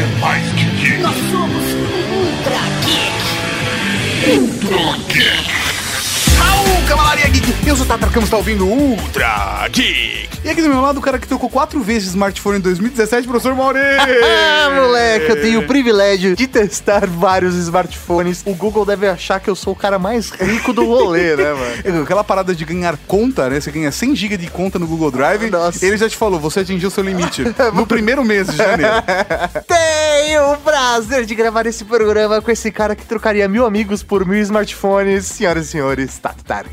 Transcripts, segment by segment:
é mais que geek. Nós somos Ultra Geek. Ultra Geek. Eu sou o Tata Campos, tá ouvindo Ultra Geek! E aqui do meu lado, o cara que trocou quatro vezes smartphone em 2017, professor Mauri! Ah, moleque, eu tenho o privilégio de testar vários smartphones. O Google deve achar que eu sou o cara mais rico do rolê, né, mano? Aquela parada de ganhar conta, né? Você ganha 100 GB de conta no Google Drive. Nossa. Ele já te falou, você atingiu seu limite no primeiro mês de janeiro. Tenho o prazer de gravar esse programa com esse cara que trocaria mil amigos por mil smartphones. Senhoras e senhores, Tato Tarkan.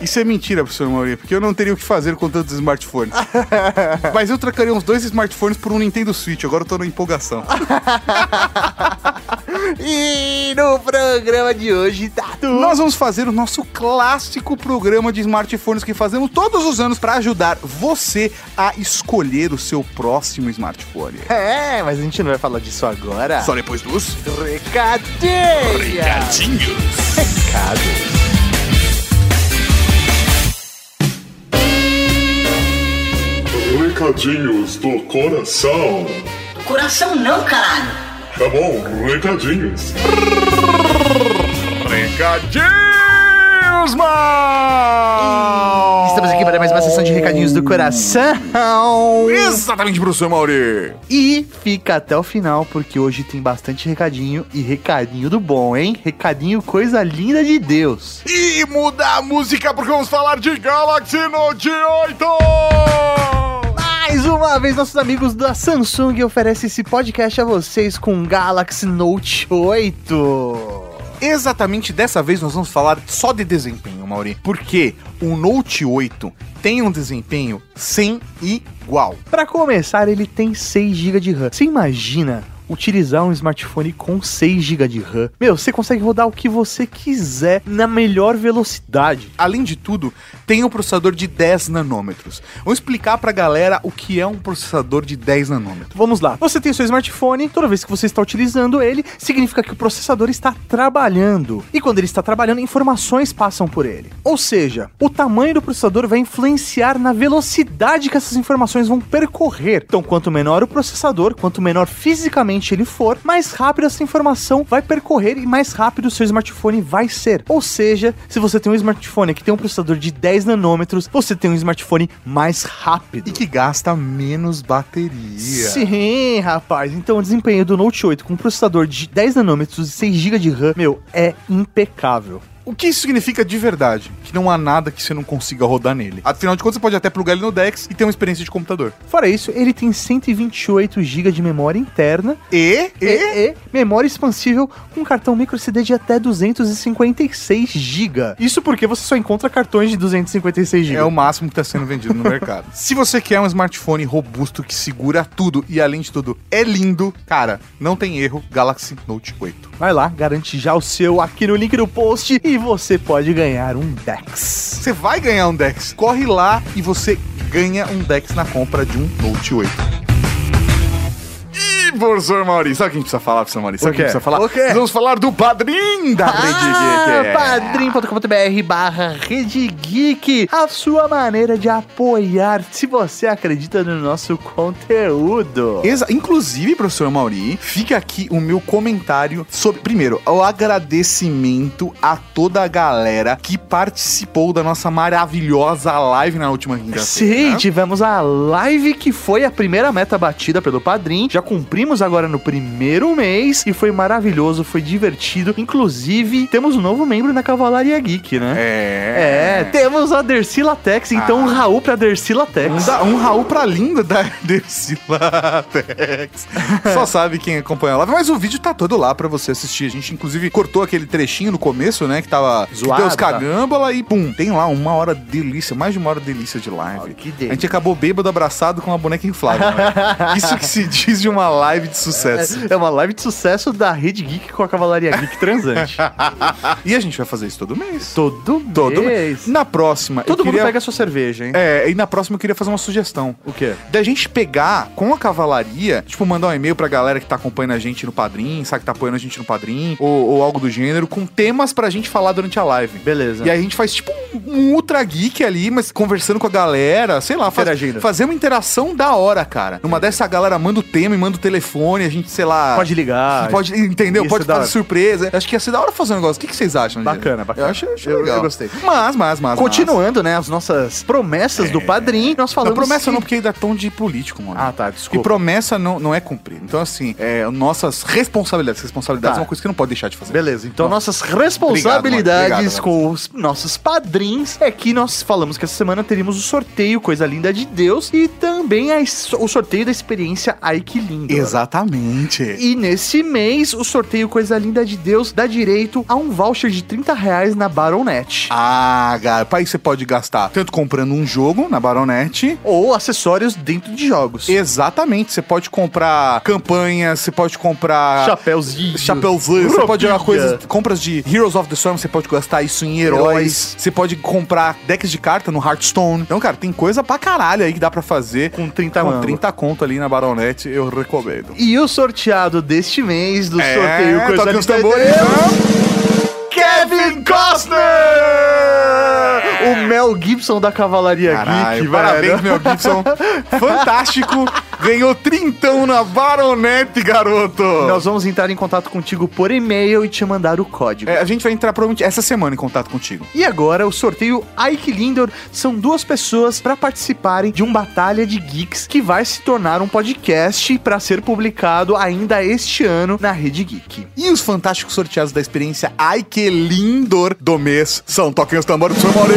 Isso é mentira, professor Mauri, porque eu não teria o que fazer com tantos smartphones. Mas eu trocaria uns dois smartphones por um Nintendo Switch, agora eu tô na empolgação. E no programa de hoje, Tato... Nós vamos fazer o nosso clássico programa de smartphones que fazemos todos os anos para ajudar você a escolher o seu próximo smartphone. É, mas a gente não vai falar disso agora. Só depois dos Recadinha! recadinhos. Recado. Recadinhos do coração. Coração não, caralho. Tá bom, recadinhos. Recadinhos, Estamos aqui para mais uma sessão de recadinhos do coração. Exatamente, professor Mauri. E fica até o final, porque hoje tem bastante recadinho e recadinho do bom, hein? Recadinho coisa linda de Deus. E muda a música porque vamos falar de Galaxy Note 8! Mais uma vez, nossos amigos da Samsung oferecem esse podcast a vocês com Galaxy Note 8. Exatamente dessa vez nós vamos falar só de desempenho, Mauri. Porque o Note 8 tem um desempenho sem igual. Para começar, ele tem 6 GB de RAM. Você imagina utilizar um smartphone com 6 GB de RAM? Meu, você consegue rodar o que você quiser na melhor velocidade. Além de tudo, tem um processador de 10 nanômetros. Vamos explicar pra galera o que é um processador de 10 nanômetros. Vamos lá. Você tem o seu smartphone, toda vez que você está utilizando ele, significa que o processador está trabalhando. E quando ele está trabalhando, informações passam por ele. Ou seja, o tamanho do processador vai influenciar na velocidade que essas informações vão percorrer. Então, quanto menor o processador, quanto menor fisicamente ele for, mais rápido essa informação vai percorrer e mais rápido o seu smartphone vai ser. Ou seja, se você tem um smartphone que tem um processador de 10 nanômetros, você tem um smartphone mais rápido. E que gasta menos bateria. Sim, rapaz. Então o desempenho do Note 8 com um processador de 10 nanômetros e 6 GB de RAM, meu, é impecável. O que isso significa de verdade? Que não há nada que você não consiga rodar nele. Afinal de contas, você pode até plugar ele no DeX e ter uma experiência de computador. Fora isso, ele tem 128 GB de memória interna E, e, e memória expansível com cartão microSD de até 256 GB. Isso porque você só encontra cartões de 256 GB. é o máximo que está sendo vendido no mercado. Se você quer um smartphone robusto que segura tudo e, além de tudo, é lindo, cara, não tem erro, Galaxy Note 8. Vai lá, garante já o seu aqui no link do post e você pode ganhar um DeX. Você vai ganhar um Dex. Corre lá e você ganha um Dex na compra de um Note 8. Professor Mauri, sabe o que a gente precisa falar, professor Mauri? Sabe o que a gente quê? precisa falar? O quê? Nós vamos falar do padrinho da Rede Ah, Geek. padrim.com.br barra Rede Geek, a sua maneira de apoiar se você acredita no nosso conteúdo. Exa Inclusive, professor Mauri, fica aqui o meu comentário sobre, primeiro, o agradecimento a toda a galera que participou da nossa maravilhosa live na última quinta-feira. Sim, tivemos a live que foi a primeira meta batida pelo Padrim. Já cumprimos agora no primeiro mês e foi maravilhoso, foi divertido. Inclusive, temos um novo membro na Cavalaria Geek, né? É. É, temos a Dercy Latex, então um Raul pra Dercy Um, Latex. da- um Raul pra linda da Dercy Latex. Só sabe quem acompanha a live, mas o vídeo tá todo lá pra você assistir. A gente, inclusive, cortou aquele trechinho no começo, né? Que tava Zoado, que deu os tá? cagâmbala e pum, tem lá uma hora delícia, mais de uma hora delícia de live. Olha que A delícia. gente acabou bêbado abraçado com uma boneca inflável. né? Isso que se diz de uma live de sucesso. É uma live de sucesso da Rede Geek com a Cavalaria Geek transante. E a gente vai fazer isso todo mês. Todo, Todo mês. Na próxima, Todo mundo queria... pega a sua cerveja, hein? É, e na próxima eu queria fazer uma sugestão. O quê? Da gente pegar com a cavalaria, tipo, mandar um e-mail pra galera que tá acompanhando a gente no Padrim, sabe, que tá apoiando a gente no Padrim, ou, ou algo do gênero, com temas pra gente falar durante a live. Beleza. E aí a gente faz tipo um ultra geek ali, mas conversando com a galera, sei lá, faz, fazer uma interação da hora, cara. Numa dessa a galera manda o tema e manda o telefone, a gente, sei lá. Pode ligar. Pode, entendeu? Isso pode é fazer hora. surpresa. Acho que ia ser da hora fazer um negócio. O que, que vocês acham? Bacana, bacana. Eu acho, acho Eu- legal. eu gostei. Mas, mas, mas. Continuando, né, as nossas promessas do padrinho, nós Mas. Não, falamos promessa que- não, porque ainda é tom de político, mano. Ah, tá, E desculpa. promessa não, não é cumprir. Então, assim, é, nossas responsabilidades. Responsabilidades Tá. é uma coisa que não pode deixar de fazer. Beleza, então nossas responsabilidades Obrigado, com os nossos padrinhos é que nós falamos que essa semana teríamos o sorteio Coisa Linda de Deus e também a o sorteio da experiência Ai Que Lindo. Exatamente. E nesse mês, o sorteio Coisa Linda de Deus dá direito a um voucher de 30 reais na Baronet. Ah, cara, pra isso você pode gastar tanto comprando um jogo na Baronet. Ou acessórios dentro de jogos. Exatamente, você pode comprar campanhas, você pode comprar Chapéuzinho. chapéuzinho, você pode jogar coisas, compras de Heroes of the Storm, você pode gastar isso em heróis, você pode comprar decks de carta no Hearthstone. Então, cara, tem coisa pra caralho aí que dá pra fazer Com 30 com mangos. 30 conto ali na Baronet, eu recomendo. E o sorteado deste mês do É, sorteio Coisa toque os tambores, Deus, Kevin Costner! O Mel Gibson da Cavalaria Caralho, Geek, parabéns, velho. meu Gibson. Fantástico. Ganhou trintão na Baronet, garoto. Nós vamos entrar em contato contigo por e-mail e te mandar o código. É, a gente vai entrar provavelmente essa semana em contato contigo. E agora, o sorteio Ike Lindor são duas pessoas para participarem de um Batalha de Geeks que vai se tornar um podcast para ser publicado ainda este ano na Rede Geek. E os fantásticos sorteados da experiência Que Lindor do mês são Toquem os Tambores seu Maurê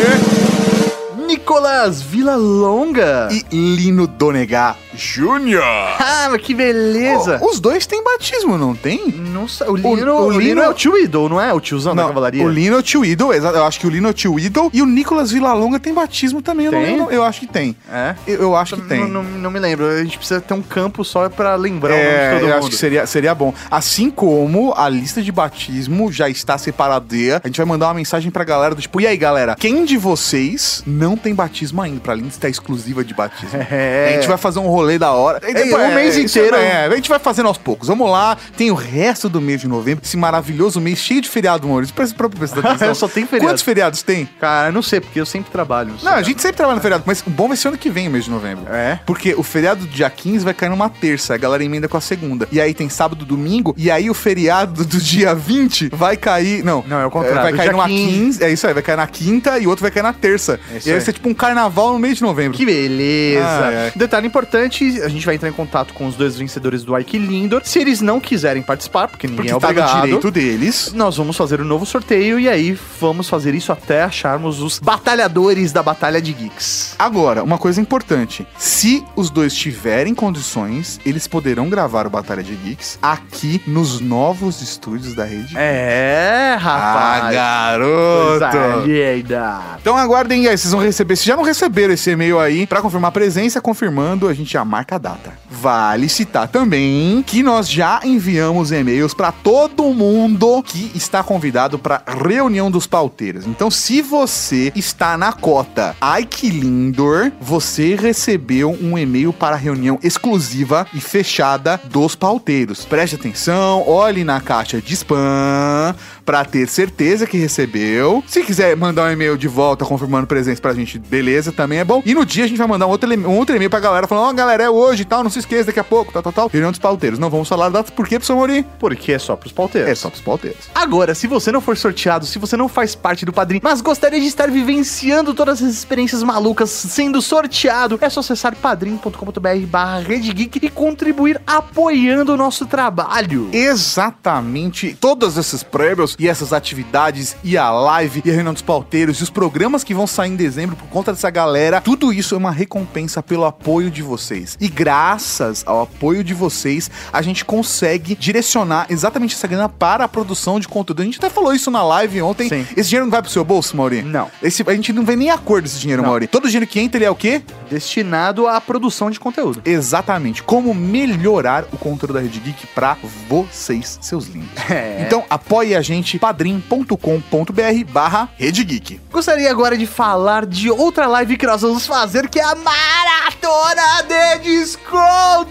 Nicolas Villalonga. e Lino Donegá Júnior. Ah, mas que beleza! Os dois têm batismo, não tem? Não sei, o Lino, o o, Lino, Lino- é o tio Idol, não é? O tiozão da cavalaria. o Lino é o tio Idol, exato. Eu acho que o Lino é o tio Idol. E o Nicolas Villalonga tem batismo também, eu não lembro. Eu acho que tem. É? Eu, eu acho que tem. Não, não, não me lembro. A gente precisa ter um campo só pra lembrar o É, nome de todo eu mundo. acho que seria, seria bom. Assim como a lista de batismo já está separadeia, a gente vai mandar uma mensagem pra galera do tipo, e aí galera, quem de vocês não tem batismo ainda? Pra lista exclusiva de batismo. É. A gente vai fazer um rolê da hora. E É, um mês inteiro. É, a gente vai fazendo aos poucos. Vamos lá, tem o resto do mês de novembro, esse maravilhoso mês cheio de feriado, Maurício. Presta pra prestar atenção. Só tem feriado. Quantos feriados tem? Cara, eu não sei, porque eu sempre trabalho. Não, a gente sempre trabalha no feriado, mas o bom vai ser ano que vem, o mês de novembro. É? Porque o feriado do dia 15 vai cair numa terça, a galera emenda com a segunda. E aí tem sábado, domingo, e aí o feriado do dia 20 vai cair. Não, Não, é o contrário, Vai cair numa 15. 15. É isso aí, vai cair na quinta e o outro vai cair na terça. É e aí vai aí. ser tipo um carnaval no mês de novembro. Que beleza! Ai, ai. Detalhe importante: a gente vai entrar em contato com os dois vencedores do Ike Lindor. Se eles não quiserem participar, porque ninguém Porque é tá obrigado, direito deles. nós vamos fazer um novo sorteio e aí vamos fazer isso até acharmos os batalhadores da Batalha de Geeks. Agora, uma coisa importante: se os dois tiverem condições, eles poderão gravar o Batalha de Geeks aqui nos novos estúdios da rede. É, ah, rapaz! garoto! Coisa linda. Então aguardem aí, vocês vão receber. Se já não receberam esse e-mail aí, pra confirmar a presença, confirmando, a gente já marca data. Vale citar também que nós já enviamos e-mails pra todo mundo que está convidado pra reunião dos pauteiros. Então, se você está na cota Ike Lindor, você recebeu um e-mail para reunião exclusiva e fechada dos pauteiros. Preste atenção, olhe na caixa de spam pra ter certeza que recebeu. Se quiser mandar um e-mail de volta confirmando presença pra gente, beleza, também é bom. E no dia a gente vai mandar um outro, um outro e-mail pra galera falando: Ó, galera, é hoje e tal, não se esqueça daqui a pouco, tal, tal, tal. Reunião dos pauteiros. Não vamos falar datas, por quê, professor Mori? Porque é só pros pauteiros. É só pros pauteiros. Agora, se você não for sorteado, se você não faz parte do padrinho, mas gostaria de estar vivenciando todas as experiências malucas sendo sorteado, é só acessar padrim.com.br barra Rede Geek e contribuir apoiando o nosso trabalho. Exatamente. Todos esses prêmios e essas atividades e a live e a reunião dos pauteiros e os programas que vão sair em dezembro por conta dessa galera, tudo isso é uma recompensa pelo apoio de vocês. E graças ao apoio de vocês, a gente consegue direcionar exatamente essa grana para a produção de conteúdo. A gente até falou isso na live ontem. Sim. Esse dinheiro não vai pro seu bolso, Mauri? Não. Esse, a gente não vê nem a cor desse dinheiro, Não. Mauri. Todo dinheiro que entra, ele é o quê? Destinado à produção de conteúdo. Exatamente. Como melhorar o conteúdo da Rede Geek pra vocês, seus lindos. É. Então apoie a gente, padrim.com.br barra Rede Geek. Gostaria agora de falar de outra live que nós vamos fazer, que é a maratona de descontos!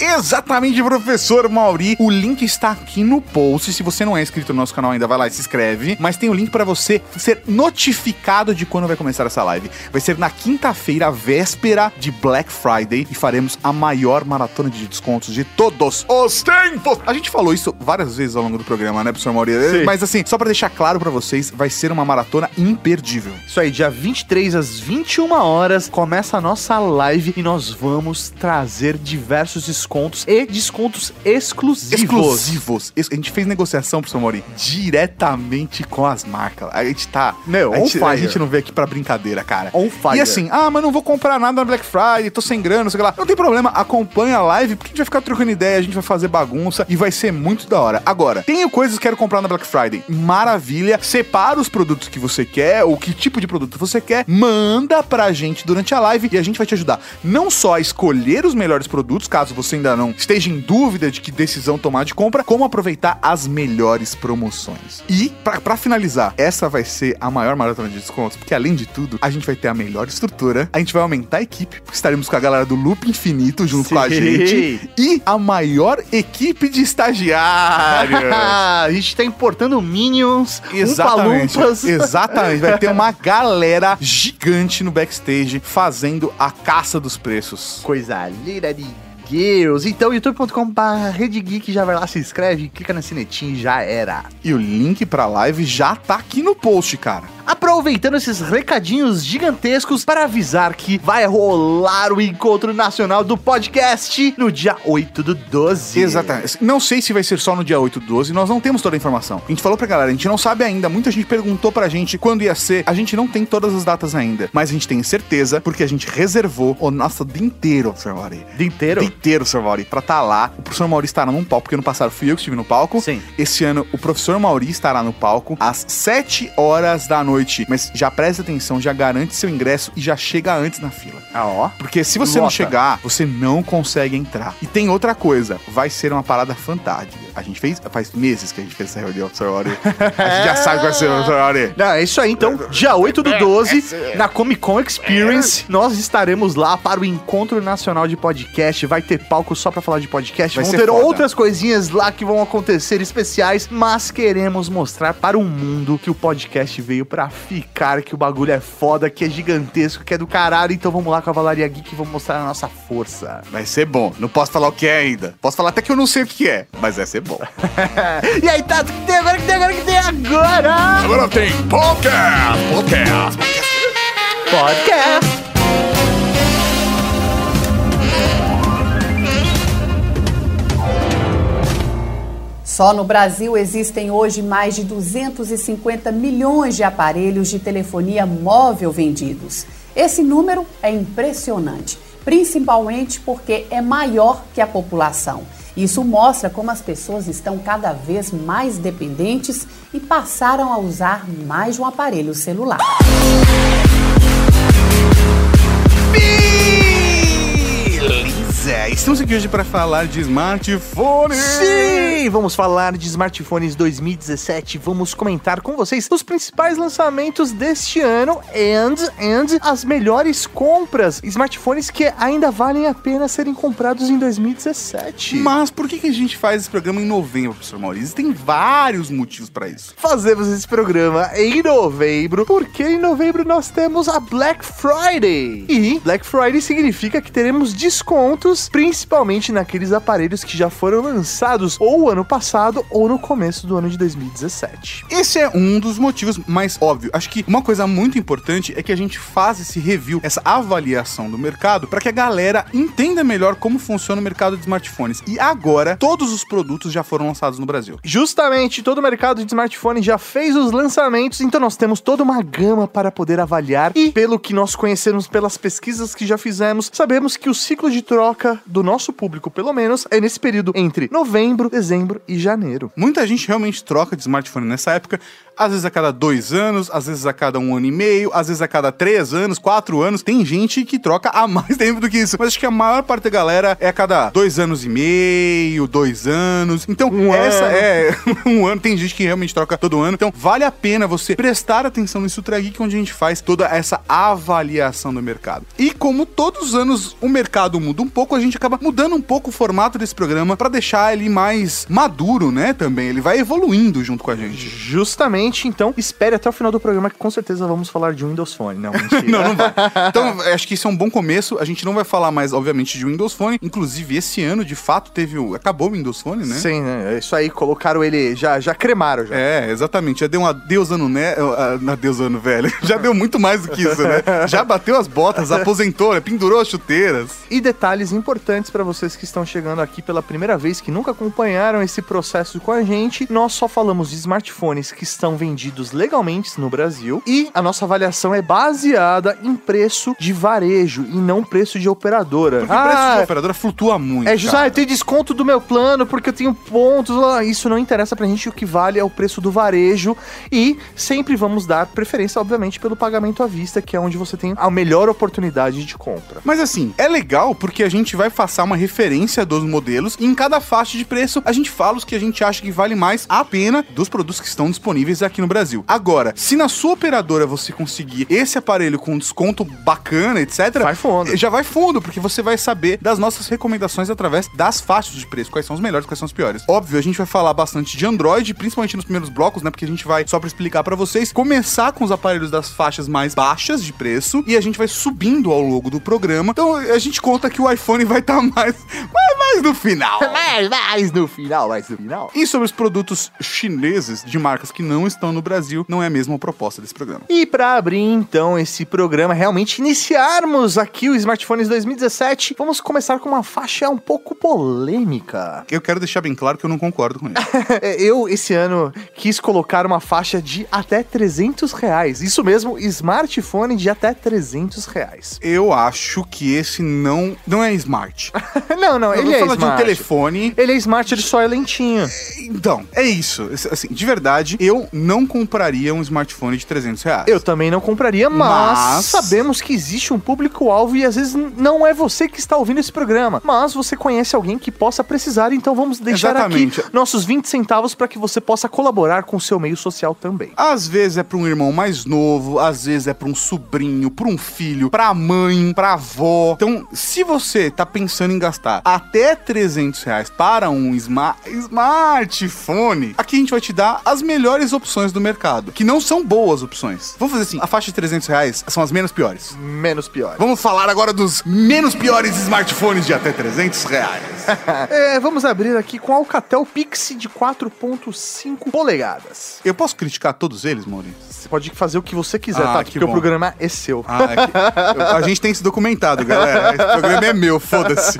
Exatamente, professor Mauri. O link está aqui no post. Se você não é inscrito no nosso canal ainda, vai lá e se inscreve. Mas tem o link para você ser notificado de quando vai começar essa live. Vai ser na quinta-feira, véspera de Black Friday, e faremos a maior maratona de descontos de todos os tempos. A gente falou isso várias vezes ao longo do programa, né, professor Mauri? Sim. Mas assim, só para deixar claro para vocês, vai ser uma maratona imperdível. Isso aí, dia 23 às 21 horas, começa a nossa live e nós vamos trazer diversos descontos e descontos exclusivos. exclusivos. Ex- A gente fez negociação, professor Mori, diretamente com as marcas. A gente tá. Meu, a, gente, a gente não veio aqui pra brincadeira, cara. On fire. E assim, ah, mas não vou comprar nada na Black Friday, tô sem grana, não sei lá. Não tem problema, acompanha a live, porque a gente vai ficar trocando ideia, a gente vai fazer bagunça e vai ser muito da hora. Agora, tenho coisas que quero comprar na Black Friday. Maravilha. Separa os produtos que você quer, ou que tipo de produto você quer, manda pra gente durante a live e a gente vai te ajudar não só a escolher os melhores produtos, caso você ainda não esteja em dúvida de que decisão tomar de compra, como aproveitar as melhores promoções. E, pra, pra finalizar, essa vai ser a maior maratona de descontos, porque além de tudo, a gente vai ter a melhor estrutura, a gente vai aumentar a equipe, porque estaremos com a galera do Loop Infinito junto com a Sim. gente, e a maior equipe de estagiários. a gente tá importando Minions, Exatamente. Exatamente. Vai ter uma galera gigante no backstage fazendo a caça dos preços. Coisa linda de Deus. Então, youtube.com.br Geek já vai lá, se inscreve, clica na sinetinha e já era. E o link pra live já tá aqui no post, cara. Aproveitando esses recadinhos gigantescos para avisar que vai rolar o Encontro Nacional do Podcast no dia 8 do 12. Exatamente. Não sei se vai ser só no dia 8 do 12, nós não temos toda a informação. A gente falou pra galera, a gente não sabe ainda. Muita gente perguntou pra gente quando ia ser. A gente não tem todas as datas ainda, mas a gente tem certeza porque a gente reservou o nosso dia inteiro. Mauri. Dia inteiro? Dia inteiro, Sr. Mauri, pra estar lá. O professor Mauri estará num palco, porque ano passado fui eu que estive no palco. Sim. Esse ano o professor Mauri estará no palco às 7 horas da noite. Mas já presta atenção, já garante seu ingresso e já chega antes na fila. Ah, ó. Porque se você não Lota. chegar, você não consegue entrar. E tem outra coisa, vai ser uma parada fantástica. A gente fez, faz meses que a gente fez essa reunião. Mauri. A gente já sabe qual vai ser, Sr. Mauri. Não, é isso aí. Então, dia 8 do 12, na Comic Con Experience, nós estaremos lá para o Encontro Nacional de Podcast. Vai ter palco só para falar de podcast. Vai vão ter foda. outras coisinhas lá que vão acontecer especiais, mas queremos mostrar para o mundo que o podcast veio para ficar, que o bagulho é foda, que é gigantesco, que é do caralho. Então vamos lá com a Valaria Geek e vamos mostrar a nossa força. Vai ser bom. Não posso falar o que é ainda. Posso falar até que eu não sei o que é, mas vai ser bom. e aí, Tato, o que tem agora, o que tem agora, o que tem agora? Agora tem podcast, podcast. Podcast. Só no Brasil existem hoje mais de 250 milhões de aparelhos de telefonia móvel vendidos. Esse número é impressionante, principalmente porque é maior que a população. Isso mostra como as pessoas estão cada vez mais dependentes e passaram a usar mais de um aparelho celular. Beleza! Estamos aqui hoje para falar de smartphone. Sim! Vamos falar de smartphones 2017. Vamos comentar com vocês os principais lançamentos deste ano and, and as melhores compras. Smartphones que ainda valem a pena serem comprados em 2017. Mas por que, que a gente faz esse programa em novembro, professor Maurício? Existem vários motivos para isso. Fazemos esse programa em novembro, porque em novembro nós temos a Black Friday. E Black Friday significa que teremos descontos, principalmente naqueles aparelhos que já foram lançados ou ano passado ou no começo do ano de 2017. Esse é um dos motivos mais óbvio. Acho que uma coisa muito importante é que a gente faz esse review, essa avaliação do mercado, para que a galera entenda melhor como funciona o mercado de smartphones. E agora, todos os produtos já foram lançados no Brasil. Justamente, todo o mercado de smartphone já fez os lançamentos, então nós temos toda uma gama para poder avaliar. E pelo que nós conhecemos pelas pesquisas que já fizemos, sabemos que o ciclo de troca do nosso público, pelo menos, é nesse período entre novembro, dezembro e janeiro. Muita gente realmente troca de smartphone nessa época. Às vezes a cada dois anos, às vezes a cada um ano e meio, às vezes a cada três anos, quatro anos. Tem gente que troca há mais tempo do que isso. Mas acho que a maior parte da galera é a cada dois anos e meio, dois anos. Então, Um essa ano. é um ano. Tem gente que realmente troca todo ano. Então, vale a pena você prestar atenção nesse Ultra Geek, onde a gente faz toda essa avaliação do mercado. E como todos os anos o mercado muda um pouco, a gente acaba mudando um pouco o formato desse programa pra deixar ele mais maduro, né? Também. Ele vai evoluindo junto com a gente. Justamente, então, espere até o final do programa que com certeza vamos falar de Windows Phone. Não, mentira. Não, não vai. Então, acho que isso é um bom começo. A gente não vai falar mais, obviamente, de Windows Phone. Inclusive, esse ano, de fato, teve o. Acabou o Windows Phone, né? Sim, né? É Isso aí, colocaram ele, já, já cremaram já. É, exatamente. Já deu um adeus ano, né? Uh, adeus ano velho. Já deu muito mais do que isso, né? Já bateu as botas, aposentou, né? pendurou as chuteiras. E detalhes importantes para vocês que estão chegando aqui pela primeira vez, que nunca acompanharam esse processo com a gente, nós só falamos de smartphones que estão vendidos legalmente no Brasil e a nossa avaliação é baseada em preço de varejo e não preço de operadora. Porque o preço de operadora flutua muito. É, justo, ah, eu tenho desconto do meu plano porque eu tenho pontos. ah, Isso não interessa pra gente, o que vale é o preço do varejo. E sempre vamos dar preferência, obviamente, pelo pagamento à vista, que é onde você tem a melhor oportunidade de compra. Mas assim, é legal porque a gente vai passar uma referência dos modelos e em cada faixa de preço a gente fala os que a gente acha que vale mais a pena dos produtos que estão disponíveis aqui no Brasil. Agora, se na sua operadora você conseguir esse aparelho com desconto bacana, etc., Vai fundo. já vai fundo, porque você vai saber das nossas recomendações através das faixas de preço, quais são os melhores, quais são os piores. Óbvio, a gente vai falar bastante de Android, principalmente nos primeiros blocos, né? Porque a gente vai, só pra explicar pra vocês, começar com os aparelhos das faixas mais baixas de preço e a gente vai subindo ao longo do programa. Então a gente conta que o iPhone vai estar mais, mais, mais no final. Mas, mas no final, mas no final. E sobre os produtos chineses de marcas que não estão no Brasil, não é a mesma proposta desse programa. E para abrir então esse programa, realmente iniciarmos aqui o Smartphones 2017, vamos começar com uma faixa um pouco polêmica. Eu quero deixar bem claro que eu não concordo com isso. É, Eu, esse ano, quis colocar uma faixa de até 300 reais. Isso mesmo, smartphone de até 300 reais. eu acho que esse não, não é smart. não, não, Eu ele é falar de um smart. telefone. Ele é smart, ele só é lentinho. Então, é isso. Assim, de verdade, eu não compraria um smartphone de 300 reais. Eu também não compraria, mas, Mas- sabemos que existe um público-alvo e às vezes não é você que está ouvindo esse programa, mas você conhece alguém que possa precisar, então vamos deixar Exatamente. aqui nossos 20 centavos para que você possa colaborar com o seu meio social também. Às vezes é pra um irmão mais novo, às vezes é pra um sobrinho, pra um filho, pra mãe, pra avó. Então, se você tá pensando em gastar até 300 reais para um sma- smartphone, aqui a gente vai te dar as melhores opções do mercado, que não são boas opções. Vamos fazer assim, a faixa de 300 reais são as menos piores. Menos pior. Vamos falar agora dos menos piores smartphones de até 300 reais. É, vamos abrir aqui com o Alcatel Pixie de 4.5 polegadas. Eu posso criticar todos eles, Maurício? Você pode fazer o que você quiser, Ah, tá? que Porque o bom. programa é seu. Ah, é que- eu- a gente tem se documentado, galera. Esse programa é meu, foda-se.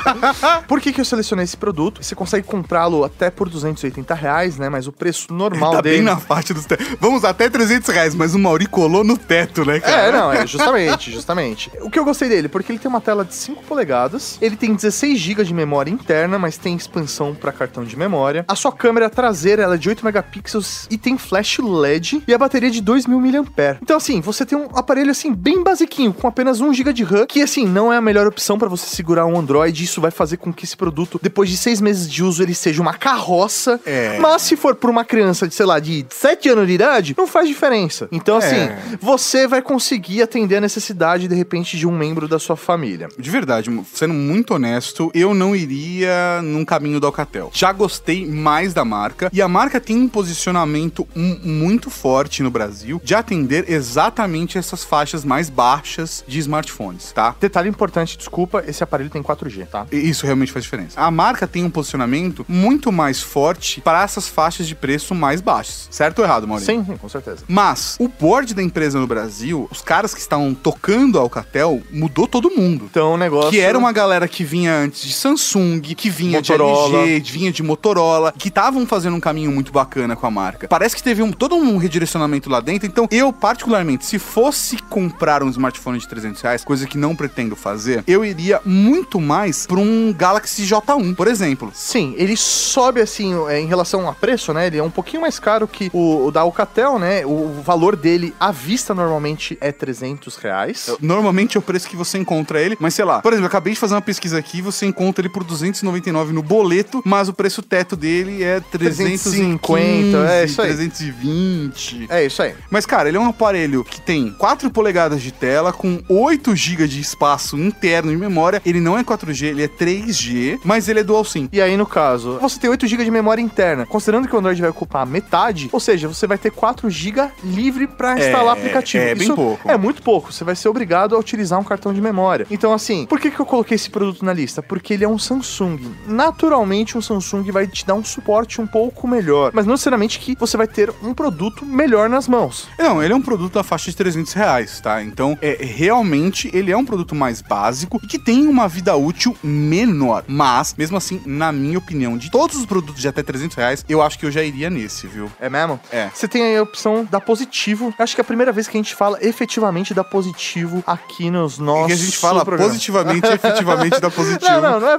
Por que, que eu selecionei esse produto? Você consegue comprá-lo até por 280 reais, né? Mas o preço normal Tá dele... bem na faixa dos tetos. Vamos até 300 reais, mas o Mauri colou no teto, né, cara? É, não, é justamente, justamente. O que eu gostei dele, porque ele tem uma tela de 5 polegadas, ele tem 16 GB de memória interna, mas tem expansão para cartão de memória. A sua câmera traseira ela é de 8 megapixels e tem flash LED e a bateria é de 2000 mAh. Então assim, você tem um aparelho assim bem basiquinho, com apenas 1 GB de RAM, que assim não é a melhor opção para você segurar um Android. Isso vai fazer com que esse produto, depois de seis meses de uso, ele seja uma carroça. É. Mas se for por uma criança de, sei lá, de 7 anos de idade, não faz diferença. Então assim, É. você vai conseguir atender a necessidade, de repente, de um membro da sua família. De verdade, sendo muito honesto, eu não iria num caminho do Alcatel. Já gostei mais da marca e a marca tem um posicionamento muito forte no Brasil de atender exatamente essas faixas mais baixas de smartphones, tá? Detalhe importante, desculpa, esse aparelho tem 4G, tá? E Isso realmente faz diferença. A marca tem um posicionamento muito mais forte para essas faixas de preço mais baixas. Certo ou errado, Maurício? Sim, com certeza. Mas o board da empresa no Brasil, os caras que estavam tocando a Alcatel, mudou todo mundo. Então o negócio. Que era uma galera que vinha antes de Samsung, que vinha Motorola. de LG, vinha de Motorola, que estavam fazendo um caminho muito bacana com a marca. Parece que teve um, todo um redirecionamento lá dentro. Então, eu, particularmente, se fosse comprar um smartphone de 300 reais, coisa que não pretendo fazer, eu iria muito mais pra um Galaxy J1, por exemplo. Sim, ele sobe assim é, em relação a preço, né? Ele é um pouquinho mais caro que o, o da Alcatel, né, o valor dele à vista normalmente é 300 reais. Normalmente é o preço que você encontra ele, mas sei lá. Por exemplo, eu acabei de fazer uma pesquisa aqui, você encontra ele por 299 no boleto, mas o preço teto dele é 350, 350, é isso aí. 320. É isso aí. Mas, cara, ele é um aparelho que tem 4 polegadas de tela, com 8 GB de espaço interno de memória. Ele não é 4G, ele é 3G, mas ele é dual SIM. E aí, no caso, você tem 8 GB de memória interna. Considerando que o Android vai ocupar metade, ou seja, você vai ter 4 GB livre para instalar É, aplicativo. é bem Isso pouco. É muito pouco. Você vai ser obrigado a utilizar um cartão de memória. Então, assim, por que, que eu coloquei esse produto na lista? Porque ele é um Samsung. Naturalmente, um Samsung vai te dar um suporte um pouco melhor. Mas não necessariamente que você vai ter um produto melhor nas mãos. Não, ele é um produto da faixa de 300 reais, tá? Então, é, realmente, ele é um produto mais básico e que tem uma vida útil menor. Mas, mesmo assim, na minha opinião, de todos os produtos de até 300 reais, eu acho que eu já iria nesse, viu? É mesmo? É. Você tem aí a opção da positivo. Acho que é a primeira vez que a gente fala efetivamente da positivo aqui nos nossos. que a gente fala programas. positivamente e efetivamente da positivo. Não, não, não é.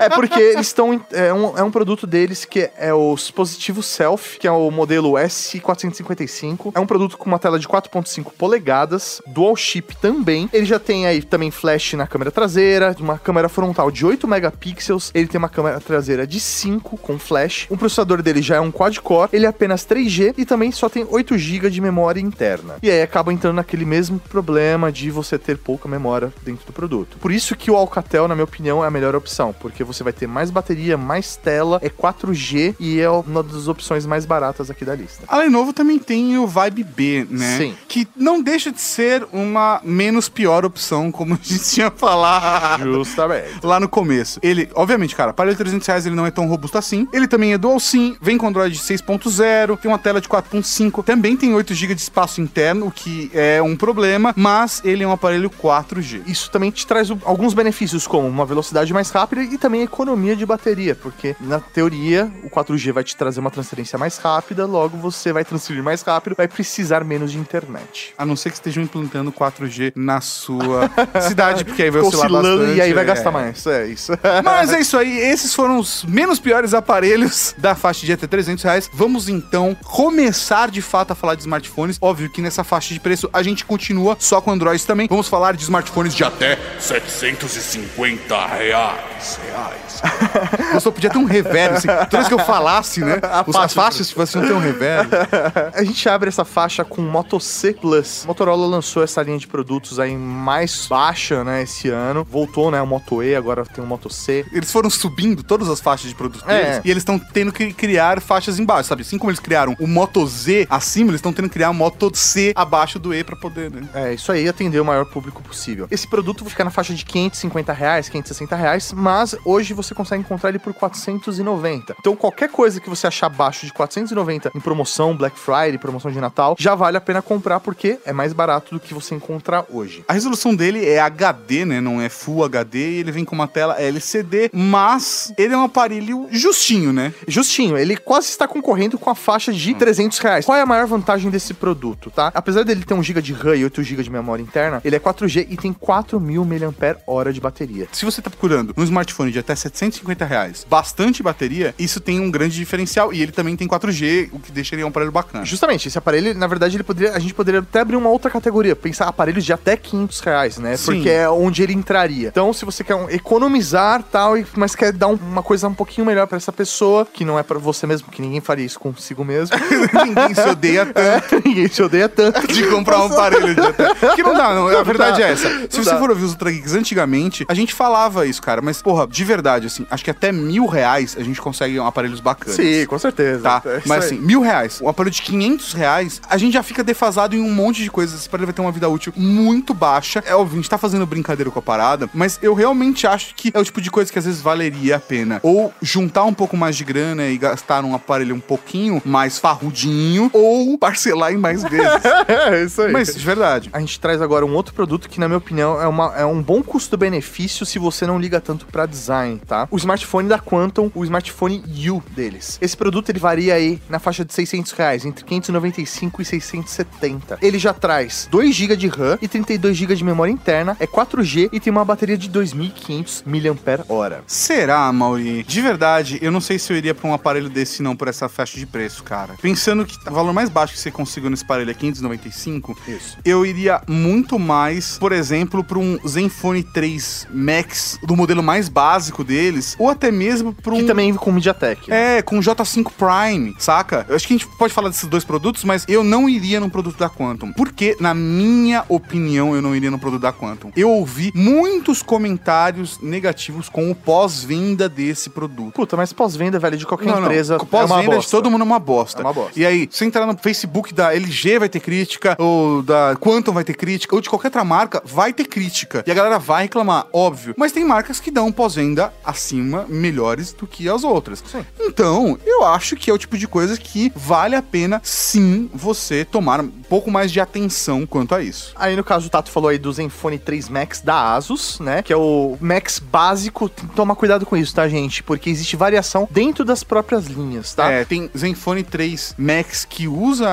é porque eles estão. É um, é um produto deles que é o Positivo Self, que é o modelo S455. É um produto com uma tela de 4,5 polegadas, dual chip também. Ele já tem aí também flash na câmera traseira, uma câmera frontal de 8 megapixels. Ele tem uma câmera traseira de 5 com flash. O processador dele já é um quad-core, ele é apenas 3G e também só tem 8 GB de memória interna. E aí acaba entrando naquele mesmo problema de você ter pouca memória dentro do produto. Por isso que o Alcatel, na minha opinião, é a melhor opção, porque você vai ter mais bateria, mais tela, é 4G e é uma das opções mais baratas aqui da lista. A Lenovo também tem o Vibe B, né? Sim. Que não deixa de ser uma menos pior opção, como a gente tinha falado. Justamente. Lá no começo. Ele, obviamente, cara, aparelho de 300 reais ele não é tão robusto assim. Ele também é dual SIM, vem com Android 6.0, tem uma tela de 4.5, também tem 8 GB de espaço interno, o que é um problema, mas ele é um aparelho 4G. Isso também te traz alguns benefícios, como uma velocidade mais rápida e também economia de bateria, porque na teoria o 4G vai te trazer uma transferência mais rápida, logo você vai transferir mais rápido, vai precisar menos de internet. A não ser que estejam implantando 4G na sua cidade, porque aí vai oscilar Oscilando bastante. e aí vai é. gastar mais. É isso. Mas é isso aí, esses foram os menos piores aparelhos da faixa de até 300 reais. Vamos então começar de fato a falar de smartphones. Óbvio que nessa faixa de preço a gente continua só com Android também. Vamos falar de smartphones de até. 750 reais. Reais. Eu só podia ter um reverb, assim. Toda vez que eu falasse, né? Os, as faixa. faixas tivessem ter um reverb. A gente abre essa faixa com Moto C Plus. Motorola lançou essa linha de produtos aí mais baixa, né, esse ano. Voltou, né, o Moto E, agora tem o Moto C. Eles foram subindo todas as faixas de produtos É. deles e eles estão tendo que criar faixas embaixo, sabe? Assim como eles criaram o Moto Z acima, eles estão tendo que criar o Moto C abaixo do E pra poder, né? É, isso aí, atender o maior público possível. Esse produto fica na faixa de 550 reais, 560 reais, mas hoje você consegue encontrar ele por 490. Então qualquer coisa que você achar abaixo de 490 em promoção, Black Friday, promoção de Natal, já vale a pena comprar porque é mais barato do que você encontrar hoje. A resolução dele é HD, né? Não é Full HD. E ele vem com uma tela LCD, mas ele é um aparelho justinho, né? Justinho, ele quase está concorrendo com a faixa de 300 reais. Qual é a maior vantagem desse produto, tá? Apesar dele ter 1 GB de RAM e 8 GB de memória interna, ele é 4G e tem 4.000 mAh de bateria. Se você tá procurando um smartphone de até 750 reais, bastante bateria, isso tem um grande diferencial. E ele também tem 4G, o que deixa ele um aparelho bacana. Justamente, esse aparelho, na verdade, ele poderia, a gente poderia até abrir uma outra categoria, pensar aparelhos de até 500 reais, né? Sim. Porque é onde ele entraria. Então, se você quer economizar tal, mas quer dar um- uma coisa um pouquinho melhor pra essa pessoa, que não é pra você mesmo, que ninguém faria isso consigo mesmo. Ninguém se odeia tanto. É, ninguém se odeia tanto. de comprar um aparelho de até. Que não dá, não. A verdade é essa. Se Não você dá. for ouvir os Ultra Geeks antigamente, a gente falava isso, cara. Mas, porra, de verdade, assim, acho que até mil reais a gente consegue um aparelhos bacanas. Sim, com certeza. Tá, É mas assim, mil reais, um aparelho de 500 reais, a gente já fica defasado em um monte de coisas. Esse aparelho vai ter uma vida útil muito baixa. É óbvio, a gente tá fazendo brincadeira com a parada, mas eu realmente acho que é o tipo de coisa que às vezes valeria a pena. Ou juntar um pouco mais de grana e gastar num aparelho um pouquinho mais farrudinho, ou parcelar em mais vezes. É, isso aí. mas, de verdade. A gente traz agora um outro produto que, na minha opinião, é, uma, é um bom custo-benefício se você não liga tanto pra design, tá? O smartphone da Quantum, o smartphone U deles. Esse produto ele varia aí na faixa de 600 reais, entre 595 e 670. Ele já traz 2 GB de RAM e 32 GB de memória interna, é 4G e tem uma bateria de 2.500 mAh. Será, Mauri? De verdade, eu não sei se eu iria pra um aparelho desse não por essa faixa de preço. cara. Pensando que o valor mais baixo que você conseguiu nesse aparelho é 595, Isso. eu iria muito mais, por exemplo, para um Zenfone 3 Max, do modelo mais básico deles, ou até mesmo para um Que também com MediaTek. é, com J5 Prime, saca? Eu acho que a gente pode falar desses dois produtos, mas eu não iria num produto da Quantum. Porque, na minha opinião, eu não iria no produto da Quantum. Eu ouvi muitos comentários negativos com o pós-venda desse produto. Puta, mas pós-venda, velho, de qualquer empresa Com é Pós-venda de bosta. todo mundo é uma bosta. É uma bosta. E aí, se entrar no Facebook da LG vai ter crítica, ou da Quantum vai ter crítica, ou de qualquer outra marca, vai ter crítica. E a galera vai reclamar, óbvio. Mas tem marcas que dão pós-venda acima, melhores do que as outras. Sim. Então, eu acho que é o tipo de coisa que vale a pena, sim, você tomar um pouco mais de atenção quanto a isso. Aí no caso o Tato falou aí do Zenfone 3 Max da Asus, né? Que é o Max básico. Tomar cuidado com isso, tá, gente? Porque existe variação dentro das próprias linhas, tá? É, tem Zenfone 3 Max que usa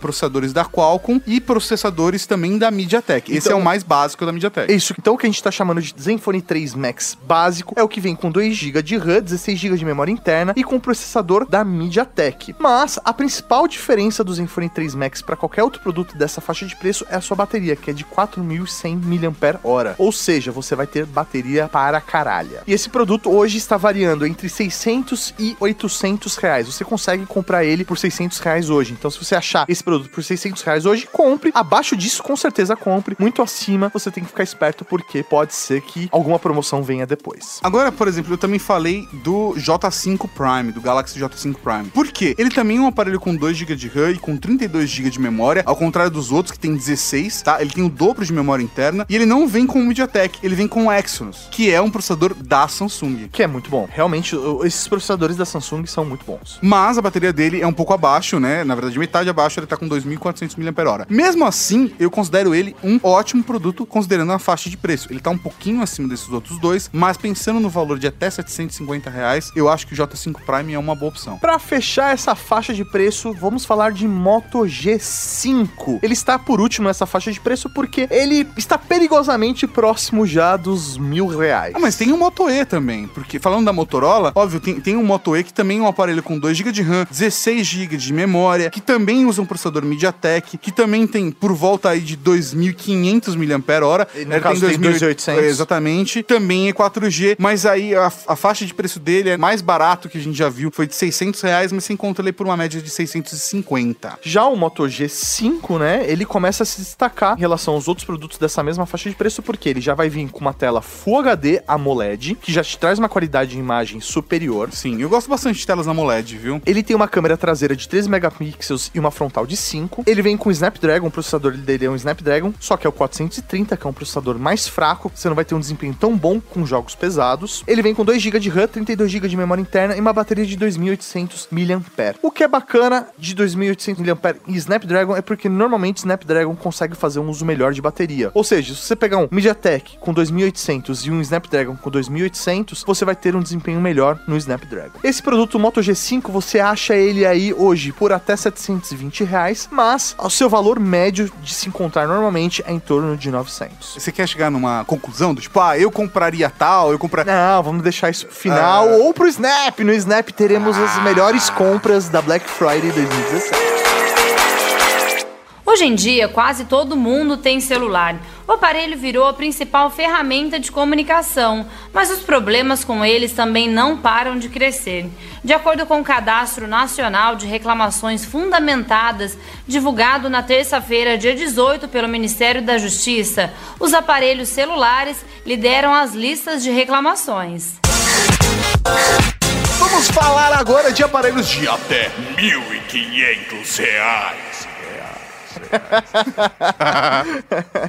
processadores da Qualcomm e processadores também da MediaTek. Esse Então- é o mais básico da MediaTek. Isso, então o que a gente tá chamando de Zenfone 3 Max básico é o que vem com 2 GB de RAM, 16 GB de memória interna e com processador da MediaTek. Mas a principal diferença do Zenfone 3 Max para qualquer outro produto dessa faixa de preço é a sua bateria, que é de 4100 mAh. Ou seja, você vai ter bateria para caralho. E esse produto hoje está variando entre 600 e 800 reais. Você consegue comprar ele por 600 reais hoje. Então, se você achar esse produto por 600 reais hoje, compre. Abaixo disso, com certeza compre. Muito acima, você tem que ficar esperto porque pode ser que alguma promoção venha depois. Agora, por exemplo, eu também falei do J5 Prime, do Galaxy J5 Prime. Por quê? Ele também é um aparelho com 2 GB de RAM e com 32 GB de memória, ao contrário dos outros que tem 16, tá? Ele tem o dobro de memória interna e ele não vem com o MediaTek, ele vem com o Exynos, que é um processador da Samsung. Que é muito bom. Realmente, esses processadores da Samsung são muito bons. Mas a bateria dele é um pouco abaixo, né? Na verdade, metade abaixo, ele tá com 2.400 mAh. Mesmo assim, eu considero ele um ótimo produto, considerando a faixa de preço. Ele tá um pouquinho acima desses outros dois, mas pensando no valor de até 750 reais, eu acho que o J5 Prime é uma boa opção. Pra fechar essa faixa de preço, vamos falar de Moto G5. Ele está por último nessa faixa de preço porque ele está perigosamente próximo já dos mil reais. Ah, mas tem o Moto E também, porque falando da Motorola, óbvio, tem, tem um Moto E que também é um aparelho com 2 GB de RAM, 16 GB de memória, que também usa um processador MediaTek, que também tem por volta aí de 2.500 mAh. E no caso tem 2.800. É, Exatamente. Também é 4G, mas aí a, a faixa de preço dele é mais barato que a gente já viu, foi de 600 reais, mas você encontra ele por uma média de 650. Já o Moto G5, né, ele começa a se destacar em relação aos outros produtos dessa mesma faixa de preço, porque ele já vai vir com uma tela Full HD AMOLED, que já te traz uma qualidade de imagem superior. Sim, eu gosto bastante de telas AMOLED, viu? Ele tem uma câmera traseira de 13 megapixels e uma frontal de 5. Ele vem com Snapdragon, o processador dele é um Snapdragon, só que é o 430, que é um processador mais fraco. Você não vai ter um desempenho tão bom com jogos pesados. Ele vem com 2 GB de RAM, 32 GB de memória interna e uma bateria de 2800 mAh. O que é bacana de 2800 mAh e Snapdragon é porque normalmente Snapdragon consegue fazer um uso melhor de bateria. Ou seja, se você pegar um MediaTek com 2800 e um Snapdragon com 2800, você vai ter um desempenho melhor no Snapdragon. Esse produto Moto G5 você acha ele aí hoje por até 720 reais, mas o seu valor médio de se encontrar normalmente é em torno de 900. Você quer chegar numa conclusão do tipo, ah, eu compraria tal, eu compraria. Não, vamos deixar isso pro final Ah. ou pro Snap. No Snap teremos as melhores compras da Black Friday 2017. Hoje em dia, quase todo mundo tem celular. O aparelho virou a principal ferramenta de comunicação, mas os problemas com eles também não param de crescer. De acordo com o Cadastro Nacional de Reclamações Fundamentadas, divulgado na terça-feira, dia 18, pelo Ministério da Justiça, os aparelhos celulares lideram as listas de reclamações. Vamos falar agora de aparelhos de Até 1.500 reais.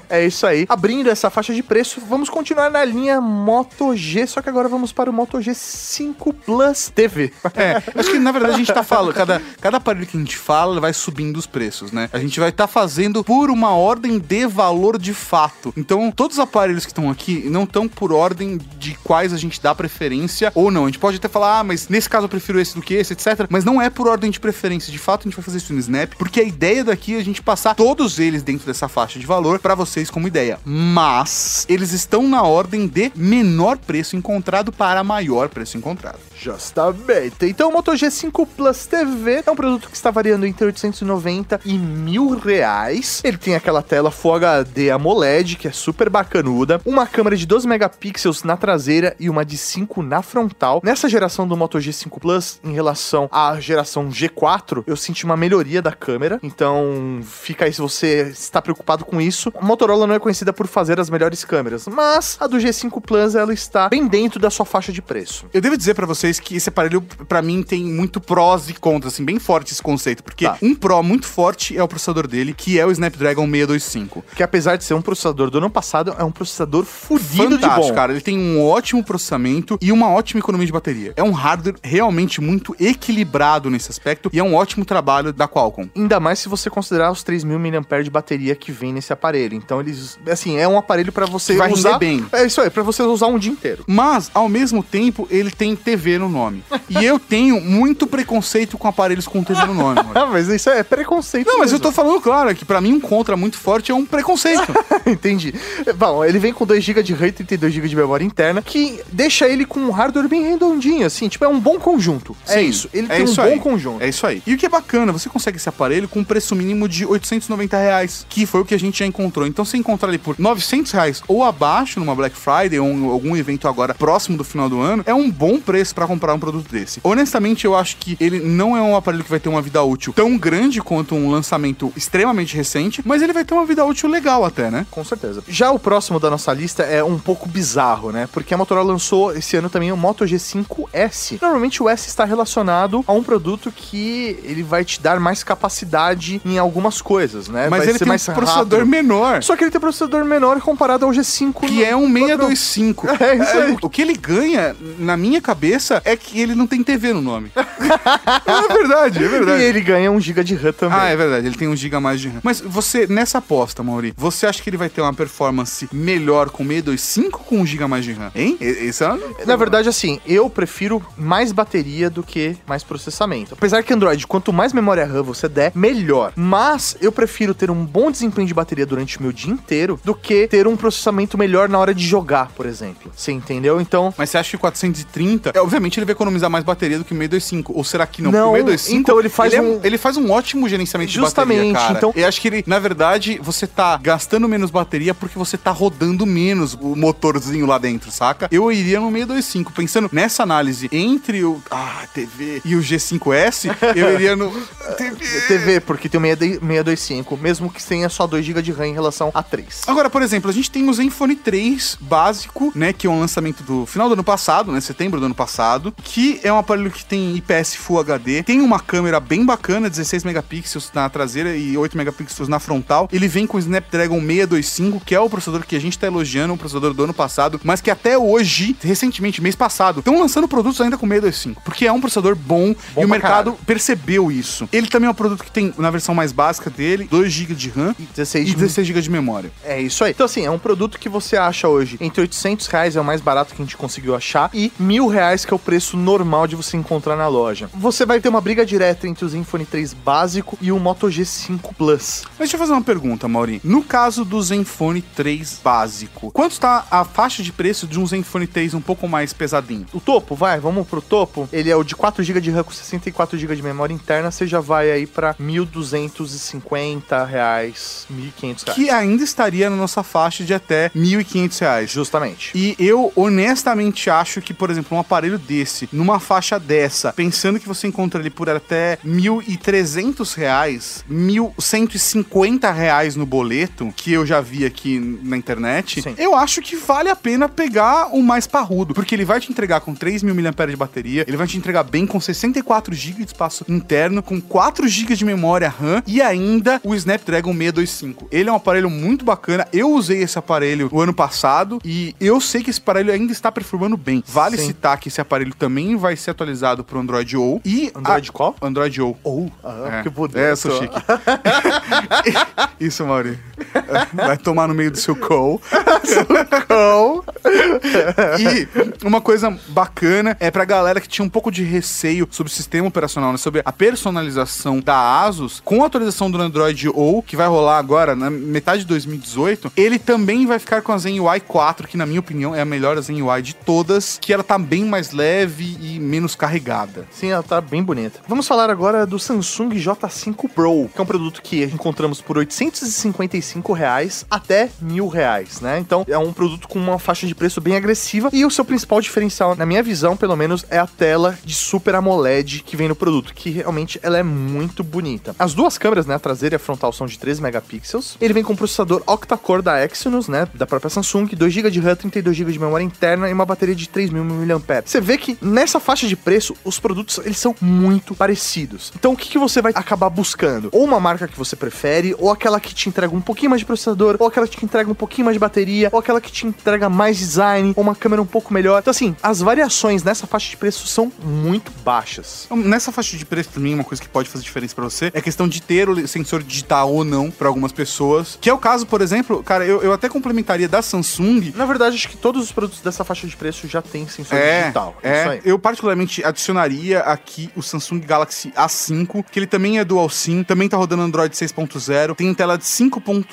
É isso aí. Abrindo essa faixa de preço, vamos continuar na linha Moto G, só que agora vamos para o Moto G5 Plus TV. É, acho que na verdade a gente tá falando, cada, cada aparelho que a gente fala vai subindo os preços, né? A gente vai estar fazendo por uma ordem de valor de fato. Então, todos os aparelhos que estão aqui não estão por ordem de quais a gente dá preferência ou não. A gente pode até falar, ah, mas nesse caso eu prefiro esse do que esse, etc. Mas não é por ordem de preferência. De fato, a gente vai fazer isso no Snap, porque a ideia daqui é a gente passar todos eles dentro dessa faixa de valor pra vocês como ideia. Mas eles estão na ordem de menor preço encontrado para maior preço encontrado. Justamente. Então o Moto G5 Plus TV é um produto que está variando entre 890 e mil reais. Ele tem aquela tela Full HD AMOLED, que é super bacanuda, uma câmera de 12 megapixels na traseira e uma de 5 na frontal. Nessa geração do Moto G5 Plus, em relação à geração G4, eu senti uma melhoria da câmera. Então fica se você está preocupado com isso. A Motorola não é conhecida por fazer as melhores câmeras, mas a do G5 Plus ela está bem dentro da sua faixa de preço. Eu devo dizer pra vocês que esse aparelho, pra mim, tem muito prós e contras, assim, bem forte esse conceito. Porque Tá. um pró muito forte é o processador dele, que é o Snapdragon 625. Que apesar de ser um processador do ano passado, é um processador fudido de bom. cara. Ele tem um ótimo processamento e uma ótima economia de bateria. É um hardware realmente muito equilibrado nesse aspecto e é um ótimo trabalho da Qualcomm. Ainda mais se você considerar os 3.000 mAh de bateria que vem nesse aparelho. Então eles, assim, é um aparelho pra você vai usar bem. É isso aí, pra você usar um dia inteiro. Mas, ao mesmo tempo, ele tem TV no nome. e eu tenho muito preconceito com aparelhos com TV no nome. Ah, mas isso é preconceito. Não, mas eu mesmo. tô falando claro é que pra mim um contra muito forte é um preconceito. Entendi. Bom, ele vem com 2 GB de RAM e 32 GB de memória interna, que deixa ele com um hardware bem redondinho, assim, tipo, é um bom conjunto. é Sim, isso. Ele é tem isso um bom aí. conjunto. É isso aí. E o que é bacana, você consegue esse aparelho com um preço mínimo de 890 reais, que foi o que a gente já encontrou. Então, você encontrar ele por 900 reais ou abaixo numa Black Friday ou em algum evento agora próximo do final do ano, é um bom preço pra comprar um produto desse. Honestamente, eu acho que ele não é um aparelho que vai ter uma vida útil tão grande quanto um lançamento extremamente recente, mas ele vai ter uma vida útil legal até, né? Com certeza. Já o próximo da nossa lista é um pouco bizarro, né? Porque a Motorola lançou esse ano também o Moto G5S. Normalmente o S está relacionado a um produto que ele vai te dar mais capacidade em algumas coisas, né? Mas vai ele tem mais um processador rápido. menor. Só que ele tem processador menor comparado ao G5. Que é um 625. É isso aí. O que ele ganha, na minha cabeça, é que ele não tem TV no nome. é verdade, é verdade. E ele ganha 1 GB de RAM também. Ah, é verdade, ele tem um giga a mais de RAM. Mas você, nessa aposta, Mauri, você acha que ele vai ter uma performance melhor com 625 ou com 1 giga a mais de RAM? Hein? Esse é. Na verdade, assim, eu prefiro mais bateria do que mais processamento. Apesar que Android, quanto mais memória RAM você der, melhor. Mas eu prefiro ter um bom desempenho de bateria durante o meu dia inteiro do que ter um processamento melhor na hora de jogar, por exemplo. Você entendeu? Então, Mas você acha que o 430, é, obviamente ele vai economizar mais bateria do que o 625, ou será que não? Não, Porque o 625, então ele faz é- um- ele faz um ótimo gerenciamento Justamente, de bateria, cara. então- Eu acho que ele, na verdade, você tá gastando menos bateria porque você tá rodando menos o motorzinho lá dentro, saca? Eu iria no 625, pensando nessa análise entre o ah, TV e o G5S, eu iria no TV. TV, porque tem o 625, mesmo que tenha só 2 GB de RAM em relação a 3. Agora, por exemplo, a gente tem o Zenfone 3 básico, né? Que é um lançamento do final do ano passado, né? Setembro do ano passado. Que é um aparelho que tem IPS Full HD. Tem uma câmera bem bacana, 16 megapixels na traseira e 8 megapixels na frontal. Ele vem com o Snapdragon 625, que é o processador que a gente tá elogiando, um processador do ano passado, mas que até hoje, recentemente, mês passado, estão lançando produtos ainda com 625. Porque é um processador bom, Bom e o mercado caralho. percebeu isso. Ele também é um produto que tem, na versão mais básica dele, 2 GB de RAM E 16 e de 16 GB de memória. É isso aí. Então, assim, é um produto que você acha hoje entre 800 reais, é o mais barato que a gente conseguiu achar, e mil reais, que é o preço normal de você encontrar na loja. Você vai ter uma briga direta entre o Zenfone 3 básico e o Moto G5 Plus. Mas deixa eu fazer uma pergunta, Mauri. No caso do Zenfone 3 básico, quanto está a faixa de preço de um Zenfone 3 um pouco mais pesadinho? O topo, vai, vamos pro topo. Ele é o de 4 GB de RAM com 64 GB de memória interna, você já vai aí pra 1.250 reais, 1.500 reais. Que ainda estaria na nossa faixa de até 1.500 reais. Justamente. E eu honestamente acho que, por exemplo, um aparelho desse, numa faixa dessa, pensando que você encontra ele por até 1.300 reais, 1.150 reais no boleto, que eu já vi aqui na internet, Sim. eu acho que vale a pena pegar o mais parrudo, porque ele vai te entregar com 3.000 mAh de bateria, ele vai te entregar bem com 64 GB de espaço interno, com 4 GB de memória RAM e ainda o Snapdragon 625. Ele é um aparelho muito bacana. Eu usei esse aparelho o ano passado e eu sei que esse aparelho ainda está performando bem. Vale Sim. citar que esse aparelho também vai ser atualizado para o Android O e Android a- qual? Android O. Ou, ah, É, que bonito. É, sou chique. Isso, Mauri. Vai tomar no meio do seu call. E uma coisa bacana é pra galera que tinha um pouco de receio sobre o sistema operacional, né, sobre a personalização da Asus. Com a atualização do Android O, que vai rolar agora na metade de 2018, ele também vai ficar com a Zen UI 4, que na minha opinião é a melhor Zen UI de todas, que ela tá bem mais leve e menos carregada. Sim, ela tá bem bonita. Vamos falar agora do Samsung J5 Pro, que é um produto que encontramos por 855 reais até mil reais, né? Então é um produto com uma faixa de preço bem agressiva e o seu principal diferencial, na minha visão, pelo menos, é a tela de Super AMOLED que vem no produto, que realmente ela é muito bonita. As duas câmeras, né, a traseira e a frontal são de 13 megapixels. Ele vem com processador octa-core da Exynos, né, da própria Samsung, 2 GB de RAM, 32 GB de memória interna e uma bateria de 3.000 mAh. Você vê que nessa faixa de preço, os produtos eles são muito parecidos. Então o que, que você vai acabar buscando? Ou uma marca que você prefere, ou aquela que te entrega um pouquinho mais de processador, ou aquela que te entrega um pouquinho mais de bateria, ou aquela que te entrega mais design, ou uma câmera um pouco melhor. Então assim, as variações nessa faixa de preço são muito baixas. Então, Nessa faixa de preço também, uma coisa que pode fazer diferença pra você é a questão de ter o sensor digital ou não pra algumas pessoas. Que é o caso, por exemplo, cara, eu, eu até complementaria da Samsung. Na verdade, acho que todos os produtos dessa faixa de preço já têm sensor É, digital. Isso é. aí. Eu particularmente adicionaria aqui o Samsung Galaxy A5, que ele também é dual SIM, também tá rodando Android 6.0, tem tela de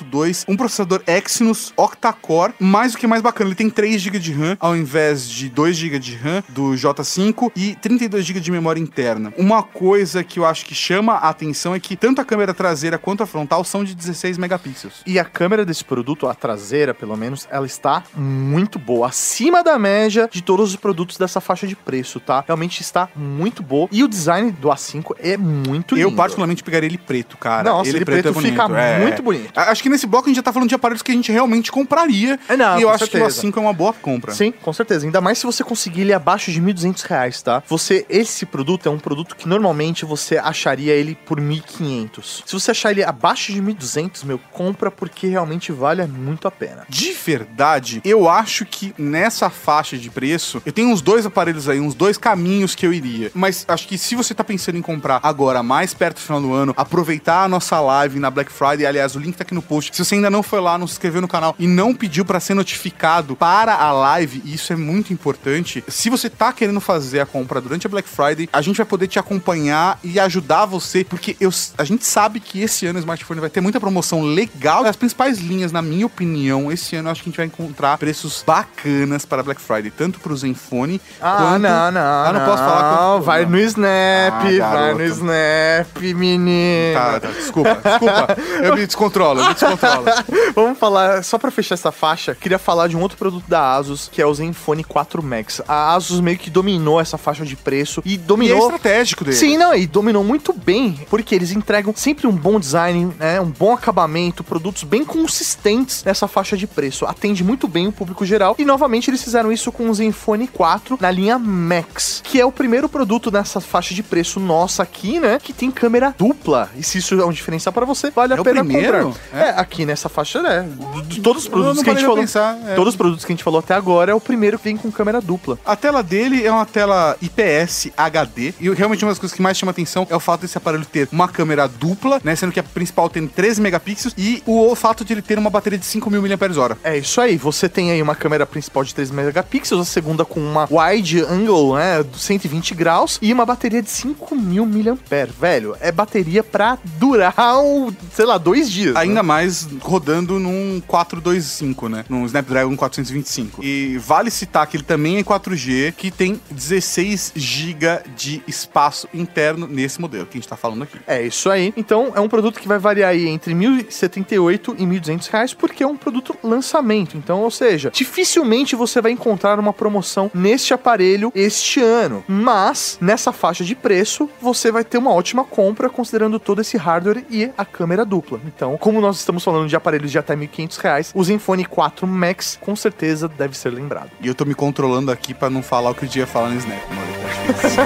5.2, um processador Exynos octa-core, mais o que é mais bacana, ele tem 3 GB de RAM ao invés de 2 GB de RAM do J5 e 32 GB de memória interna. Uma coisa que eu acho que chama a atenção é que tanto a câmera traseira quanto a frontal são de 16 megapixels. E a câmera desse produto, a traseira pelo menos, ela está muito boa, acima da média de todos os produtos dessa faixa de preço, tá? Realmente está muito boa. E o design do A5 é muito lindo. Eu particularmente pegaria ele preto, cara. Nossa, ele preto fica muito bonito. Acho que nesse bloco a gente já tá falando de aparelhos que a gente realmente compraria. É, não, e eu acho certeza. que o A5 é uma boa compra. Sim, com certeza. Ainda mais se você conseguir ele abaixo de 1.200 reais, tá? Você, esse produto é um produto que normalmente você acharia ele por 1.500. Se você achar ele abaixo de 1.200, meu, compra porque realmente vale muito a pena. De verdade, eu acho que nessa faixa de preço, eu tenho uns dois aparelhos aí, uns dois caminhos que eu iria. Mas acho que se você tá pensando em comprar agora, mais perto do final do ano, aproveitar a nossa live na Black Friday, aliás, o link tá aqui no post. Se você ainda não foi lá, não se inscreveu no canal e não pediu pra ser notificado para a live, e isso é muito importante. Se você tá querendo fazer a compra durante a Black Friday, a gente vai poder te acompanhar e ajudar você, porque eu, a gente sabe que esse ano o smartphone vai ter muita promoção legal. As principais linhas, na minha opinião, esse ano eu acho que a gente vai encontrar preços bacanas para Black Friday, tanto pro Zenfone Ah, quanto... não, não. Ah, não, posso falar quanto- Vai não. no Snap, Ah, vai no Snap, menino. Tá, tá, desculpa, desculpa. Eu me descontrolo, eu me descontrolo. Vamos falar, só pra fechar essa faixa, queria falar de um outro produto da Asus, que é o Zenfone 4 Max. A Asus meio que dominou essa faixa de preço e E é dominou. estratégico dele. Sim, não, e dominou muito bem, porque eles entregam sempre um bom design, né, um bom acabamento, produtos bem consistentes nessa faixa de preço. Atende muito bem o público geral. E novamente eles fizeram isso com o Zenfone 4 na linha Max, que é o primeiro produto nessa faixa de preço nossa aqui, né, que tem câmera dupla. E se isso é um diferencial pra você, vale É a o pena primeiro? comprar. É? Aqui nessa faixa, né, de todos os produtos que a gente falou. pensar, é. Todos os produtos que a gente falou até agora é o primeiro que vem com câmera dupla. A tela dele é uma tela IPS HD. E realmente uma das coisas que mais chama atenção é o fato desse aparelho ter uma câmera dupla, né? Sendo que a principal tem 13 megapixels. E o fato de ele ter uma bateria de 5.000 mAh. É isso aí, você tem aí uma câmera principal de 3 megapixels, a segunda com uma wide angle, né, de 120 graus e uma bateria de 5000 mAh. Velho, é bateria pra durar, um, sei lá, dois dias. Ainda né? mais rodando num 425, né? Num Snapdragon 425. E vale citar que ele também é 4G, que tem 16 GB de espaço interno nesse modelo que a gente tá falando aqui. É isso aí. Então, é um produto que vai variar aí entre 1.078 e 1.200 reais, porque é um produto lançamento. Então, ou seja, dificilmente você vai encontrar uma promoção neste aparelho este ano. Mas, nessa faixa de preço, você vai ter uma ótima compra, considerando todo esse hardware e a câmera dupla. Então, como nós estamos falando de aparelhos de até 1.500 reais, o Zenfone 4 Max, com certeza, deve ser lembrado. E eu tô me controlando aqui pra não falar o que eu ia falar no Snap, Maurício.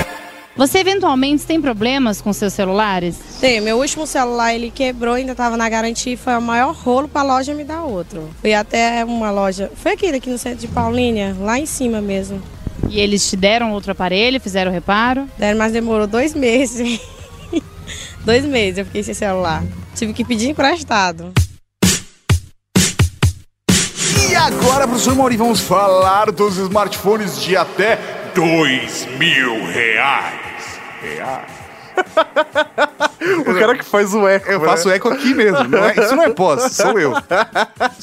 Você eventualmente tem problemas com seus celulares? Tem, meu último celular ele quebrou, ainda tava na garantia e foi o maior rolo pra loja me dar outro. Fui até uma loja, foi aqui aqui no centro de Paulínia, lá em cima mesmo. E eles te deram outro aparelho, fizeram o reparo? Deram, Mas demorou dois meses. Dois meses eu fiquei sem celular. Tive que pedir emprestado. E agora, professor Mauri, vamos falar dos smartphones de até Dois mil reais. Reais. O cara que faz o eco. Eu né? faço eco aqui mesmo. não é- isso não é pós, sou eu.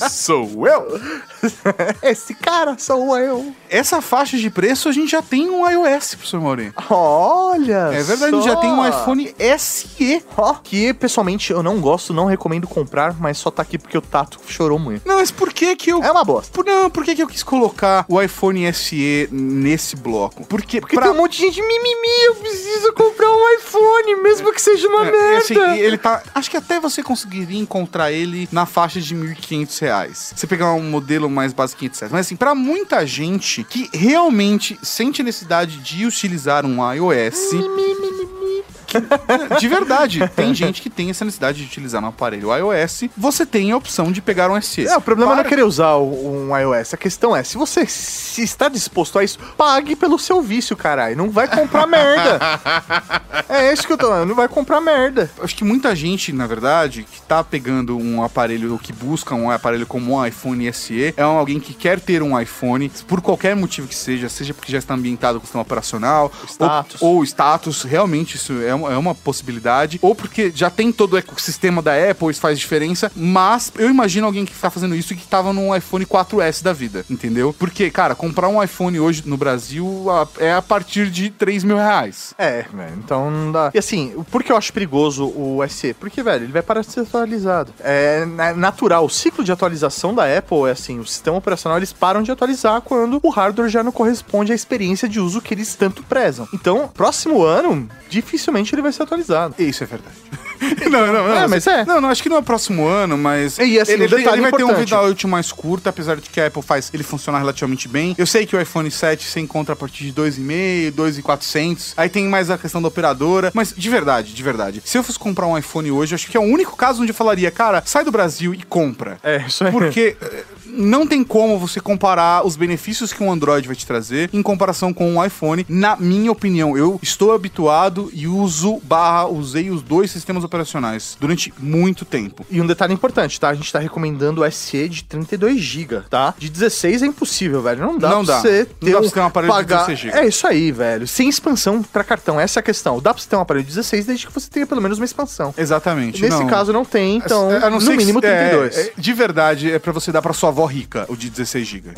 Sou eu. Esse cara sou eu. Essa faixa de preço a gente já tem um iOS, professor Mauri. Olha É verdade, a gente já tem um iPhone SE. Ó, que pessoalmente eu não gosto, não recomendo comprar, mas só tá aqui porque o Tato chorou muito. Não, mas por que que eu... É uma bosta. Por, não, por que que eu quis colocar o iPhone SE nesse bloco? Porque, Porque pra- tem um monte de gente mimimi, eu preciso comprar um iPhone, mesmo que seja uma merda. assim, ele tá. Acho que até você conseguiria encontrar ele na faixa de 1.500 reais. Você pegar um modelo mais básico, etc. Mas assim, pra muita gente que realmente sente necessidade de utilizar um iOS. de verdade, tem gente que tem essa necessidade de utilizar um aparelho iOS. Você tem a opção de pegar um SE. É, o problema não é Para- querer usar um iOS. A questão é, se você se está disposto a isso, pague pelo seu vício, caralho. Não vai comprar merda. É isso que eu tô falando. Não vai comprar merda. Acho que muita gente, na verdade, que tá pegando um aparelho ou que busca um aparelho como um iPhone SE, é alguém que quer ter um iPhone, por qualquer motivo que seja, seja porque já está ambientado com o sistema operacional, Status. Ou, ou status, realmente isso é uma, é uma possibilidade, ou porque já tem todo o ecossistema da Apple, isso faz diferença, mas eu imagino alguém que tá fazendo isso e que tava num iPhone 4S da vida, entendeu? Porque, cara, comprar um iPhone hoje no Brasil é a partir de 3 mil reais. É, então não dá. E assim, por que eu acho perigoso o SE? Porque, velho, ele vai parar de ser atualizado. É na- natural, o ciclo de atualização da Apple é assim, o sistema operacional eles param de atualizar quando o hardware já não corresponde à experiência de uso que eles tanto prezam. Então, próximo ano, dificilmente ele vai ser atualizado. Isso é verdade. não, não, não. É, mas é. Não, não, acho que não é próximo ano, mas. E, assim, ele, um ele vai ter um vida útil mais curto, apesar de que a Apple faz ele funcionar relativamente bem. Eu sei que o iPhone 7 você encontra a partir de 2,5, 2,400. Aí tem mais a questão da operadora. Mas de verdade, de verdade. Se eu fosse comprar um iPhone hoje, acho que é o único caso onde eu falaria, cara, sai do Brasil e compra. É, isso aí. Porque eh, não tem como você comparar os benefícios que um Android vai te trazer em comparação com um iPhone. Na minha opinião, eu estou habituado e uso barra, usei os dois sistemas operacionais durante muito tempo. E um detalhe importante, tá? A gente tá recomendando o SE de 32 GB, tá? De 16 é impossível, velho. Não dá Não pra dá. você Não dá pra você ter um aparelho de 16 GB. É isso aí, velho. Sem expansão pra cartão. Essa é a questão. Dá pra você ter um aparelho de 16 desde que você tenha pelo menos uma expansão. Exatamente. Nesse não. caso não tem, então, A não ser no que- mínimo é, 32. é, de verdade, é pra você dar pra sua avó rica o de 16 GB.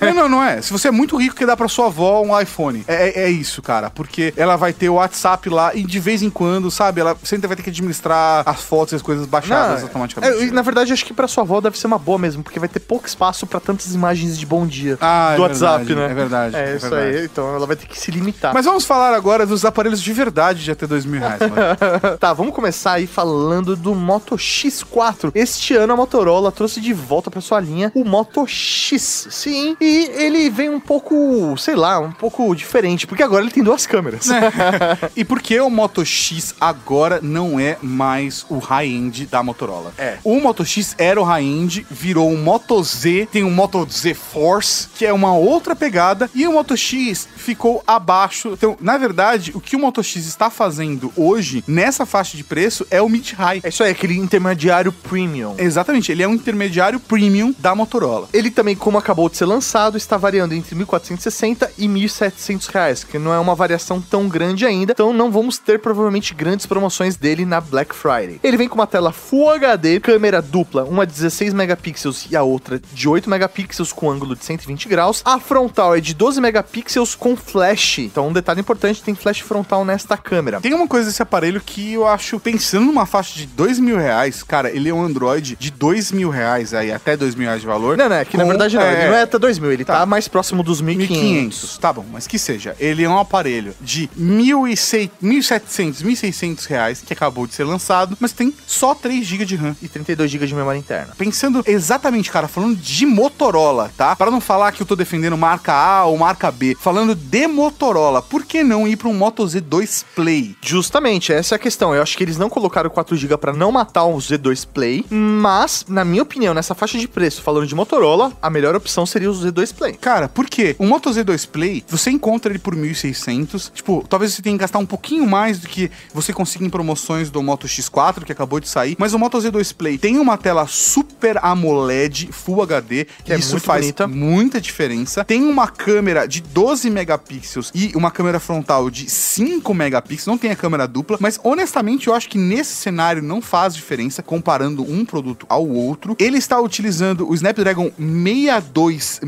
não, não, não é. Se você é muito rico, que dá pra sua avó um iPhone. É, é- é isso, cara. Porque ela vai ter o WhatsApp lá e de vez em quando, sabe? Ela sempre vai ter que administrar as fotos e as coisas baixadas Não, automaticamente. é, na verdade, acho que pra sua avó deve ser uma boa mesmo, porque vai ter pouco espaço pra tantas imagens de bom dia Ah, é do WhatsApp, verdade, né? é verdade, É, é isso verdade. aí. Então ela vai ter que se limitar. Mas vamos falar agora dos aparelhos de verdade de até dois mil reais. mano. tá, vamos começar aí falando do Moto X4. Este ano a Motorola trouxe de volta pra sua linha o Moto X. Sim, e ele vem um pouco, sei lá, um pouco diferente, porque agora ele tem duas câmeras. e por que o Moto X agora não é mais o high-end da Motorola? É. O Moto X era o high-end, virou um Moto Z, tem o Moto Z Force, que é uma outra pegada, e o Moto X ficou abaixo. Então, na verdade, o que o Moto X está fazendo hoje, nessa faixa de preço, é o mid-high. É isso aí, aquele intermediário premium. Exatamente, ele é um intermediário premium da Motorola. Ele também, como acabou de ser lançado, está variando entre 1.460 e 1.700 reais, que não é uma variação tão grande ainda, então não vamos ter provavelmente grandes promoções dele na Black Friday. Ele vem com uma tela Full HD, câmera dupla, uma de 16 megapixels e a outra de 8 megapixels com ângulo de 120 graus. A frontal é de 12 megapixels com flash. Então, um detalhe importante, tem flash frontal nesta câmera. Tem uma coisa desse aparelho que eu acho, pensando numa faixa de dois mil reais, cara, ele é um Android de dois mil reais aí, até dois mil reais de valor. Não, não, é que na com- verdade não, ele não é até 2.000, ele tá, Tá. mais próximo dos 1.500. 1.500, tá bom, mas que seja. Ele é um aparelho de 1.600, 1.700, 1.600 reais, que acabou de ser lançado, mas tem só 3 GB de RAM. E 32 GB de memória interna. Pensando exatamente, cara, falando de Motorola, tá? Para não falar que eu tô defendendo marca A ou marca B, falando de Motorola, por que não ir para um Moto Z2 Play? Justamente, essa é a questão. Eu acho que eles não colocaram 4GB pra não matar o Z2 Play, mas, na minha opinião, nessa faixa de preço, falando falando de Motorola, a melhor opção seria o Z2 Play. Cara, por quê? O Moto Z2 Play, você encontra ele por 1.600. Tipo, talvez você tenha que gastar um pouquinho mais do que você consiga em promoções do Moto X4, que acabou de sair. Mas o Moto Z2 Play tem uma tela Super AMOLED Full HD, Que é isso muito faz bonita. muita diferença. Tem uma câmera de 12 megapixels e uma câmera frontal de 5 megapixels. Não tem a câmera dupla, mas honestamente eu acho que nesse cenário não faz diferença comparando um produto ao outro. Ele está utilizando o Snapdragon 626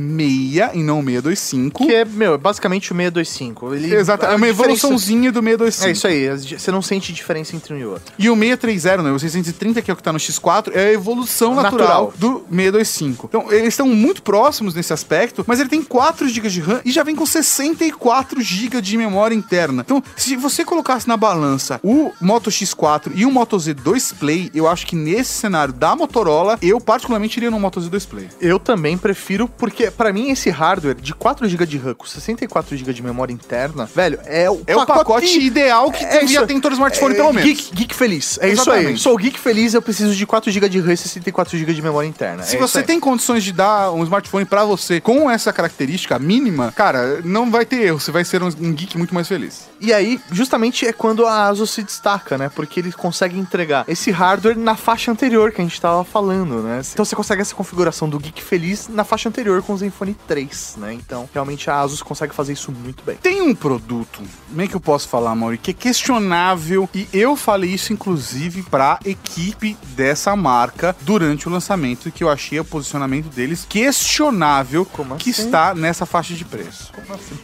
e não o 625. Que é, meu, é basicamente o 625. Ele, Exato, é uma diferença- evoluçãozinha do 625. É isso aí, você não sente diferença entre um e outro. E o 630, né, o 630, que é o que tá no X4, é a evolução natural, Natural. do 625. Então, eles estão muito próximos nesse aspecto, mas ele tem 4 GB de RAM e já vem com 64 GB de memória interna. Então, se você colocasse na balança o Moto X4 e o Moto Z2 Play, eu acho que nesse cenário da Motorola, eu particularmente iria no Moto Z2 Play. Eu também prefiro, porque pra mim esse hardware de 4 GB de RAM com 64 GB de memória interna, velho, é o É o pacote ideal que É devia ter em todo smartphone, É, pelo menos. Geek, geek feliz. É isso aí. Exatamente. Sou geek feliz, eu preciso de 4 GB de RAM e 64 GB de memória interna. Se É você tem condições de dar um smartphone pra você com essa característica mínima, cara, não vai ter erro. Você vai ser um geek muito mais feliz. E aí, justamente é quando a ASUS se destaca, né? Porque ele consegue entregar esse hardware na faixa anterior que a gente tava falando, né? Então você consegue essa configuração do Geek Feliz na faixa anterior com o Zenfone 3, né? Então, realmente a ASUS consegue fazer isso muito bem. Tem um produto, como é que eu posso falar, Mauri, que é questionável, e eu falei isso inclusive pra equipe dessa marca durante o lançamento, que eu achei o posicionamento deles questionável Como que assim? está nessa faixa de preço.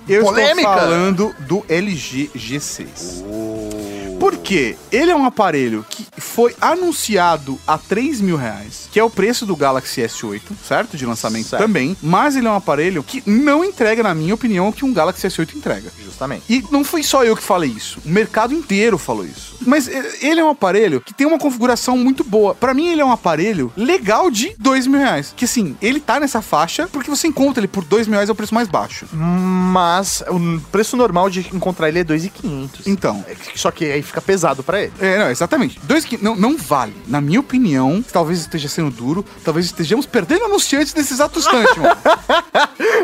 Eu Polêmica! estou falando do LG G6. Por quê? Ele é um aparelho que foi anunciado a 3 mil reais, que é o preço do Galaxy S8, certo? De lançamento Certo. também. Mas ele é um aparelho que não entrega, na minha opinião, o que um Galaxy S8 entrega. Justamente. E não fui só eu que falei isso. O mercado inteiro falou isso. Mas eh, ele é um aparelho que tem uma configuração muito boa. Pra mim, ele é um aparelho legal de dois mil reais. Que assim, ele tá nessa faixa porque você encontra ele por dois mil reais é o preço mais baixo. Mas o preço normal de encontrar ele é 2,500. Então, É Só que aí fica pesado pra ele. É, não, exatamente. Dois que não, não vale. Na minha opinião, talvez esteja sendo duro, talvez estejamos perdendo anunciantes nesse exato instante, mano.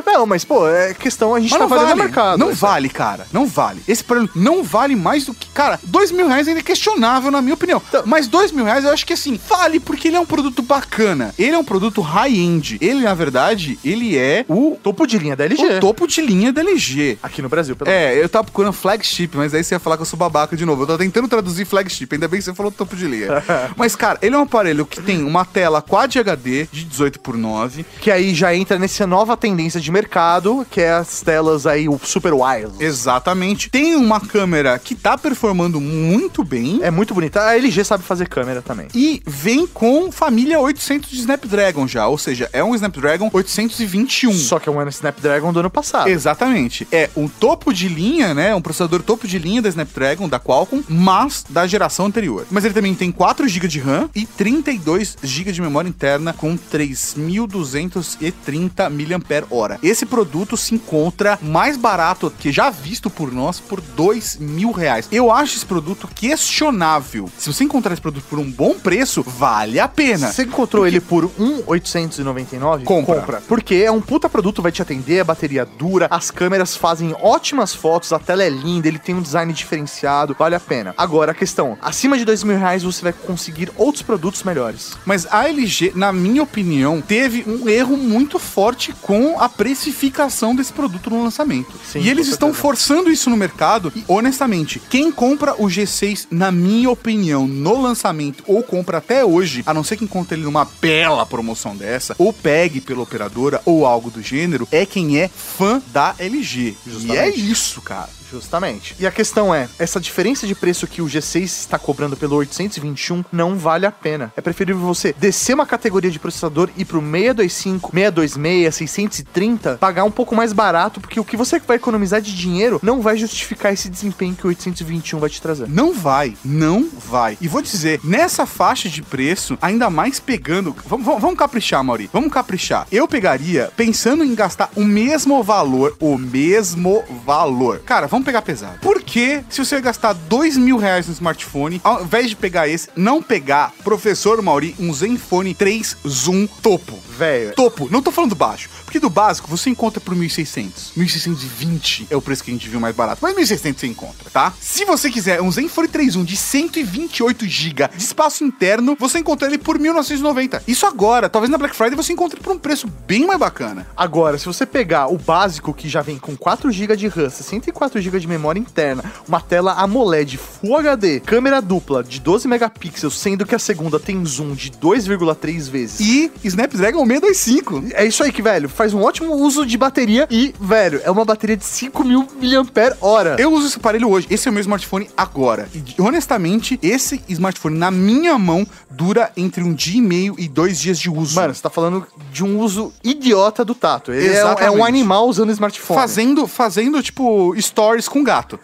Não, mas pô, é questão a gente Mas tá não fazendo vale. mercado. não É vale, cara. Não vale. Esse aparelho não vale mais do que. Cara, dois mil reais ainda é questionável, na minha opinião. Mas dois mil reais eu acho que assim, vale porque ele é um produto bacana. Ele é um produto high-end. Ele, na verdade, ele é o, Topo de linha da LG. o topo de linha da LG. Aqui no Brasil, pelo É, eu tava procurando flagship, mas aí você ia falar que eu sou babaca de novo. Eu tava tentando traduzir flagship, ainda bem que você falou topo de linha. mas, cara, ele é um aparelho que tem uma tela Quad HD de 18 por 9 Que aí já entra nessa nova tendência de mercado, que é as telas aí, o Super Wireless. Exatamente. Tem uma câmera que tá performando muito bem. É muito bonita. A LG sabe fazer câmera também. E vem com família 800 de Snapdragon já, ou seja, é um Snapdragon 821. Só que é um Snapdragon do ano passado. Exatamente. É um topo de linha, né? Um processador topo de linha da Snapdragon, da Qualcomm, mas da geração anterior. Mas ele também tem 4 GB de RAM e 32 GB de memória interna com 3.230 mAh. Esse produto se encontra mais barato que já visto por nós por 2 mil reais. Eu acho esse produto questionável. Se você encontrar esse produto por um bom preço, vale a pena. Você encontrou ele por 1,899? Compra. Porque é um puta produto, vai te atender, a bateria dura, as câmeras fazem ótimas fotos, a tela é linda, ele tem um design diferenciado, vale a pena. Agora, a questão, acima de dois mil reais você vai conseguir outros produtos melhores. Mas a LG, na minha opinião, teve um erro muito forte com a precificação desse produto no lançamento. Sim, e eles estão forçando isso no mercado. E, honestamente, quem compra o G6, na minha opinião, no lançamento, ou compra até hoje, a não ser que encontre ele numa bela promoção dessa, ou pegue pela operadora, ou algo do gênero, é quem é fã da LG. E Justamente. é isso, cara. Justamente. E a questão é, essa diferença de preço que o G6 está cobrando pelo 821 não vale a pena. É preferível você descer uma categoria de processador e pro 625, 626, 630, pagar um pouco mais barato, porque o que você vai economizar de dinheiro não vai justificar esse desempenho que o 821 vai te trazer. Não vai, não vai. E vou dizer, nessa faixa de preço, ainda mais pegando. Vamos, vamos, vamos caprichar, Mauri. Vamos caprichar. Eu pegaria, pensando em gastar o mesmo valor, o mesmo valor. Cara, vamos vamos pegar pesado. Por que, se você gastar dois mil reais no smartphone, ao invés de pegar esse, não pegar, professor Mauri, um Zenfone 3 Zoom topo? Velho. Topo, não tô falando baixo. Porque do básico você encontra por 1.600. 1.620 é o preço que a gente viu mais barato. Mas 1.600 você encontra, tá? Se você quiser um Zenfone 3.1 de 128 GB de espaço interno, você encontra ele por 1.990. Isso agora. Talvez na Black Friday você encontre por um preço bem mais bacana. Agora, se você pegar o básico que já vem com 4 GB de RAM, 64 GB de memória interna, uma tela AMOLED Full HD, câmera dupla de 12 megapixels, sendo que a segunda tem zoom de 2,3 vezes. E Snapdragon 625. É isso aí que, velho, faz um ótimo uso de bateria e, velho, é uma bateria de 5000 mAh. Eu uso esse aparelho hoje. Esse é o meu smartphone agora. E honestamente, esse smartphone na minha mão dura entre um dia e meio e dois dias de uso. Mano, você tá falando de um uso idiota do tato. Ele é, um- é um animal usando smartphone. Fazendo, fazendo, tipo, stories com gato.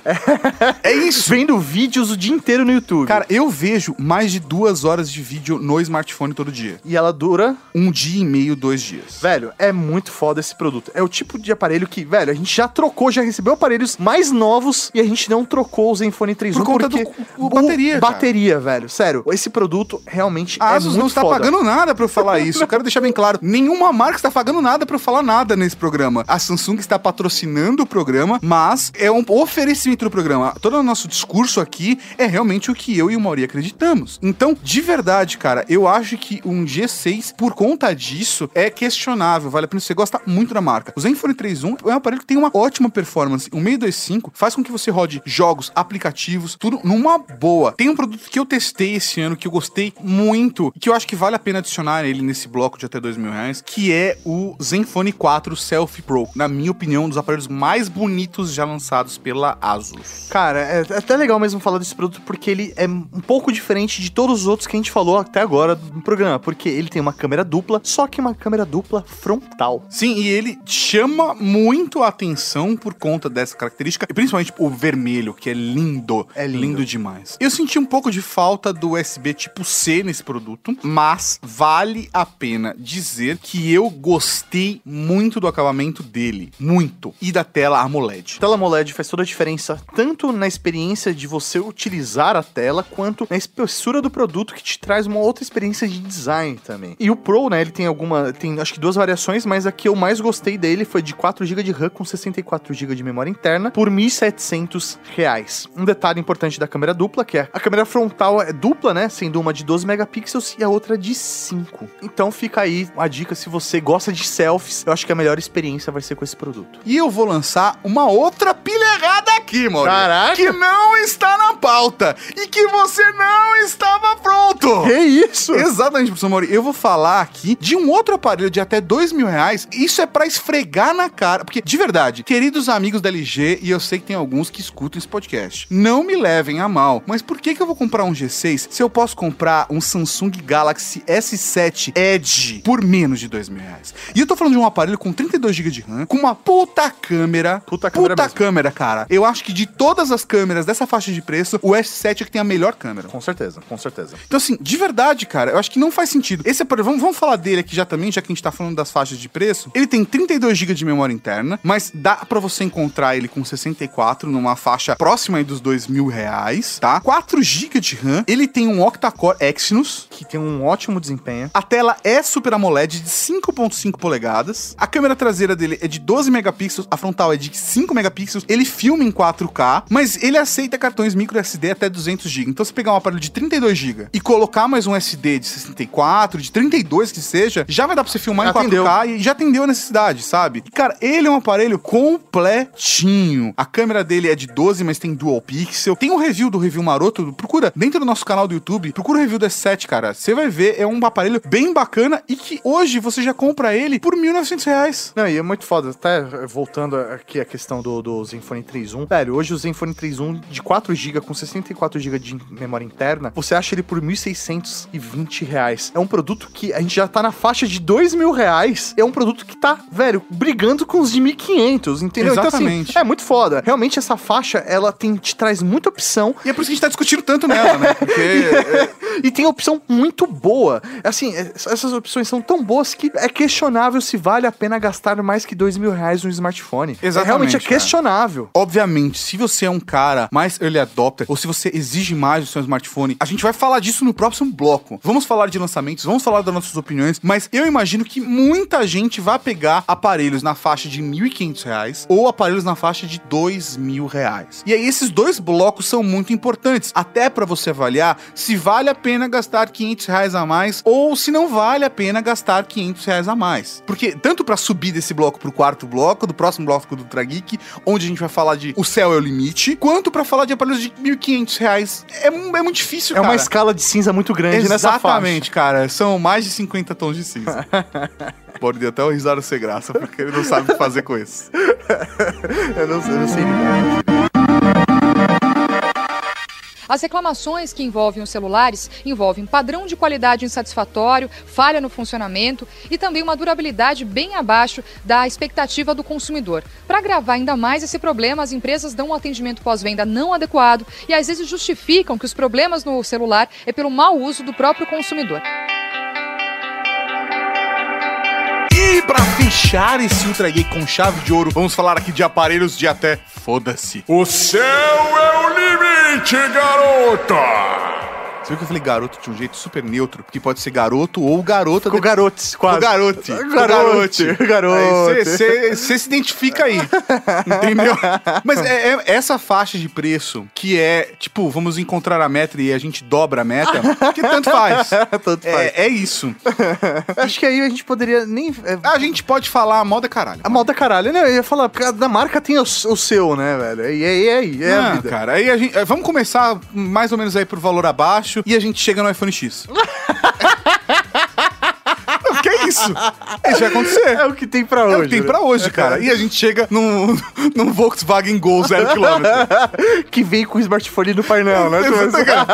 É isso. Vendo vídeos o dia inteiro no YouTube. Cara, eu vejo mais de duas horas de vídeo no smartphone todo dia. e ela dura Um dia e meio, dois dias. Velho, é muito foda esse produto. É o tipo de aparelho que, velho, a gente já trocou, já recebeu aparelhos mais novos e a gente não trocou o Zenfone 3 Por conta porque do- o bateria, cara. bateria, velho. Sério, esse produto realmente A é Asus muito não está foda. pagando nada pra eu falar isso. Eu quero deixar bem claro. Nenhuma marca está pagando nada pra eu falar nada nesse programa. A Samsung está patrocinando o programa, mas é um oferecimento do programa. Todo o nosso discurso aqui é realmente o que eu e o Mauri acreditamos. Então, de verdade, cara, eu acho que um G6, por conta disso, é questionável. Vale a pena você gosta muito da marca. O Zenfone 3.1 é um aparelho que tem uma ótima performance. O 625 faz com que você rode jogos, aplicativos, tudo numa boa. Tem um produto que eu testei esse ano que eu gostei muito e que eu acho que vale a pena adicionar ele nesse bloco de até dois mil reais, que é o Zenfone 4 Selfie Pro. Na minha opinião, um dos aparelhos mais bonitos já lançados pela Asus. Cara, é até legal mesmo falar desse produto porque ele é um pouco diferente de todos os outros que a gente falou até agora no programa, porque ele tem uma câmera dupla, só que uma câmera dupla frontal. Sim, e ele chama muito a atenção por conta dessa característica, e principalmente o vermelho, que é lindo. É lindo. demais. Eu senti um pouco de falta do USB tipo C nesse produto, mas vale a pena dizer que eu gostei muito do acabamento dele. Muito. E da tela AMOLED. A tela AMOLED faz toda a diferença, tanto na experiência de você utilizar a tela, quanto na espessura do produto, que te traz uma outra experiência de design também. E o Pro, né, ele tem alguma, tem acho que duas variações, mas a que eu mais gostei dele foi de 4 GB de RAM com 64 GB de memória interna por 1.700 reais. Um detalhe importante da câmera dupla, que é a câmera frontal é dupla, né, sendo uma de 12 megapixels e a outra de 5. Então fica aí a dica, se você gosta de selfies, eu acho que a melhor experiência vai ser com esse produto. E eu vou lançar uma outra pilha errada aqui, mano. Caraca! Que não está na pauta. E que você não estava pronto. Que isso? Exatamente, professor Mauri. Eu vou falar aqui de um outro aparelho de até dois mil reais. Isso é pra esfregar na cara. Porque, de verdade, queridos amigos da LG, e eu sei que tem alguns que escutam esse podcast, não me levem a mal. Mas por que, que eu vou comprar um G6 se eu posso comprar um Samsung Galaxy S7 Edge por menos de dois mil reais? E eu tô falando de um aparelho com 32 GB de RAM, com uma puta câmera. Puta câmera Puta mesmo. câmera, cara. Eu acho que de todas as câmeras dessa faixa de preço, o S7 é que tem a melhor câmera. Com certeza, com certeza. Então, assim, de verdade, cara, eu acho que não faz sentido. Esse aparelho, vamos, vamos falar dele aqui já também, já que a gente tá falando das faixas de preço. Ele tem 32 GB de memória interna, mas dá pra você encontrar ele com 64 numa faixa próxima aí dos 2 mil reais, tá? 4 GB de RAM. Ele tem um octa-core Exynos. Que tem um ótimo desempenho. A tela é Super AMOLED de 5.5 polegadas. A câmera traseira dele é de 12 megapixels, a frontal é de 5 megapixels. Ele filma em 4K, mas ele aceita cartões micro SD até 200 GB. Então, se pegar um aparelho de 32 GB e colocar mais um SD de 64, de 32 que seja, já vai dar pra você filmar Já em 4K e já atendeu a necessidade, sabe? E, cara, ele é um aparelho completinho. A câmera dele é de 12, mas tem dual pixel. Tem um review do Review Maroto, procura dentro do nosso canal do YouTube, procura o review do S7, cara. Você vai ver, é um aparelho bem bacana e que hoje você já compra ele por 1.900 reais. Não, e é muito foda. Até voltando aqui a questão do, do Zenfone 3.1. Velho, hoje o Zenfone 3.1 de 4GB com 64GB de memória interna, você acha ele por 1.620 reais. É um produto que a gente já tá na faixa de dois mil reais. É um produto que tá, velho, brigando com os de 1.500, entendeu? Então, Exatamente. assim, é muito foda. Realmente, essa faixa, ela tem, te traz muita opção E é por isso que a gente tá discutindo tanto nela, né? Porque é, e tem opção muito boa. Assim, é- essas opções são tão boas que é questionável se vale a pena gastar mais que dois mil reais no smartphone. É, Exatamente, realmente é questionável. Obviamente, se você é um cara mais early adopter, ou se você exige mais do seu smartphone, a gente vai falar disso no próximo bloco. Vamos falar de lançamentos, vamos falar das nossas opiniões, mas eu imagino que muita gente vai pegar aparelhos na faixa de 1.500 reais ou aparelhos na faixa de 2.000 reais. E aí esses dois blocos são muito importantes, até para você avaliar se vale a pena gastar 500 reais a mais ou se não vale a pena gastar 500 reais a mais. Porque tanto para subir desse bloco pro quarto bloco, do próximo bloco do Ultra Geek, onde a gente vai falar de o céu é o limite, quanto para falar de aparelhos de 1.500 reais. É, é muito difícil, É cara. uma escala de cinza muito grande nessa faixa. Exatamente, cara. São mais de 50 tons de cinza. Pode até o risado ser graça, porque ele não sabe o que fazer com isso. Eu não, eu não sei. As reclamações que envolvem os celulares envolvem padrão de qualidade insatisfatório, falha no funcionamento e também uma durabilidade bem abaixo da expectativa do consumidor. Para agravar ainda mais esse problema, as empresas dão um atendimento pós-venda não adequado e às vezes justificam que os problemas no celular é pelo mau uso do próprio consumidor. E pra fechar esse Ultra com chave de ouro, vamos falar aqui de aparelhos de até foda-se. O céu é o limite, garota! Você viu que eu falei garoto de um jeito super neutro, que pode ser garoto ou garota. Ficou garotes, Ficou quase. garote. Garote, garote. Você se identifica aí. entendeu? Mas é, é essa faixa de preço que é, tipo, vamos encontrar a meta e a gente dobra a meta, que tanto faz. Tanto faz. É, é isso. Acho que aí a gente poderia nem. é, A gente pode falar moda caralho. a moda caralho, né? Eu ia falar, cada marca tem o, o seu, né, velho? E aí, é, aí, é, a Ah, vida. cara, aí a gente. Vamos começar mais ou menos aí por valor abaixo e a gente chega no iPhone X. É isso? Isso vai acontecer. É o que tem pra É hoje. o que tem né? pra hoje, cara. E a gente chega num, num Volkswagen Gol 0km. que vem com o smartphone no painel, né?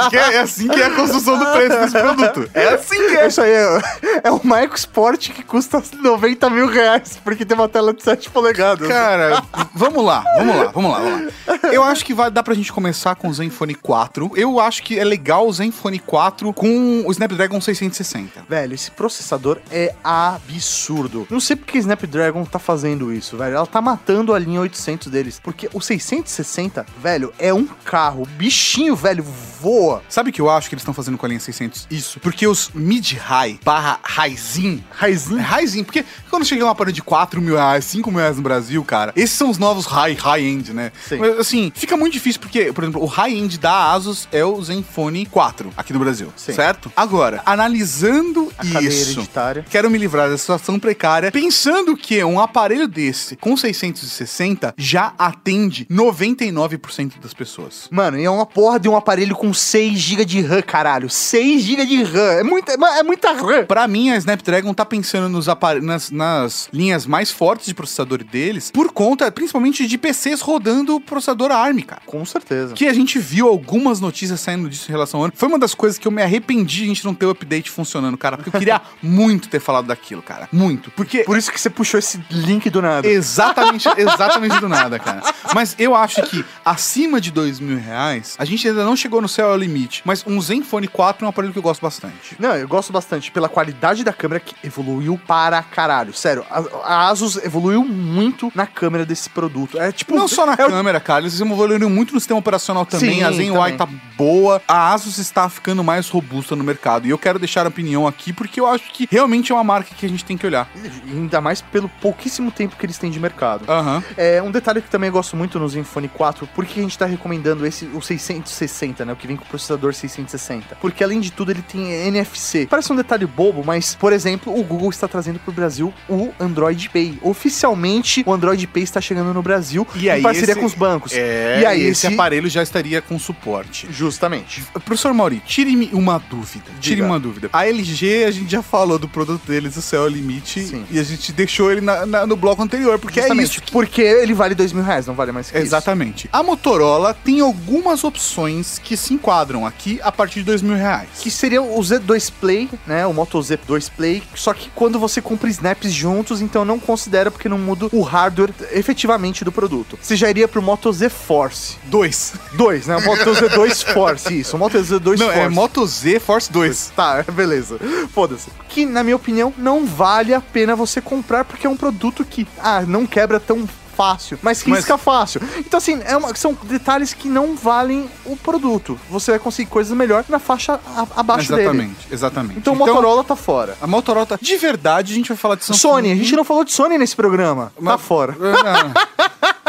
Porque é assim que é a construção do preço desse produto. É assim que é. Isso aí é, é o Micro Sport que custa 90 mil reais, porque tem uma tela de 7 polegadas. Cara, vamos lá, vamos lá, vamos lá, vamos lá. Eu acho que vai dar pra gente começar com o Zenfone 4. Eu acho que é legal o Zenfone 4 com o Snapdragon 660. Velho, esse processador é absurdo. Não sei porque a Snapdragon tá fazendo isso, velho. Ela tá matando a linha 800 deles. Porque o 660, velho, é um carro. Bichinho, velho, voa. Sabe o que eu acho que eles estão fazendo com a linha 600? Isso. Porque os mid-high barra highzinho. Raizinho. É porque quando chega uma aparelho de 4 mil reais, 5 mil reais no Brasil, cara, esses são os novos high, high-end, né? Sim. Mas, assim, fica muito difícil porque, por exemplo, o high-end da Asus é o Zenfone 4 aqui no Brasil, Sim. certo? Agora, analisando A isso, hereditária. quero me livrar dessa situação precária, pensando que um aparelho desse com 660 já atende 99% das pessoas. Mano, e é uma porra de um aparelho com 6 GB de RAM, caralho. 6 GB de RAM. É muita, é muita RAM. Pra mim, a Snapdragon tá pensando nos nas, nas linhas mais fortes de processador deles, por conta, principalmente, de PCs rodando o processador ARM, cara. Com certeza. Que a gente viu algumas notícias saindo disso em relação ao ano. Foi uma das coisas que eu me arrependi de a gente não ter o update funcionando, cara. Porque eu queria muito ter falado daquilo, cara. Muito. Porque Por isso que você puxou esse link do nada. Exatamente, exatamente do nada, cara. Mas eu acho que acima de dois mil reais, a gente ainda não chegou no céu ao limite. Mas um Zenfone 4 é um aparelho que eu gosto bastante. Não, eu gosto bastante pela qualidade da câmera que evoluiu para caralho. Sério, a, a Asus evoluiu muito na câmera desse produto. É tipo. Não só na é o- câmera, cara, eles evoluíram muito no sistema operacional também. Sim, a também. tá boa. A Asus está ficando mais robusta no mercado. E eu quero deixar a opinião aqui porque eu acho que realmente é uma marca que a gente tem que olhar. Ainda mais pelo pouquíssimo tempo que eles têm de mercado. Aham. É, um detalhe que também eu gosto muito no Zenfone 4, por que a gente tá recomendando esse, o 660, né? O que vem com o processador 660. Porque além de tudo ele tem NFC. Parece um detalhe bobo, mas, por exemplo, o Google está trazendo pro Brasil o Android Pay. Oficialmente, o Android Pay está chegando no Brasil E em parceria esse- com os bancos. É, e aí esse aparelho já estaria com suporte. Justamente. Professor Mauri, tire-me uma dúvida. Tire Diga. uma dúvida. A LG, a gente já falou do produto deles, o céu é o limite. Sim. E a gente deixou ele na- na- no bloco anterior, porque é Justamente. isso. que- Porque ele vale dois mil reais, não vale mais que isso. Exatamente. A Motorola tem algumas opções que se enquadram aqui a partir de dois mil reais. Que seria o Z2 Play, né? O Moto Z2 Play. Só que quando você compra snaps juntos, então não considera porque não muda o hardware efetivamente do produto. Você já iria pro Moto Z Force. Dois. 2, né? O Moto Z2 Force, isso. O Moto Z2 Não, Force. é Moto Z Force 2. Tá, beleza. Foda-se. Que, na minha opinião, não vale a pena você comprar, porque é um produto que, ah, não quebra tão fácil, mas risca fácil. Então, assim, é uma- são detalhes que não valem o produto. Você vai conseguir coisas melhor na faixa a- abaixo dele. exatamente, exatamente. Então, o Motorola tá fora. A Motorola tá... De verdade, a gente vai falar de Samsung. Sony, a gente não falou de Sony nesse programa. Tá fora.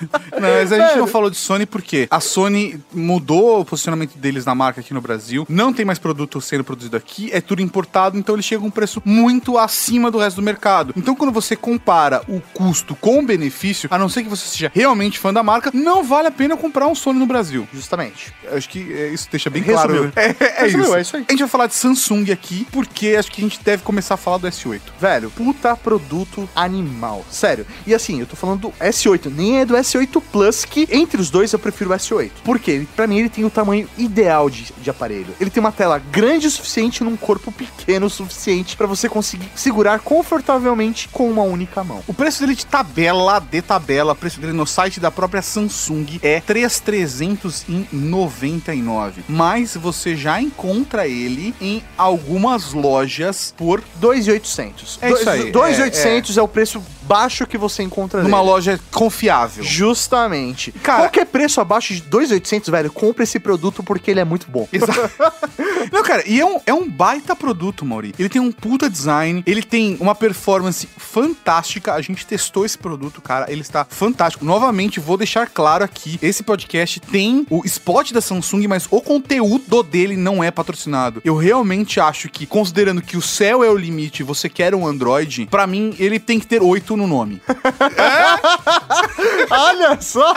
Não, mas a gente não falou de Sony porque a Sony mudou o posicionamento deles na marca aqui no Brasil. Não tem mais produto sendo produzido aqui, é tudo importado, então ele chega a um preço muito acima do resto do mercado. Então, quando você compara o custo com o benefício, a não ser que você seja realmente fã da marca, não vale a pena comprar um Sony no Brasil. Justamente. Acho que é, isso deixa bem Resumiu. claro. É, é Resumiu, isso. é isso aí. A gente vai falar de Samsung aqui, porque acho que a gente deve começar a falar do S8. Velho, puta produto animal. Sério. E assim, eu tô falando do S8, nem é do S8 Plus, que entre os dois eu prefiro o S8. Por quê? Pra mim ele tem o tamanho ideal de, de aparelho. Ele tem uma tela grande o suficiente num corpo pequeno o suficiente pra você conseguir segurar confortavelmente com uma única mão. O preço dele de tabela, de tabela, o preço dele no site da própria Samsung é 3,399. Mas você já encontra ele em algumas lojas por 2,800. É isso aí, 2,800 é, o preço baixo que você encontra numa nele. loja confiável. Justamente. Cara- Qualquer preço abaixo de 2,800, velho, compra esse produto porque ele é muito bom. Exato. Não, cara, e é um, é um baita produto, Mauri. Ele tem um puta design, ele tem uma performance fantástica. A gente testou esse produto, cara, ele está fantástico. Novamente, vou deixar claro aqui: esse podcast tem o spot da Samsung, mas o conteúdo dele não é patrocinado. Eu realmente acho que, considerando que o céu é o limite e você quer um Android, pra mim ele tem que ter 8 no nome. Olha só!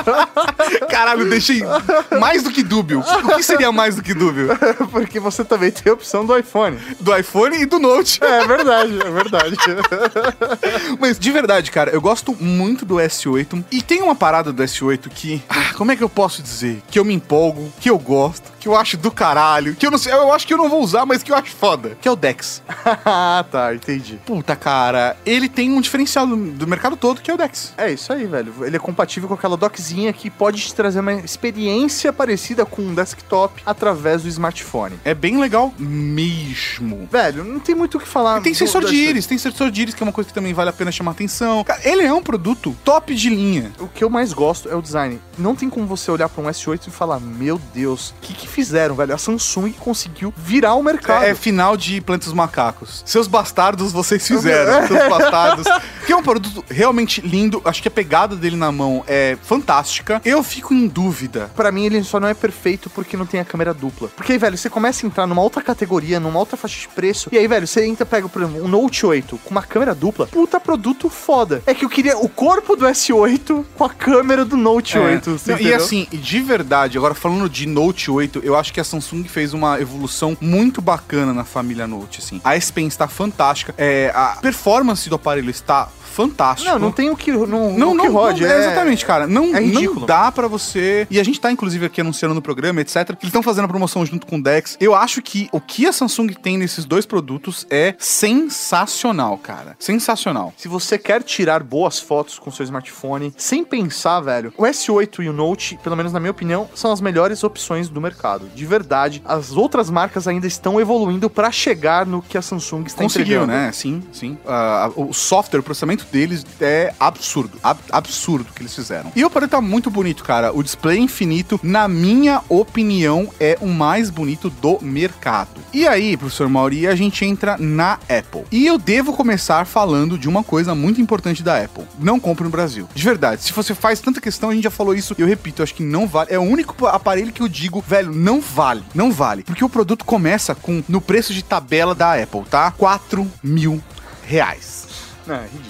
Caralho, deixei mais do que dúbio. O que seria mais do que dúbio? porque você também tem a opção do iPhone. Do iPhone e do Note. É verdade, é verdade. Mas de verdade, cara, eu gosto muito do S8 e tem uma parada do S8 que, ah, como é que eu posso dizer? Que eu me empolgo, que eu gosto, que eu acho do caralho, que eu não sei, eu acho que eu não vou usar, mas que eu acho foda, que é o Dex. ah, tá, entendi. Puta, cara, ele tem um diferencial do, do mercado todo que é o Dex. É isso aí, velho. Ele é compatível com aquela dockzinha que pode te trazer uma experiência parecida com um desktop através do smartphone. É bem legal mesmo. Velho, não tem muito o que falar. E tem sensor do de S8. íris, tem sensor de íris, que é uma coisa que também vale a pena chamar atenção. Cara, ele é um produto top de linha. O que eu mais gosto é o design. Não tem como você olhar pra um S8 e falar, meu Deus, o que, que fizeram, velho? A Samsung conseguiu virar o mercado. É, é final de Plantas dos Macacos. Seus bastardos, vocês fizeram. Seus bastardos. Que é um produto realmente lindo. Acho que a pegada dele na mão é fantástica. Eu fico em dúvida. Pra mim, ele só não é perfeito porque não tem a câmera dupla. Porque aí, velho, você começa a entrar numa outra categoria, numa outra faixa de preço. E aí, velho, você entra, pega, por exemplo, um Note 8 com uma câmera dupla. Puta produto foda. É que eu queria o corpo do S8 com a câmera do Note É. 8. você Não, e assim, de verdade, agora falando de Note 8, eu acho que a Samsung fez uma evolução muito bacana na família Note, assim. A S Pen está fantástica, é, a performance do aparelho está fantástica. Não, não tem o que, não, Não, não, que rode. não, é, exatamente, cara. Não, é ridículo. não dá pra você. E a gente tá, inclusive, aqui anunciando no programa, etc. Que eles estão fazendo a promoção junto com o Dex. Eu acho que o que a Samsung tem nesses dois produtos é sensacional, cara. Sensacional. Se você quer tirar boas fotos com seu smartphone, sem pensar, velho, o S8 e o Note, pelo menos na minha opinião, são as melhores opções do mercado. De verdade, as outras marcas ainda estão evoluindo pra chegar no que a Samsung está Conseguiu, entregando. né? Sim, sim. Ah, o software, o processamento deles é absurdo. ab- absurdo que eles fizeram. E o aparelho tá muito bonito, cara. O display infinito, na minha opinião, é o mais bonito do mercado. E aí, professor Mauri, a gente entra na Apple. E eu devo começar falando de uma coisa muito importante da Apple. Não compre no Brasil. De verdade, se você faz tanta questão, a gente já falou isso, eu repito, eu acho que não vale. É o único aparelho que eu digo, velho, não vale. Não vale. Porque o produto começa com, no preço de tabela da Apple, tá? 4 mil reais. É ridículo.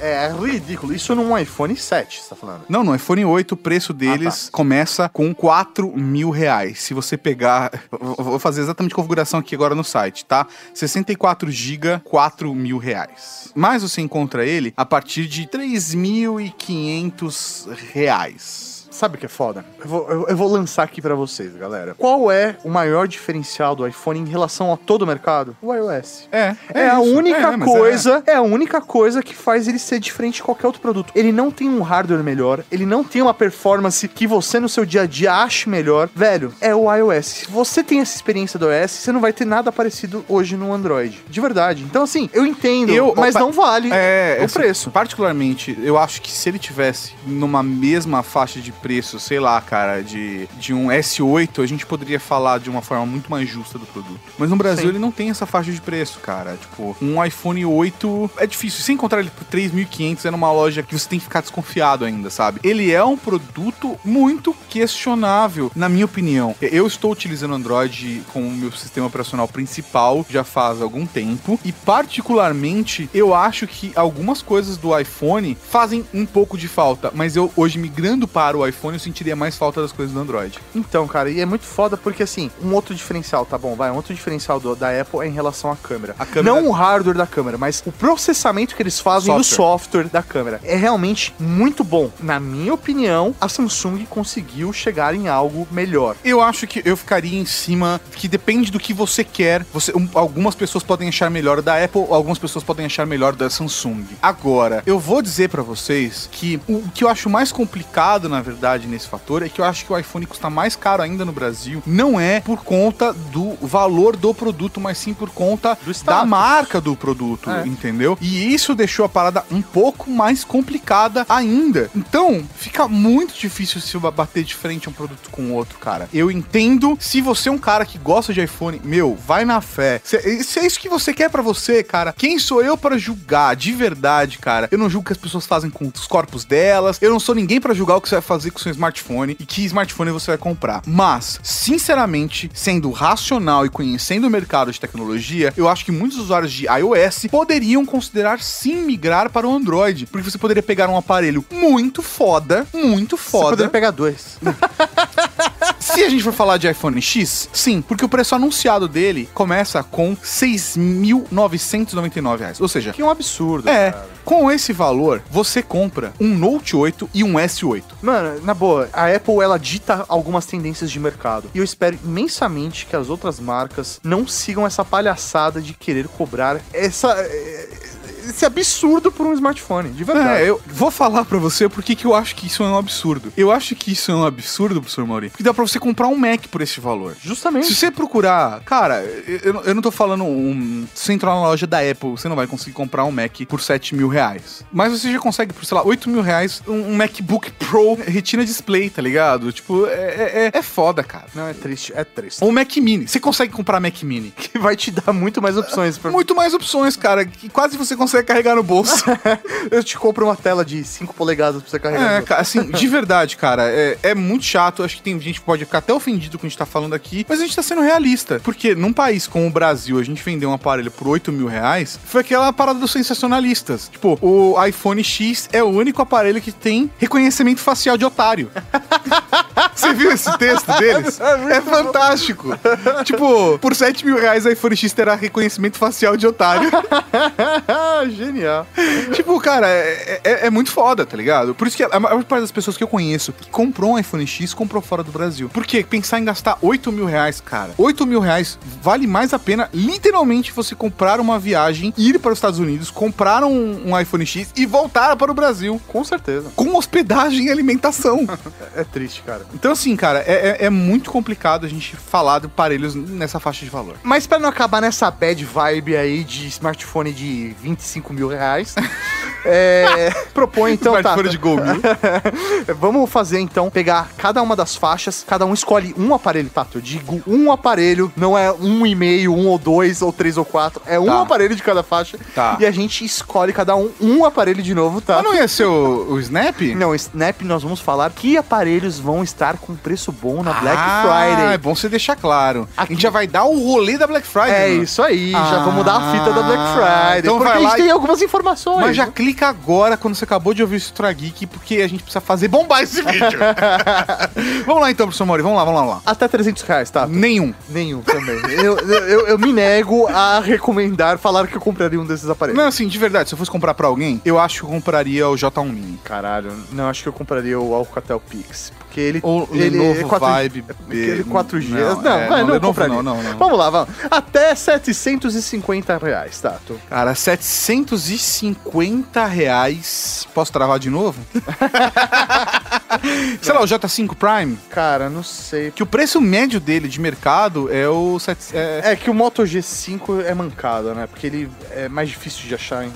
É ridículo. Isso num iPhone 7, você tá falando. Não, no iPhone 8 o preço deles começa com 4 mil reais. Se você pegar. Vou fazer exatamente a configuração aqui agora no site, tá? 64 GB, 4 mil reais. Mas você encontra ele a partir de 3.500 reais. Sabe o que é foda? Eu vou, eu- eu vou lançar aqui pra vocês, galera. Qual é o maior diferencial do iPhone em relação a todo o mercado? O iOS. É, É, a isso. única É, mas coisa, é. a única coisa que faz ele ser diferente de qualquer outro produto. Ele não tem um hardware melhor, ele não tem uma performance que você no seu dia a dia ache melhor. Velho, é o iOS. Se você tem essa experiência do iOS, você não vai ter nada parecido hoje no Android. De verdade. Então, assim, eu entendo, Eu- mas pa- não vale É, o preço. Particularmente, eu acho que se ele tivesse numa mesma faixa de preço, sei lá, cara, de, de um S8, a gente poderia falar de uma forma muito mais justa do produto. Mas no Brasil Sim. ele não tem essa faixa de preço, cara. Tipo, um iPhone 8 é difícil. Se encontrar ele por 3.500 é numa loja que você tem que ficar desconfiado ainda, sabe? Ele é um produto muito questionável, na minha opinião. Eu estou utilizando Android como meu sistema operacional principal já faz algum tempo e particularmente eu acho que algumas coisas do iPhone fazem um pouco de falta, mas eu hoje migrando para o iPhone eu sentiria mais falta das coisas do Android. Então, cara, e é muito foda porque, assim, um outro diferencial, tá bom, vai, um outro diferencial do- da Apple é em relação à câmera. A câmera- Não o hardware da câmera, mas o processamento que eles fazem no software da câmera. É realmente muito bom. Na minha opinião, a Samsung conseguiu chegar em algo melhor. Eu acho que eu ficaria em cima, que depende do que você quer. Você, um- algumas pessoas podem achar melhor da Apple, algumas pessoas podem achar melhor da Samsung. Agora, eu vou dizer pra vocês que o que eu acho mais complicado, na verdade, nesse fator é que eu acho que o iPhone custa mais caro ainda no Brasil. Não é por conta do valor do produto, mas sim por conta da marca do produto, É. entendeu? E isso deixou a parada um pouco mais complicada ainda. Então, fica muito difícil se ba- bater de frente um produto com outro, cara. Eu entendo se você é um cara que gosta de iPhone, meu, vai na fé. Se, se é isso que você quer pra você, cara, quem sou eu pra julgar de verdade, cara? Eu não julgo o que as pessoas fazem com os corpos delas. Eu não sou ninguém pra julgar o que você vai fazer com seu smartphone e que smartphone você vai comprar. Mas, sinceramente, sendo racional e conhecendo o mercado de tecnologia, eu acho que muitos usuários de iOS poderiam considerar sim migrar para o Android, porque você poderia pegar um aparelho muito foda, muito Você foda. poderia pegar dois. Se a gente for falar de iPhone X, sim, porque o preço anunciado dele começa com 6.999 reais. Ou seja, que é um absurdo. é, cara. com esse valor, você compra um Note 8 e um S8. Mano, na boa, a Apple ela dita algumas tendências de mercado. E eu espero imensamente que as outras marcas não sigam essa palhaçada de querer cobrar essa. Esse absurdo por um smartphone, de verdade. É, eu vou falar pra você porque que eu acho que isso é um absurdo. Eu acho que isso é um absurdo, professor Mauri. Porque dá pra você comprar um Mac por esse valor. Justamente. Se você procurar, cara, eu, eu não- tô falando um. Se você entrar na loja da Apple, você não vai conseguir comprar um Mac por 7 mil reais. Mas você já consegue por, sei lá, 8 mil reais um, um MacBook Pro Retina Display, tá ligado? Tipo, é, é, é foda, cara. Não, é triste, é triste. Ou Mac Mini. Você consegue comprar Mac Mini. Que vai te dar muito mais opções. Pra... Muito mais opções, cara, que quase você consegue carregar no bolso. Eu te compro uma tela de 5 polegadas pra você carregar. É, cara, assim, de verdade, cara, é, é muito chato. Acho que tem gente que pode ficar até ofendido com o que a gente tá falando aqui, mas a gente tá sendo realista. Porque num país como o Brasil, a gente vender um aparelho por 8 mil reais, foi aquela parada dos sensacionalistas. Tipo, o iPhone X é o único aparelho que tem reconhecimento facial de otário. Você viu esse texto deles? É fantástico. tipo, por 7 mil reais, o iPhone X terá reconhecimento facial de otário. Genial. tipo, cara, é, é- é muito foda, tá ligado? Por isso que a maior parte das pessoas que eu conheço que comprou um iPhone X comprou fora do Brasil. Porque pensar em gastar 8 mil reais, cara, 8 mil reais vale mais a pena, literalmente, você comprar uma viagem, ir para os Estados Unidos, comprar um, um iPhone X e voltar para o Brasil. Com certeza. Com hospedagem e alimentação. É triste, cara. então, assim, cara, é, é- é muito complicado a gente falar de aparelhos nessa faixa de valor. Mas pra não acabar nessa bad vibe aí de smartphone de 25 mil reais, é, propõe então, tá. De Gol. Vamos fazer então, pegar cada uma das faixas, cada um escolhe um aparelho, Tato. Eu digo um aparelho, não é um e meio, um ou dois, ou três ou quatro. É um Tá. aparelho de cada faixa. Tá. E a gente escolhe cada um um aparelho de novo, tá? Mas não ia ser o, o Snap? Não, Snap, nós vamos falar que aparelhos vão estar com preço bom na Black Ah, Friday. É bom você deixar claro. A Aqui- gente já vai dar o rolê da Black Friday. É mano. isso aí, já Ah, vamos dar a fita da Black Friday. então vai a lá tem algumas informações. Mas já clica agora quando você acabou de ouvir o Extra Geek, porque a gente precisa fazer bombar esse vídeo. vamos lá então, professor Mori, vamos lá, vamos lá, vamos lá. Até 300 reais, tá? Nenhum. Nenhum também. eu, eu, eu me nego a recomendar, falar que eu compraria um desses aparelhos. Não, assim, de verdade, se eu fosse comprar pra alguém, eu acho que eu compraria o J1 Mini. Caralho, não, acho que eu compraria o Alcatel Pix. Ele, O ele Lenovo é 4G. Vibe É Aquele 4G. Não, Não, é, vai, não, não, Lenovo compraria. não, não, não. Vamos lá, vamos. Até 750 reais, Tato. Cara, 750 reais. Posso travar de novo? Sei lá, o J5 Prime. Cara, não sei. Que o preço médio dele de mercado é o. set- É, É que o Moto G5 é mancada, né? Porque ele é mais difícil de achar. Hein?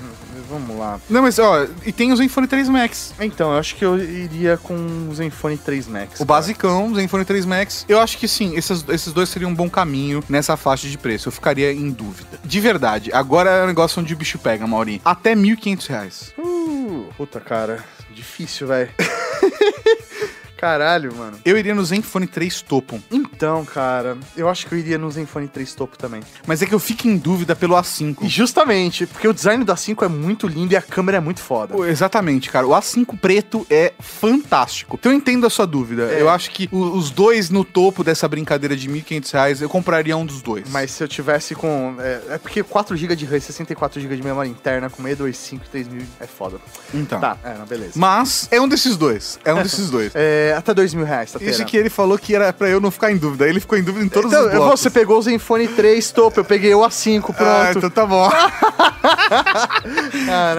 Vamos lá. Não, mas ó, e tem o Zenfone 3 Max. Então, eu acho que eu iria com o Zenfone 3 Max. O basicão, o Zenfone 3 Max. Eu acho que sim, esses, esses dois seriam um bom caminho nessa faixa de preço. Eu ficaria em dúvida. De verdade. Agora é um negócio onde o bicho pega, Mauri. Até 1.500 reais. Uh, puta, cara. Difícil, velho. Caralho, mano. Eu iria no Zenfone 3 Topo. Então, cara, eu acho que eu iria no Zenfone 3 Topo também. Mas é que eu fico em dúvida pelo E A5. justamente, porque o design do A5 é muito lindo e a câmera é muito foda. Exatamente, cara. O A5 preto é fantástico. Então eu entendo a sua dúvida. É. Eu acho que os dois no topo dessa brincadeira de 1.500 reais, eu compraria um dos dois. Mas se eu tivesse com. É, é porque 4GB de RAM e 64GB de memória interna com 625 e 3000 é foda. Então. Tá, é, não, beleza. Mas é um desses dois. É um desses dois. É, até 2 mil reais, tá Isso que ele falou que era pra eu não ficar em dúvida. Ele ficou em dúvida em todos então, os blocos. você pegou o Zenfone 3 topo, eu peguei o A5, Ah, pronto. então tá bom.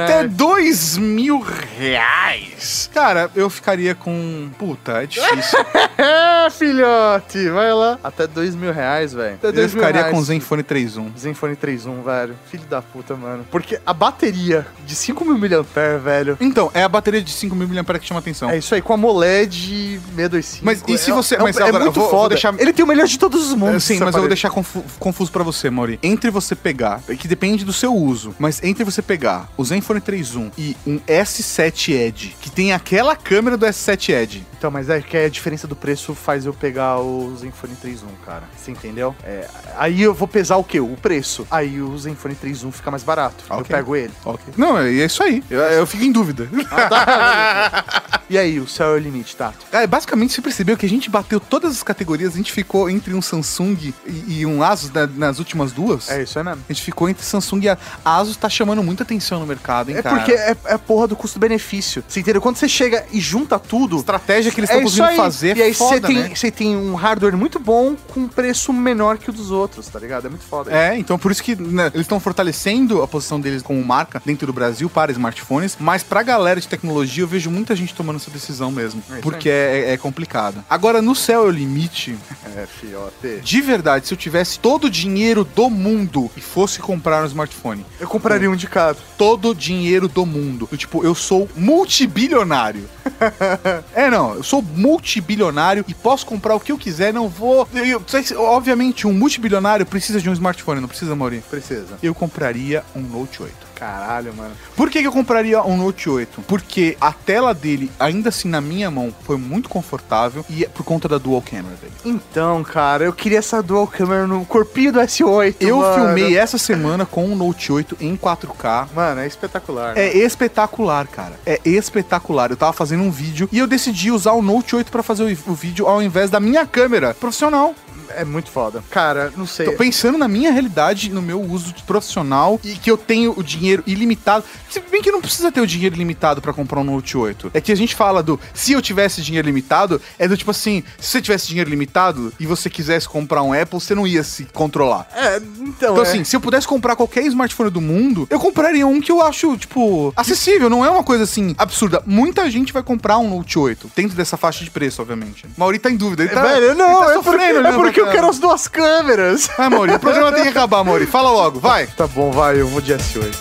Até dois mil reais. Cara, eu ficaria com. Puta, é difícil. É, filhote, vai lá. Até 2 mil reais, velho. Eu 2 mil ficaria reais. com o Zenfone 3.1. Zenfone 3.1, velho. Filho da puta, mano. Porque a bateria de 5 mil mAh, velho. Então, é a bateria de 5.000 mAh que chama atenção. É isso aí, com a AMOLED 625. Mas e se É- você- É, mas é agora, muito eu vou- vou foda. deixar- Ele tem o melhor de todos os mundos. É, Sim, mas eu vou aparelho. deixar confu- confuso pra você, Mauri. Entre você pegar, é que depende do seu uso, mas entre você pegar o Zenfone 3.1 e um S7 Edge, que tem aquela câmera do S7 Edge, Então, mas é que a diferença do preço faz eu pegar o Zenfone 3.1, cara. Você entendeu? É, aí eu vou pesar o quê? O preço. Aí o Zenfone 3.1 fica mais barato. Eu Ok. pego ele. ok. Não, é é isso aí. Eu, eu fico em dúvida. E aí, o céu é o limite, Tato? É, basicamente, você percebeu que a gente bateu todas as categorias, a gente ficou entre um Samsung e, e um Asus na- nas últimas duas. É isso aí mesmo. A gente ficou entre Samsung e a a Asus tá chamando muita atenção no mercado, hein, É cara? porque é, é a porra do custo-benefício. Você entendeu? Quando você chega e junta tudo. estratégia que eles É estão isso conseguindo fazer E aí você tem, né? tem um hardware muito bom com um preço menor que o dos outros, tá ligado? É muito foda. É, então por isso que né, eles estão fortalecendo a posição deles como marca dentro do Brasil para smartphones, mas pra galera de tecnologia eu vejo muita gente tomando essa decisão mesmo, É porque é, é complicado. Agora, no céu é o limite, É, fiote. de verdade, se eu tivesse todo o dinheiro do mundo e fosse comprar um smartphone, Eu compraria um de cada. todo o dinheiro do mundo, eu, tipo, eu sou multibilionário. é, não, eu sou multibilionário e posso comprar o que eu quiser, não vou... eu- eu- obviamente, um multibilionário precisa de um smartphone, não precisa, Maurinho? Precisa. eu compraria um Note 8. Caralho, mano. Por que, que eu compraria um Note 8? Porque a tela dele, ainda assim na minha mão, foi muito confortável e é por conta da dual camera dele. Então, cara, eu queria essa dual camera no corpinho do S8. Eu mano. filmei essa semana com um Note 8 em 4K. Mano, é espetacular. né? É espetacular, cara. É espetacular. Eu tava fazendo um vídeo e eu decidi usar o Note 8 pra fazer o, o vídeo ao invés da minha câmera profissional. É muito foda. Cara, não sei. Tô pensando na minha realidade, no meu uso profissional e que eu tenho o dinheiro ilimitado. Se bem que não precisa ter o dinheiro ilimitado pra comprar um Note 8. É que a gente fala do se eu tivesse dinheiro limitado, é do tipo assim, se você tivesse dinheiro limitado e você quisesse comprar um Apple, você não ia se controlar. É, então. Então, é. assim, se eu pudesse comprar qualquer smartphone do mundo, eu compraria um que eu acho, tipo, acessível. Não é uma coisa assim absurda. Muita gente vai comprar um Note 8, dentro dessa faixa de preço, obviamente. Mauri tá em dúvida. Ele tá, Velho, não, ele tá é porque, sofrendo é olhando porque pra eu quero as duas câmeras. Vai, Mauri, o programa tem que acabar, Mauri. Fala logo, vai. Tá bom, vai, eu vou de S8.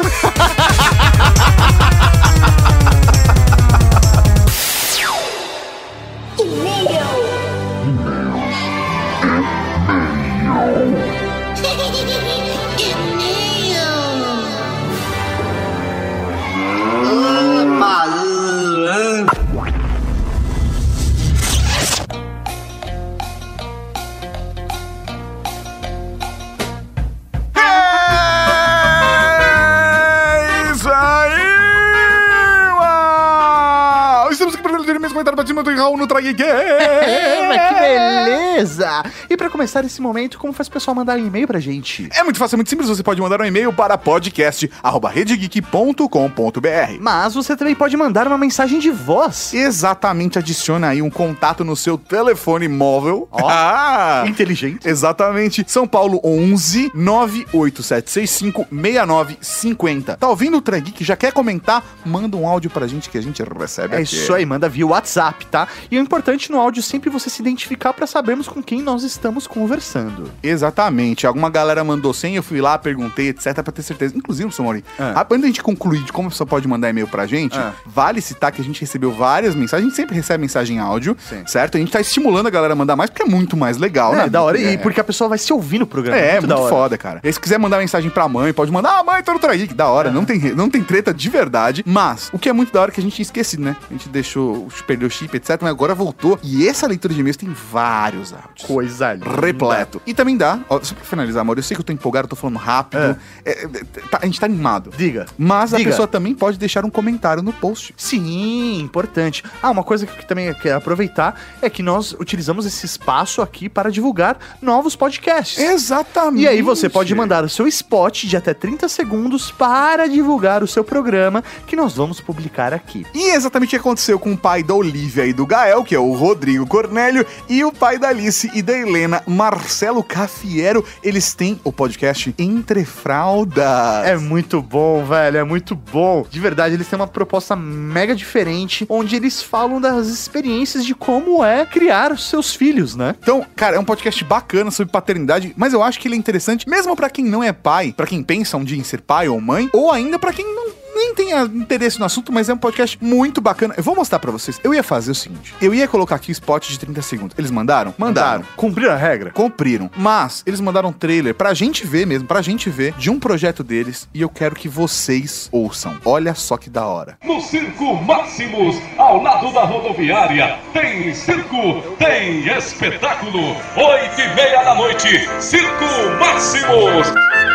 cima do Raul no. É, mas que beleza! E pra começar esse momento, como faz o pessoal mandar um e-mail pra gente? É muito fácil, é muito simples. Você pode mandar um e-mail para podcast.redegeek.com.br. Mas você também pode mandar uma mensagem de voz. Exatamente, adiciona aí um contato no seu telefone móvel. Ó, ah! Inteligente. Exatamente. São Paulo 11 98765 6950. Tá ouvindo o Trageek? Já quer comentar? Manda um áudio pra gente que a gente recebe É aqui. isso aí, manda via WhatsApp, tá? E o importante no áudio é sempre você se identificar pra sabermos com quem nós estamos conversando. Exatamente. Alguma galera mandou sem, eu fui lá, perguntei, etc, pra ter certeza. Inclusive, seu Maurinho, Ah. antes da gente concluir de como você pode mandar e-mail pra gente, Ah. vale citar que a gente recebeu várias mensagens, a gente sempre recebe mensagem em áudio, Sim. certo? A gente tá estimulando a galera a mandar mais porque é muito mais legal, né? É, da hora. É. E porque a pessoa vai se ouvir no programa. É, muito, hora. foda, cara. E se quiser mandar mensagem pra mãe, pode mandar, ah, mãe, tô no Trageek, da hora. Não, tem, não tem treta de verdade. Mas, o que é muito da hora é que a gente tinha esquecido, né? A gente deixou, perdeu o chip, etc. Mas agora voltou. E essa leitura de e-mails tem vários áudios. Coisa linda. Repleto. E também dá, ó, só pra finalizar, amor, eu sei que eu tô empolgado, eu tô falando rápido. É, é, tá- a gente tá animado. Diga. Mas a Diga. pessoa também pode deixar um comentário no post. Sim, importante. Ah, uma coisa que também quero aproveitar é que nós utilizamos esse espaço aqui para divulgar novos podcasts. Exatamente. E aí você pode mandar o seu spot de até 30 segundos para divulgar o seu programa que nós vamos publicar aqui. E é exatamente o que aconteceu com o pai da Olivia e do Gael, que é o Rodrigo Cornélio, e o pai da Alice e da Helena, Marcelo Cafiero. Eles têm o podcast Entre Fraldas. É muito bom, velho, é muito bom. De verdade, eles têm uma proposta mega diferente, onde eles falam das experiências de como é criar os seus filhos, né? Então, cara, é um podcast bacana sobre paternidade, mas eu acho que ele é interessante mesmo pra quem não é pai, pra quem pensa um dia em ser pai ou mãe, ou ainda pra quem não nem tenha interesse no assunto, mas é um podcast muito bacana. Eu vou mostrar pra vocês. Eu ia fazer o seguinte, eu ia colocar aqui o spot de 30 segundos. Eles mandaram? Mandaram. Cumprir a regra. Cumpriram. Mas eles mandaram um trailer pra gente ver mesmo, pra gente ver de um projeto deles e eu quero que vocês ouçam. Olha só que da hora. No Circo Máximos, ao lado da rodoviária, tem circo, tem espetáculo. Oito e meia da noite, Circo Máximos.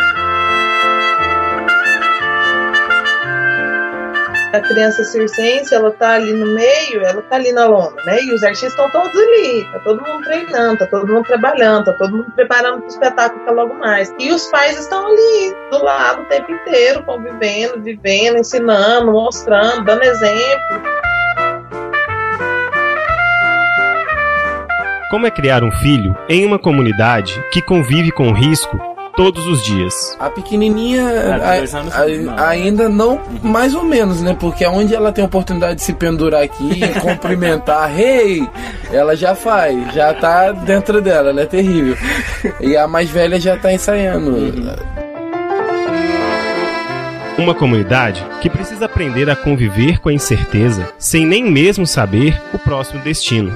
A criança circense, ela tá ali no meio, ela tá ali na lona, né? E os artistas estão todos ali, tá todo mundo treinando, tá todo mundo trabalhando, tá todo mundo preparando pro espetáculo que é logo mais. E os pais estão ali, do lado o tempo inteiro, convivendo, vivendo, ensinando, mostrando, dando exemplo. Como é criar um filho em uma comunidade que convive com o risco todos os dias? A pequenininha a- anos a- não. ainda não, mais ou menos, né? Porque onde ela tem a oportunidade de se pendurar aqui, cumprimentar, hey, ela já faz, já tá dentro dela, ela é terrível. E a mais velha já tá ensaiando. Uma comunidade que precisa aprender a conviver com a incerteza sem nem mesmo saber o próximo destino.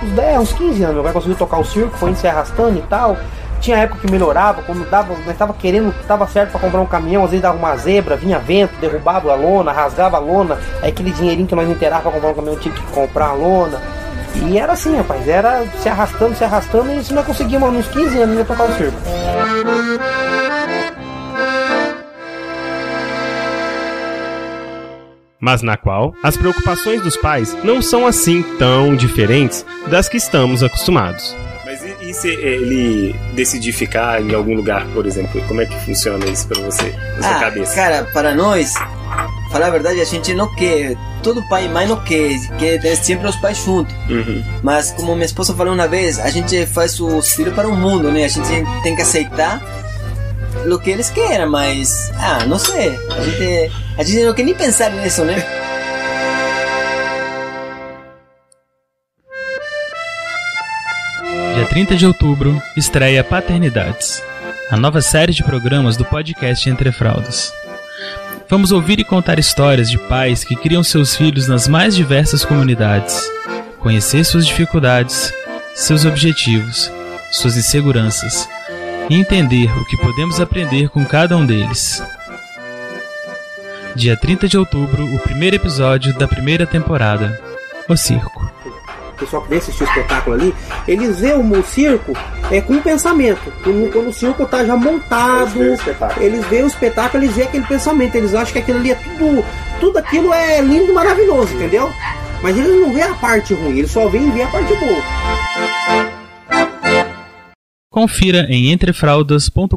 uns 10, uns 15 anos, meu pai conseguiu tocar o circo, foi se arrastando e tal. Tinha época que melhorava, quando dava, nós tava querendo, tava certo pra comprar um caminhão, às vezes dava uma zebra, vinha vento, derrubava a lona, rasgava a lona, aquele dinheirinho que nós não inteirava pra comprar um caminhão tinha que comprar a lona. E era assim, rapaz, era se arrastando, se arrastando, e se nós conseguimos uns 15 anos ia tocar o circo. mas na qual as preocupações dos pais não são assim tão diferentes das que estamos acostumados. Se ele decidir ficar em algum lugar, por exemplo? Como é que funciona isso pra você, na sua Ah, cabeça? cara, para nós, falar a verdade, a gente não quer. Todo pai e mãe não quer, quer ter sempre os pais juntos. Uhum. Mas como minha esposa falou uma vez, a gente faz os filhos para o mundo, né? A gente tem que aceitar o que eles querem, mas ah, não sei. A gente, a gente não quer nem pensar nisso, né? 30 de outubro, estreia Paternidades, a nova série de programas do podcast Entre Fraldas. Vamos ouvir e contar histórias de pais que criam seus filhos nas mais diversas comunidades, conhecer suas dificuldades, seus objetivos, suas inseguranças e entender o que podemos aprender com cada um deles. Dia 30 de outubro, o primeiro episódio da primeira temporada, O Circo. Pessoal que vem assistir o espetáculo ali, eles veem o, circo é, com um pensamento. Quando, quando o circo tá já montado, eles veem o espetáculo, eles veem aquele pensamento, eles acham que aquilo ali é tudo, tudo aquilo é lindo e maravilhoso, entendeu? Mas eles não vê a parte ruim, eles só vêm ver a parte boa. Confira em entrefraldas.com.br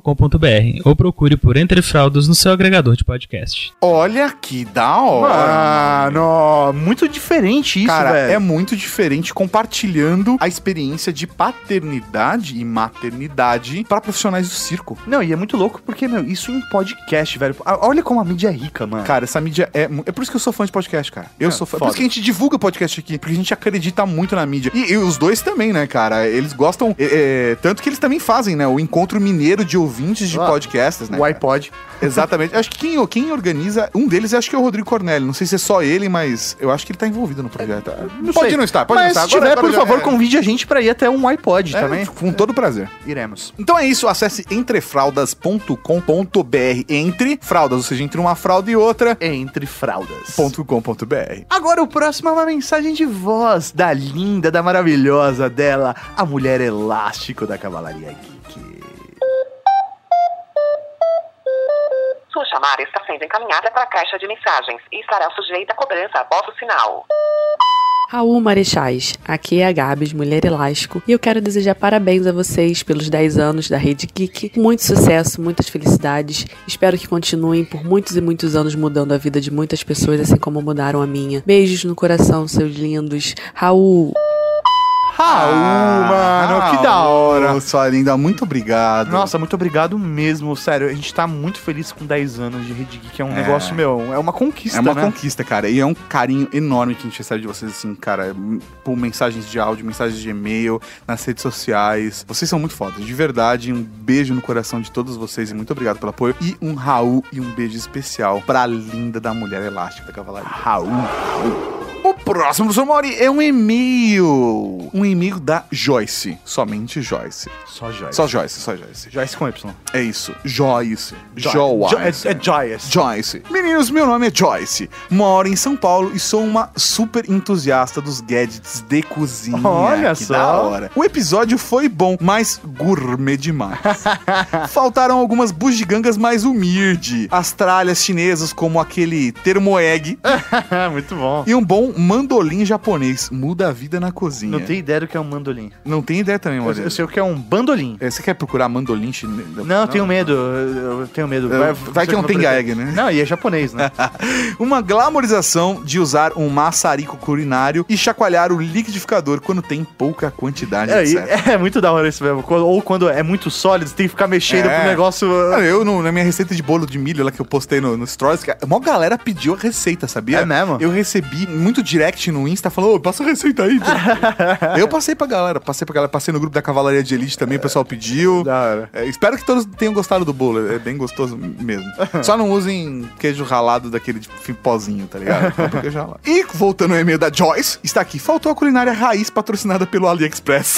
ou procure por Entre Fraldas no seu agregador de podcast. Olha que da hora. Mano, muito diferente isso, Cara, velho. é muito diferente compartilhando a experiência de paternidade e maternidade para profissionais do circo. Não, e é muito louco porque, meu, isso em podcast, velho. Olha como a mídia é rica, mano. Cara, essa mídia é. É por isso que eu sou fã de podcast, cara. Eu É, sou fã. É por isso que a gente divulga podcast aqui. Porque a gente acredita muito na mídia. E, e os dois também, né, cara? Eles gostam. é, é, tanto que eles também fazem, né? O encontro mineiro de ouvintes de Ah, podcasts, né? o iPod. Exatamente. Acho que quem, quem organiza. Um deles acho que é o Rodrigo Cornélio. Não sei se é só ele, mas eu acho que ele tá envolvido no projeto. pode sei. não estar, pode Mas não estar. se tiver, por já- favor, é. convide a gente pra ir até um iPod É, também. Com todo prazer. Iremos. Então é isso, acesse entrefraldas.com.br. Entre fraldas, ou seja, entre uma fralda e outra. Entre fraldas. .com.br. Agora o próximo é uma mensagem de voz da linda, da maravilhosa dela, a mulher elástico da Cavalaria Geek. Sua chamada está sendo encaminhada para a caixa de mensagens e estará sujeita a cobrança após o sinal. Raul Marechais, aqui é a Gabs, Mulher Elástico, e eu quero desejar parabéns a vocês pelos 10 anos da Rede Geek. Muito sucesso, muitas felicidades. Espero que continuem por muitos e muitos anos mudando a vida de muitas pessoas, assim como mudaram a minha. Beijos no coração, seus lindos. Raul. Raul, mano, Ah, que da hora. Sua linda, muito obrigado. Nossa, muito obrigado mesmo, sério. A gente tá muito feliz com 10 anos de Rede Geek. É um É. negócio, meu, é uma conquista, É uma né? conquista, cara. E é um carinho enorme que a gente recebe de vocês, assim, cara. Por mensagens de áudio, mensagens de e-mail, nas redes sociais. Vocês são muito fodas, de verdade. Um beijo no coração de todos vocês e muito obrigado pelo apoio. E um Raul e um beijo especial pra linda da mulher elástica da cavalaria. Raul. Raul. Próximo, Mauri, é um e-mail. Um e-mail da Joyce. Somente Joyce. Só Joyce. Só Joyce, só Joyce. Joyce com Y. É isso. Joyce. Jo- Joyce. Jo- é- é Joyce. Joyce. Meninos, meu nome é Joyce. Moro em São Paulo e sou uma super entusiasta dos gadgets de cozinha. Olha que só. da hora. O episódio foi bom, mas gourmet demais. Faltaram algumas bugigangas mais humilde. As tralhas chinesas como aquele termoegg. Muito bom. E um bom mandolim japonês. Muda a vida na cozinha. Não tem ideia do que é um mandolim. Não tem ideia também, Eu, Maurício. eu sei o que é um bandolim. É, Você quer procurar mandolim chinês? Não, eu tenho medo. Eu eu tenho medo. É, vai que não tem egg, né? Não, e é japonês, né? Uma glamorização de usar um maçarico curinário e chacoalhar o liquidificador quando tem pouca quantidade, É, etc. é muito da hora isso mesmo. Ou quando é muito sólido, você tem que ficar mexendo É. pro negócio. Cara, Eu, no- na minha receita de bolo de milho lá que eu postei no, no Stories, a maior galera pediu a receita, sabia? É mesmo? Eu recebi muito direct no Insta falando, ô, passa a receita aí. eu passei pra galera, passei pra galera, passei no grupo da Cavalaria de Elite também, o pessoal pediu. Da hora. É, espero que todos tenham gostado do bolo, é bem gostoso mesmo. Só não usem queijo ralado daquele de fi- pozinho, tá ligado? Compre queijo ralado. E voltando ao e-mail da Joyce, está aqui, faltou a culinária raiz patrocinada pelo AliExpress.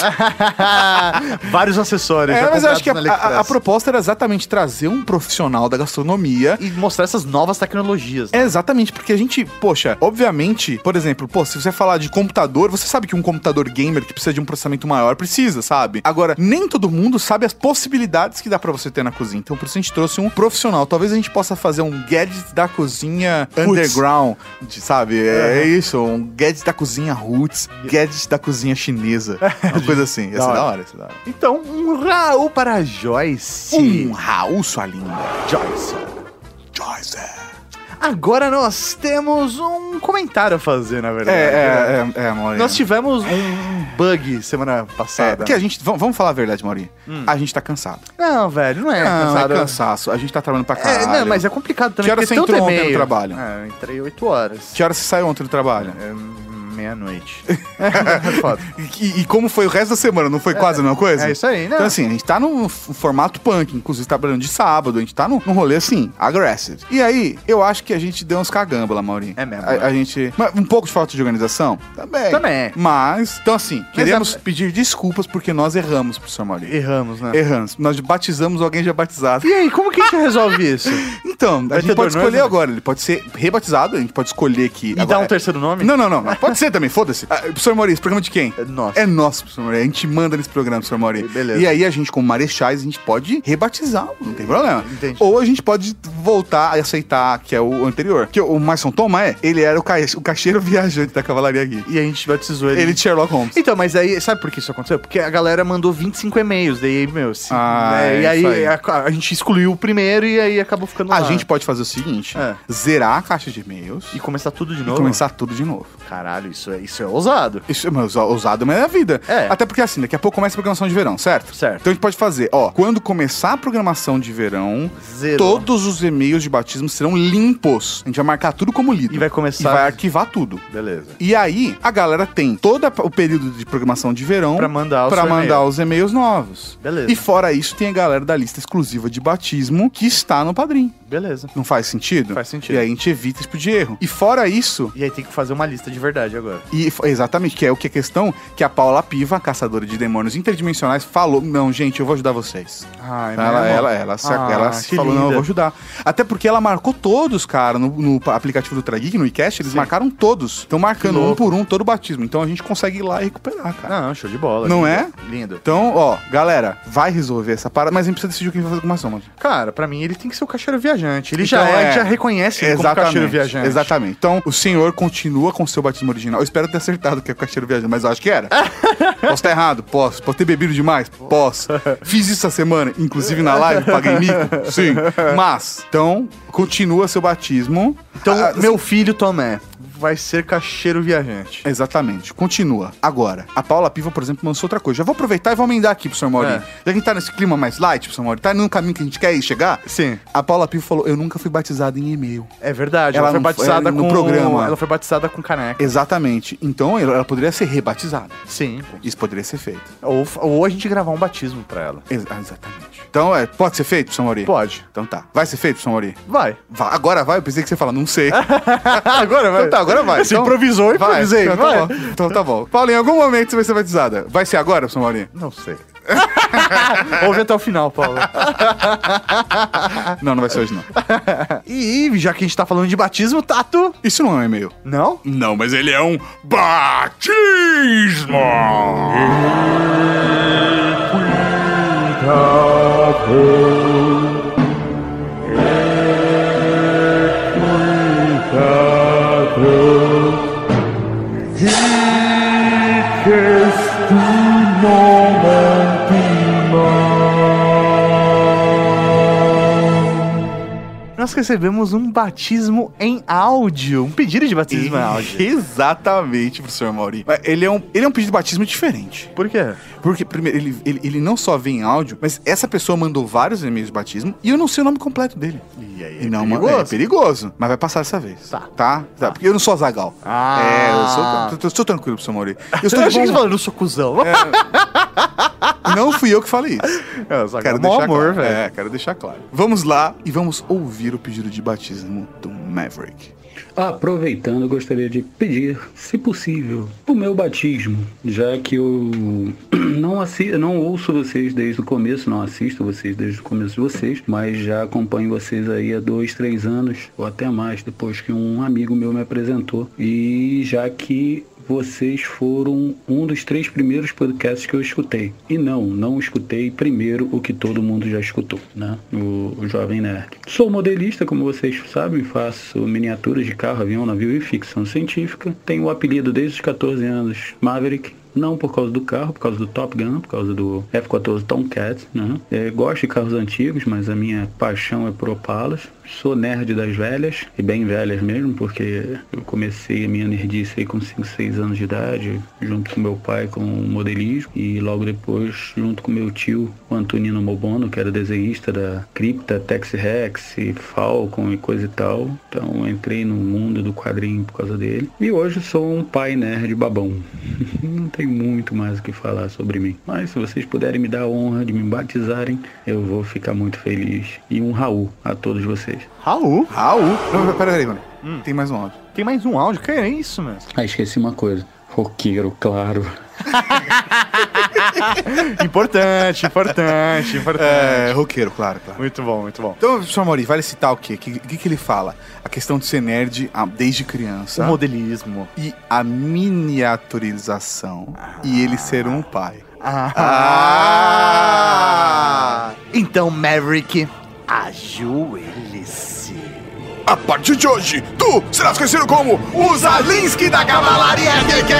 Vários acessórios. É, mas eu acho que a, a- a proposta era exatamente trazer um profissional da gastronomia E mostrar essas novas tecnologias. né? É, exatamente, porque a gente, poxa, obviamente, por exemplo, pô, se você falar de computador, você sabe que um computador gamer que precisa de um processamento maior precisa, sabe? Agora, nem todo mundo sabe as possibilidades que dá pra você ter na cozinha. Então, por isso a gente trouxe um profissional. Talvez a gente possa fazer um gadget da cozinha Roots. underground, de- sabe? É, é isso, um gadget da cozinha roots, gadget da cozinha chinesa. Uma coisa assim. Ia ser da hora. hora, ia ser da hora. Então, um Raul para Joyce. Um Raul, sua linda. Joyce. Joyce. Agora nós temos um comentário a fazer, na verdade. É, é, é, é, Maurinho. Nós tivemos um bug semana É, passada. porque a gente, vamos falar a verdade, Maurinho. Hum. A gente tá cansado. Não, velho, não é não, cansado. é cansaço. A gente tá trabalhando pra É, caralho. não, mas é complicado também. Que hora porque você entrou ontem no trabalho? É, eu entrei 8 horas. Que hora você saiu ontem do trabalho? É, meia-noite. É. E, e como foi o resto da semana? Não foi quase a mesma coisa? é isso aí, né? Então, assim, a gente tá num formato punk, inclusive trabalhando de sábado, a gente tá num, num rolê assim, aggressive. E aí, eu acho que a gente deu uns cagamba lá, Maurinho. É mesmo, A, né? a gente. Um pouco de falta de organização? Também. Também. Mas, então, assim, queremos é- pedir desculpas porque nós erramos, professor Maurinho. Erramos, né? Erramos. Nós batizamos alguém já batizado. E aí, como que a gente resolve isso? Então, Vai a gente pode escolher agora. Ele pode ser rebatizado, a gente pode escolher que. E dar um terceiro nome? Não, não, não. não. Pode ser Você também, foda-se. Ah, professor esse programa de quem? É nosso. É nosso, professor Mauri. A gente manda nesse programa, professor Mauri. Beleza. E aí a gente, como marechais, a gente pode rebatizá-lo, não tem problema. Entendi. Ou a gente pode voltar a aceitar que é o anterior. Que o Marson Tomé, ele era o, ca... o caixeiro viajante da cavalaria aqui. E a gente batizou ele. Ele de Sherlock Holmes. Então, mas aí, sabe por que isso aconteceu? Porque a galera mandou 25 e-mails, daí, meu, se- Ah, né, é e aí. A, a gente excluiu o primeiro e aí acabou ficando A lá. gente pode fazer o seguinte: zerar a caixa de e-mails E começar tudo de e novo? começar tudo de novo. Caralho, isso é, isso é ousado. Isso é mas, ousado, mas é a vida. É. Até porque assim, daqui a pouco começa a programação de verão, certo? Certo. Então a gente pode fazer, ó, quando começar a programação de verão, Zerou. todos os e-mails de batismo serão limpos. A gente vai marcar tudo como lido. E vai começar- E vai arquivar tudo. Beleza. E aí, a galera tem todo o período de programação de verão Pra mandar o pra mandar os e-mails novos. Beleza. E fora isso, tem a galera da lista exclusiva de batismo que está no padrinho. Beleza. Não faz sentido? Faz sentido. E aí a gente evita esse tipo de erro. E fora isso, E aí tem que fazer uma lista de verdade agora. E exatamente, que é o que a questão que a Paula Piva, caçadora de demônios interdimensionais, falou: Não, gente, eu vou ajudar vocês. Ai, ela, ela, ela, se- Ah, ela se falou: Não, eu linda. vou ajudar. Até porque ela marcou todos, cara, no, no aplicativo do Trageek, no iCast, eles marcaram todos. Estão marcando um por um todo o batismo. Então a gente consegue ir lá e recuperar, cara. Não, show de bola. Não lindo. é? Lindo. Então, ó, galera, vai resolver essa parada, mas a gente precisa decidir o que vai fazer com o maçom, mano. Cara, pra mim ele tem que ser o caixeiro viajante. Ele Então, já é, é. já reconhece ele como caixeiro viajante. Exatamente. Então, o senhor continua com o seu batismo original. Eu espero ter acertado que é o caixeiro viajante, mas eu acho que era. Posso estar errado? Posso. Posso ter bebido demais? Posso. Fiz isso essa semana, inclusive na live, paguei mico? Sim. Mas, então, continua seu batismo. Então, Ah, meu filho Tomé vai ser caixeiro viajante. Exatamente. Continua. Agora, a Paula Piva, por exemplo, lançou outra coisa. Já vou aproveitar e vou emendar aqui pro senhor Mauri. É. Já que a gente tá nesse clima mais light, pro senhor Mauri, tá no caminho que a gente quer ir chegar? Sim. A Paula Piva falou: Eu nunca fui batizada em e-mail. É verdade. Ela, Ela foi batizada no com programa. Ela foi batizada com caneca. Exatamente. Então ela ela poderia ser rebatizada. Sim. Isso poderia ser feito. Ou, ou a gente gravar um batismo pra ela. Ex- ah, exatamente. Então, é, pode ser feito, São Mauri? Pode. Então tá. Vai ser feito, São Mauri? Vai. Vai. Agora vai? Eu pensei que você fala, não sei. agora vai. Então tá, agora vai. Você Então- improvisou, eu Vai. improvisei. Então, vai. Tá bom. então tá bom. Paulo, em algum momento você vai ser batizada. Vai ser agora, São Mauri? Não sei. Ouve até o final, Paulo. Não, não vai ser hoje, não. E já que a gente tá falando de batismo, Tato. Isso não é um e-mail. Não? Não, mas ele é um batismo! He Nós recebemos um batismo em áudio. Um pedido de batismo em áudio. Exatamente, professor Mauri. Ele é, um, ele é um pedido de batismo diferente. Por quê? Porque, primeiro, ele, ele, ele não só vem em áudio, mas essa pessoa mandou vários e-mails de batismo e eu não sei o nome completo dele. E aí, E não, perigoso? É perigoso. Mas vai passar dessa vez. Tá. Tá? Tá. Porque eu não sou Azagal. Ah. É, eu sou, eu, eu sou tranquilo, professor Mauri. Eu Eu estou achei que você bom... falou, eu sou cuzão. Não fui eu que falei isso. É, o Zagal Quero é deixar amor, claro. velho. É, quero deixar claro. Vamos lá e vamos ouvir o pedido de batismo do Maverick. Aproveitando, gostaria de pedir, se possível, o meu batismo, já que eu não, não ouço vocês desde o começo, não assisto vocês desde o começo de vocês, mas já acompanho vocês aí há dois, três anos, ou até mais, depois que um amigo meu me apresentou. E já que vocês foram um dos três primeiros podcasts que eu escutei. E não, não escutei primeiro o que todo mundo já escutou, né? O, o Jovem Nerd. Sou modelista, como vocês sabem, faço miniaturas de carro, avião, navio e ficção científica. Tenho o apelido desde os 14 anos Maverick. Não por causa do carro, por causa do Top Gun, por causa do F-14 Tomcat, né? É, gosto de carros antigos, mas a minha paixão é por Opalas. Sou nerd das velhas, e bem velhas mesmo, porque eu comecei a minha nerdice aí com 5, 6 anos de idade, junto com meu pai com modelismo, e logo depois, junto com meu tio, o Antonino Mobono, que era desenhista da Cripta, Tex Rex, Falcon e coisa e tal. Então entrei no mundo do quadrinho por causa dele. E hoje sou um pai nerd babão. Não tem muito mais o que falar sobre mim. Mas se vocês puderem me dar a honra de me batizarem, eu vou ficar muito feliz. E um Raul a todos vocês. Raul? Raul? Não, pera aí, mano. Tem mais um áudio. Tem mais um áudio? Que é isso, mano? Ah, esqueci uma coisa. Roqueiro, claro. importante, importante, importante. É, roqueiro, claro, claro. Muito bom, muito bom. Então, professor Mauri, vale citar o quê? O que, que, que ele fala? A questão de ser nerd ah, desde criança. O modelismo. E a miniaturização. E ele ser um pai. Ah! Então, Maverick, ajoelhe-se. A partir de hoje, tu serás conhecido como o Zalinski da Cavalaria Geek!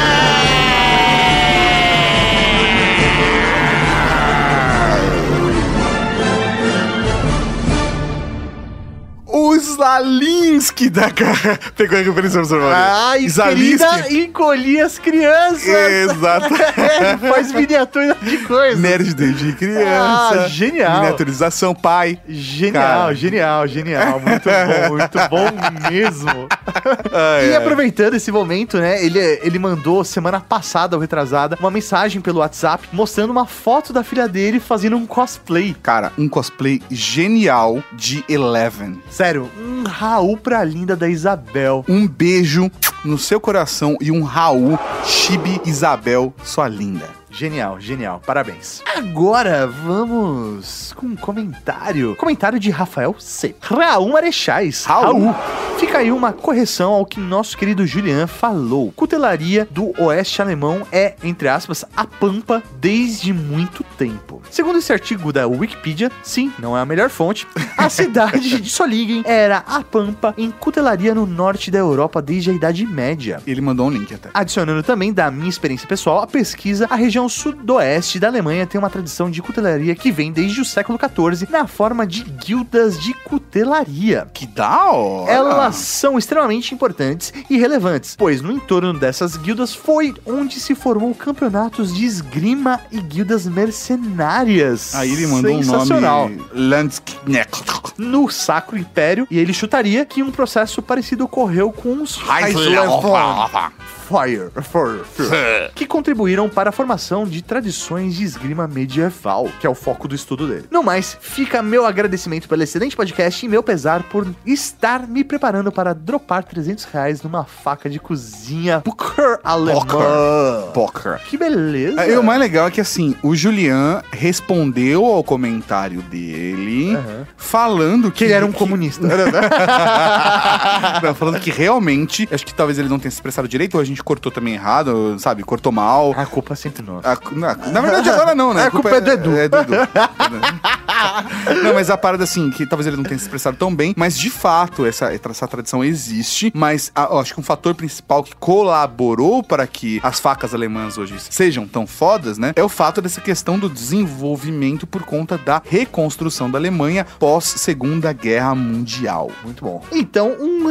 O Slalinski da cara. Pegou a referência, professor. Ai, querida, encolhi as crianças. Exato. Ele faz miniatura de coisa. Nerd desde criança. Ah, genial. Miniaturização, pai. Genial, Cara. genial, genial. Muito bom, muito bom mesmo. Ai, e ai. aproveitando esse momento, né? Ele, ele mandou semana passada ou retrasada uma mensagem pelo WhatsApp mostrando uma foto da filha dele fazendo um cosplay. Cara, um cosplay genial de Eleven. Sério, um Raul pra linda da Isabel. Um beijo no seu coração e um Raul Chibi Isabel, sua linda. Genial, genial. Parabéns. Agora vamos com um comentário. Comentário de Rafael C. Raul Marechais. Raul. Fica aí uma correção ao que nosso querido Julian falou. Cutelaria do oeste alemão é, entre aspas, a pampa desde muito tempo. Segundo esse artigo da Wikipedia, sim, não é a melhor fonte, a cidade de Solingen era a pampa em cutelaria no norte da Europa desde a Idade Média. Ele mandou um link até. Adicionando também da minha experiência pessoal, a pesquisa, a região sudoeste da Alemanha tem uma tradição de cutelaria que vem desde o século XIV na forma de guildas de cutelaria. Que da hora! Elas são extremamente importantes e relevantes, pois no entorno dessas guildas foi onde se formou campeonatos de esgrima e guildas mercenárias. Aí ele mandou um nome Landsknecht. No Sacro Império, e ele chutaria que um processo parecido ocorreu com os Fire, Fire, Fire, que contribuíram para a formação de tradições de esgrima medieval, que é o foco do estudo dele. No mais, fica meu agradecimento pelo excelente podcast e meu pesar por estar me preparando para dropar 300 reais numa faca de cozinha poker alemã. Poker. Que beleza. É, E o mais legal é que assim, o Julian respondeu ao comentário dele falando que, ele era um comunista. Não, falando que realmente, acho que talvez ele não tenha se expressado direito, ou a gente cortou também errado, sabe? Cortou mal. A culpa é sempre nossa. A na, na verdade, agora não, né? A culpa é do Edu. É, do Edu. não, mas a parada assim, que talvez ele não tenha se expressado tão bem, mas de fato essa, essa tradição existe, mas a- eu acho que um fator principal que colaborou para que as facas alemãs hoje sejam tão fodas, né? É o fato dessa questão do desenvolvimento por conta da reconstrução da Alemanha pós Segunda Guerra Mundial. Muito bom. Então, um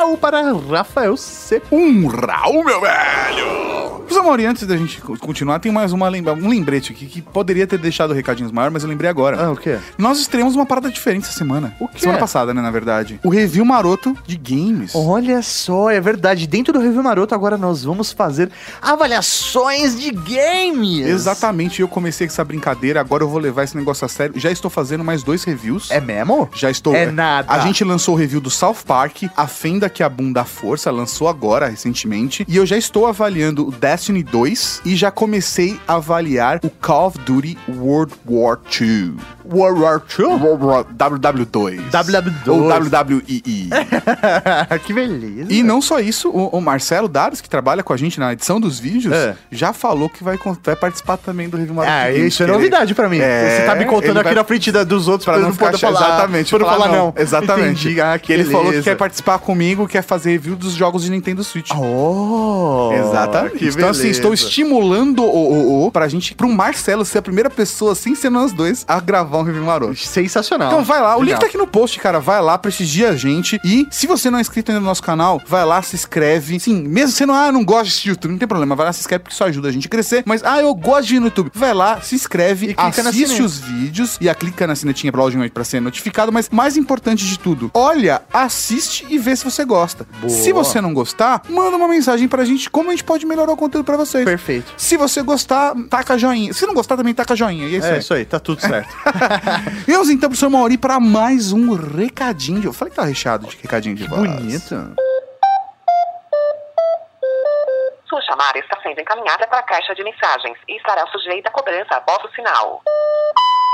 Raul para Rafael C. Um Raul, meu velho! Professor Mauri, antes da gente co- continuar, tem mais uma lembra um lembrete aqui que poderia ter deixado recadinhos maiores, mas eu lembrei agora. Ah, o quê? Nós estreamos uma parada diferente essa semana. O quê? Semana passada, né, na verdade. O review maroto de games. Olha só, é verdade. Dentro do Review Maroto, agora nós vamos fazer avaliações de games. Exatamente, eu comecei com essa brincadeira, agora eu vou levar esse negócio a sério. Já estou fazendo mais dois reviews. É mesmo? Já estou. É nada. A gente lançou o review do South Park, A Fenda que a Bunda Força, lançou agora, recentemente. E eu já estou avaliando o Destiny 2 e já comecei a avaliar o Call of Duty World War II. World War II? World War WW2. WW2. Ou WWII. que beleza. E não só isso, o, o Marcelo Dares, que trabalha com a gente na edição dos vídeos, É. já falou que vai, vai participar também do Review Maroto de Games, isso é novidade pra mim. É, Você tá me contando aqui vai- na frente da- dos outros Pra não ficar poder falar. Exatamente. Pra não falar não. Exatamente. Entendi. Ah, que ele falou que beleza. quer participar comigo, quer fazer review dos jogos de Nintendo Switch. Oh! Exatamente. então, assim, beleza. estou estimulando o, o, o pra gente, pro Marcelo ser a primeira pessoa, sem ser nós dois, a gravar um review maroto. Sensacional. Então vai lá, o link Legal. tá aqui no post, cara. Vai lá, prestigia a gente. E se você não é inscrito ainda no nosso canal, vai lá, se inscreve. Sim, mesmo sendo, ah, não gosto de YouTube, não tem problema. Vai lá, se inscreve, porque isso ajuda a gente a crescer. Mas, ah, eu gosto de ir no YouTube. Vai lá, se inscreve, E assiste os vídeos e a clica na sinetinha pra, logicamente, pra ser notificado. Mas mais importante de tudo, olha, assiste e vê se você gosta. Boa. Se você não gostar, manda uma mensagem pra gente como a gente pode melhorar o conteúdo pra vocês. Perfeito. Se você gostar, taca joinha. Se não gostar, também taca joinha. E é isso É aí. isso aí, tá tudo certo. E vamos então pro seu Mauri pra mais um recadinho. de- Eu falei que tá recheado de recadinho de voz. Bonito. chamada está sendo encaminhada para a caixa de mensagens e estará sujeita a cobrança após o sinal.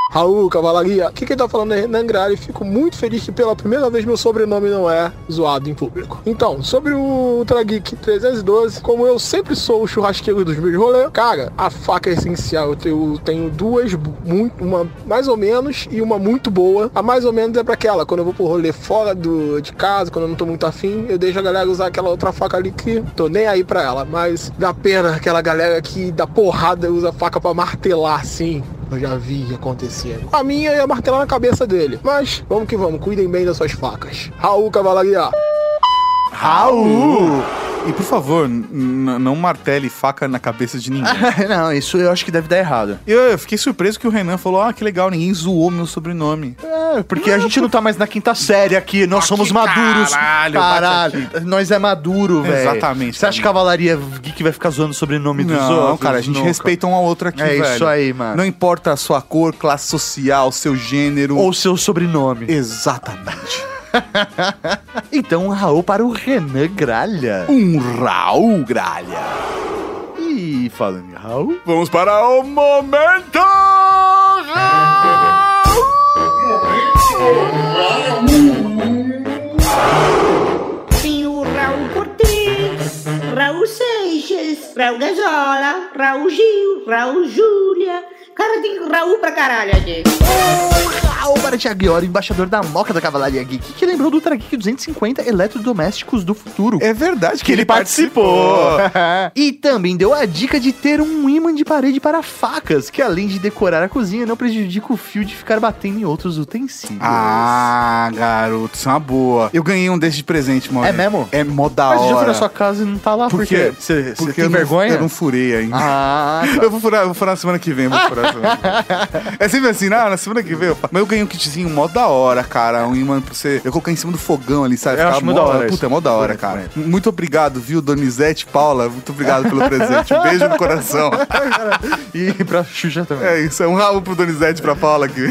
Raul, Cavalaria, aqui quem tá falando é Renan Grari e fico muito feliz que pela primeira vez meu sobrenome não é zoado em público. Então, sobre o Ultra Geek 312, como eu sempre sou o churrasqueiro dos meus rolês, cara, a faca é essencial. Eu tenho, tenho duas, muito, uma mais ou menos e uma muito boa. A mais ou menos é pra aquela, quando eu vou pro rolê fora do, de casa, quando eu não tô muito afim, eu deixo a galera usar aquela outra faca ali que tô nem aí pra ela. Mas dá pena aquela galera que dá porrada e usa faca pra martelar assim. Eu já vi acontecendo. A minha ia martelar na cabeça dele. Mas vamos que vamos, cuidem bem das suas facas. Raul Cavalaria. Raul! E por favor, não martele faca na cabeça de ninguém. não, isso eu acho que deve dar errado. Eu, eu fiquei surpreso que o Renan falou: ah, que legal, ninguém zoou meu sobrenome. É, porque a gente não tá mais na quinta série aqui, nós somos maduros. caralho, Caralho, nós é maduro, velho. Exatamente, Você acha que Cavalaria Geek vai ficar zoando o sobrenome dos Não, outros? cara, a gente Nunca. respeita um ao outro aqui, É velho. isso aí, mano. Não importa a sua cor, classe social, seu gênero. Ou seu sobrenome. Exatamente. Então, um Raul para o Renan Gralha. Um Raul Gralha. E falando em Raul... Vamos para o momento Tem o Raul Cortez, Raul Seixas, Raul Gazola, Raul Gil, Raul Júlia. Cara, tem Raul pra caralho aqui. Raul para Thiago Iori, embaixador da Moca da Cavalaria Geek, que lembrou do Ultra Geek 250 Eletrodomésticos do Futuro. É verdade que ele participou. e também deu a dica de ter um ímã de parede para facas, que além de decorar a cozinha, não prejudica o fio de ficar batendo em outros utensílios. Ah, garoto, isso é uma boa. Eu ganhei um desses de presente, mano. É mesmo? É mó da Mas hora. já foi na sua casa e não tá lá? Por, quê? Você tem eu não- vergonha? eu não furei ainda. Ah, tá. Eu vou furar, eu vou furar na semana que vem, vou furar na. É sempre assim, não, na semana que vem eu. Mas eu ganhei um kitzinho mó da hora, cara. Um imã pra você. Eu coloquei em cima do fogão ali, sabe? Eu Ficava acho mó da hora isso. Puta, é mó da hora, Bonito, cara. bonito. Muito obrigado, viu, Donizete Paula? Muito obrigado pelo presente. Um beijo no coração. e pra Xuxa também. É isso, é um Raul pro Donizete pra Paula aqui.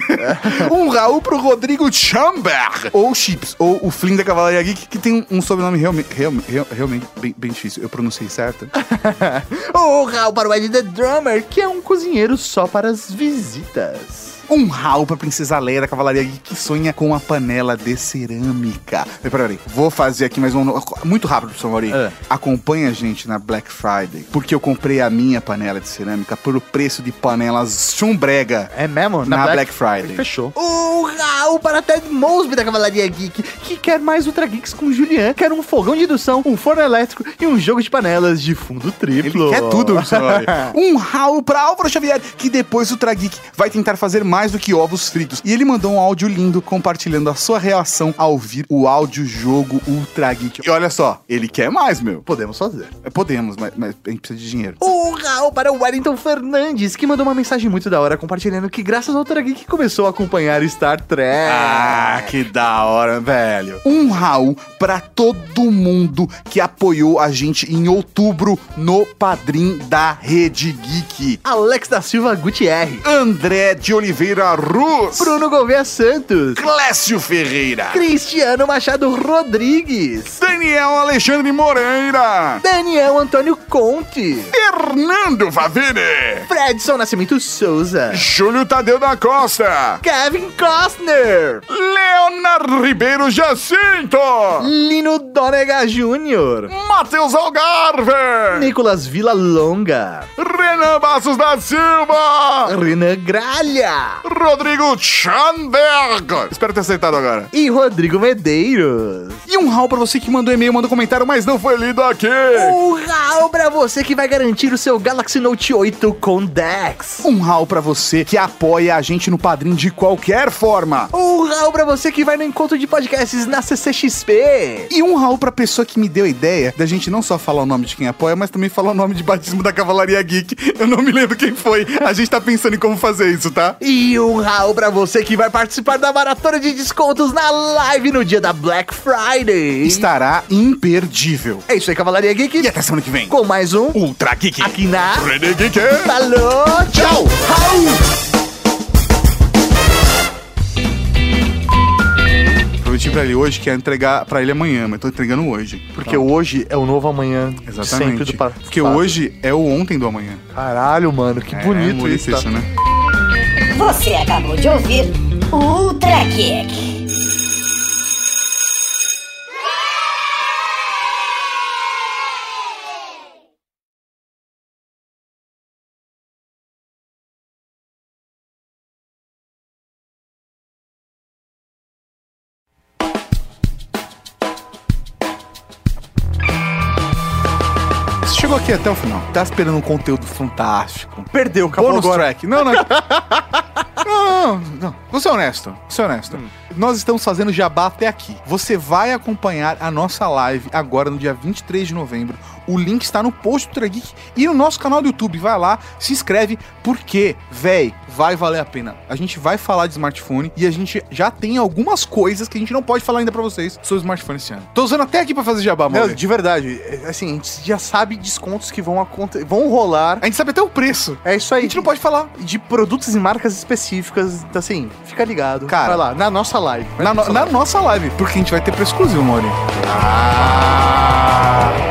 um Raul pro Rodrigo Chamber. Ou Chips, ou o Flynn da Cavalaria Geek, que tem um sobrenome realmente, realmente, realmente bem, bem difícil. Eu pronunciei certo? O Raul para o Ed the Drummer, que é um cozinheiro só para as visitas. Um Raul pra Princesa Leia da Cavalaria Geek que sonha com uma panela de cerâmica. Peraí, peraí. Vou fazer aqui mais um. Muito rápido, professor Mauri. É. Acompanha a gente na Black Friday. Porque eu comprei a minha panela de cerâmica por o preço de panelas chumbrega. É mesmo? Na, Black, Friday. Fechou. O Raul para Ted Mosby da Cavalaria Geek, que quer mais Ultra Geeks com o Julian, quer um fogão de indução, um forno elétrico e um jogo de panelas de fundo triplo. Ele quer tudo, professor Mauri. Um Raul pra Álvaro Xavier, que depois o Trageek vai tentar fazer mais do que ovos fritos. E ele mandou um áudio lindo compartilhando a sua reação ao ouvir o áudio jogo Ultra Geek. E olha só, ele quer mais, meu. Podemos fazer. É, Podemos, mas, mas a gente precisa de dinheiro. O Raul para o Wellington Fernandes, que mandou uma mensagem muito da hora compartilhando que graças ao Ultra Geek começou a acompanhar Star Trek. Ah, que da hora, velho. Um Raul pra todo mundo que apoiou a gente em outubro no Padrim da Rede Geek. Alex da Silva Gutierrez. André de Oliveira Ruz. Bruno Gouveia Santos. Clécio Ferreira. Cristiano Machado Rodrigues. Daniel Alexandre Moreira. Daniel Antônio Conte. Fernando Favini. Fredson Nascimento Souza. Júlio Tadeu da Costa. Kevin Costner. Leonardo Ribeiro Jacinto. Lino Donega Júnior. Matheus Algarve. Nicolas Vila Longa. Renan Bassos da Silva. Renan Gralha. Rodrigo Schanberg. Espero ter acertado agora. E Rodrigo Medeiros. E um Raul pra você que mandou e-mail, mandou comentário, mas não foi lido aqui. Um Raul pra você que vai garantir o seu Galaxy Note 8 com Dex. Um Raul pra você que apoia a gente no padrinho de qualquer forma. Um Raul pra você que vai no encontro de podcasts na CCXP. E um Raul pra pessoa que me deu a ideia da gente não só falar o nome de quem apoia, mas também falar o nome de batismo da Cavalaria Geek. Eu não me lembro quem foi. A gente tá pensando em como fazer isso, tá? E um Raul pra você que vai participar da maratona de descontos na live no dia da Black Friday. Estará imperdível. É isso aí, Cavalaria Geek. E até semana que vem. Com mais um Ultra Geek. aqui na Rede Geek. Falou, tchau. Prometi pra ele hoje que ia entregar pra ele amanhã, mas tô entregando hoje. Porque hoje é o novo amanhã. Exatamente. Sempre do Porque hoje é o ontem do amanhã. Caralho, mano, que É, bonito bonito isso, tá? isso, né? Você acabou de ouvir Ultra Kick. Até o final. Tá esperando um conteúdo fantástico. Perdeu, acabou Bônus agora. track. Não, não. não, não, não. Vou ser honesto. Vou ser honesto. Nós estamos fazendo jabá até aqui. Você vai acompanhar a nossa live agora no dia 23 de novembro. O link está no post do Ultra Geek e no nosso canal do YouTube. Vai lá, se inscreve, porque, véi, vai valer a pena. A gente vai falar de smartphone e a gente já tem algumas coisas que a gente não pode falar ainda pra vocês sobre smartphone esse ano. Tô usando até aqui pra fazer jabá, mano. de verdade, é, assim, a gente já sabe descontos que vão acontecer, vão rolar. A gente sabe até o preço. É isso aí. A gente não pode falar. De produtos e marcas específicas. Então, assim, fica ligado. Cara, vai lá, na nossa live. Na, no- nossa na live. nossa live, porque a gente vai ter preço exclusivo, Mauri. Ah!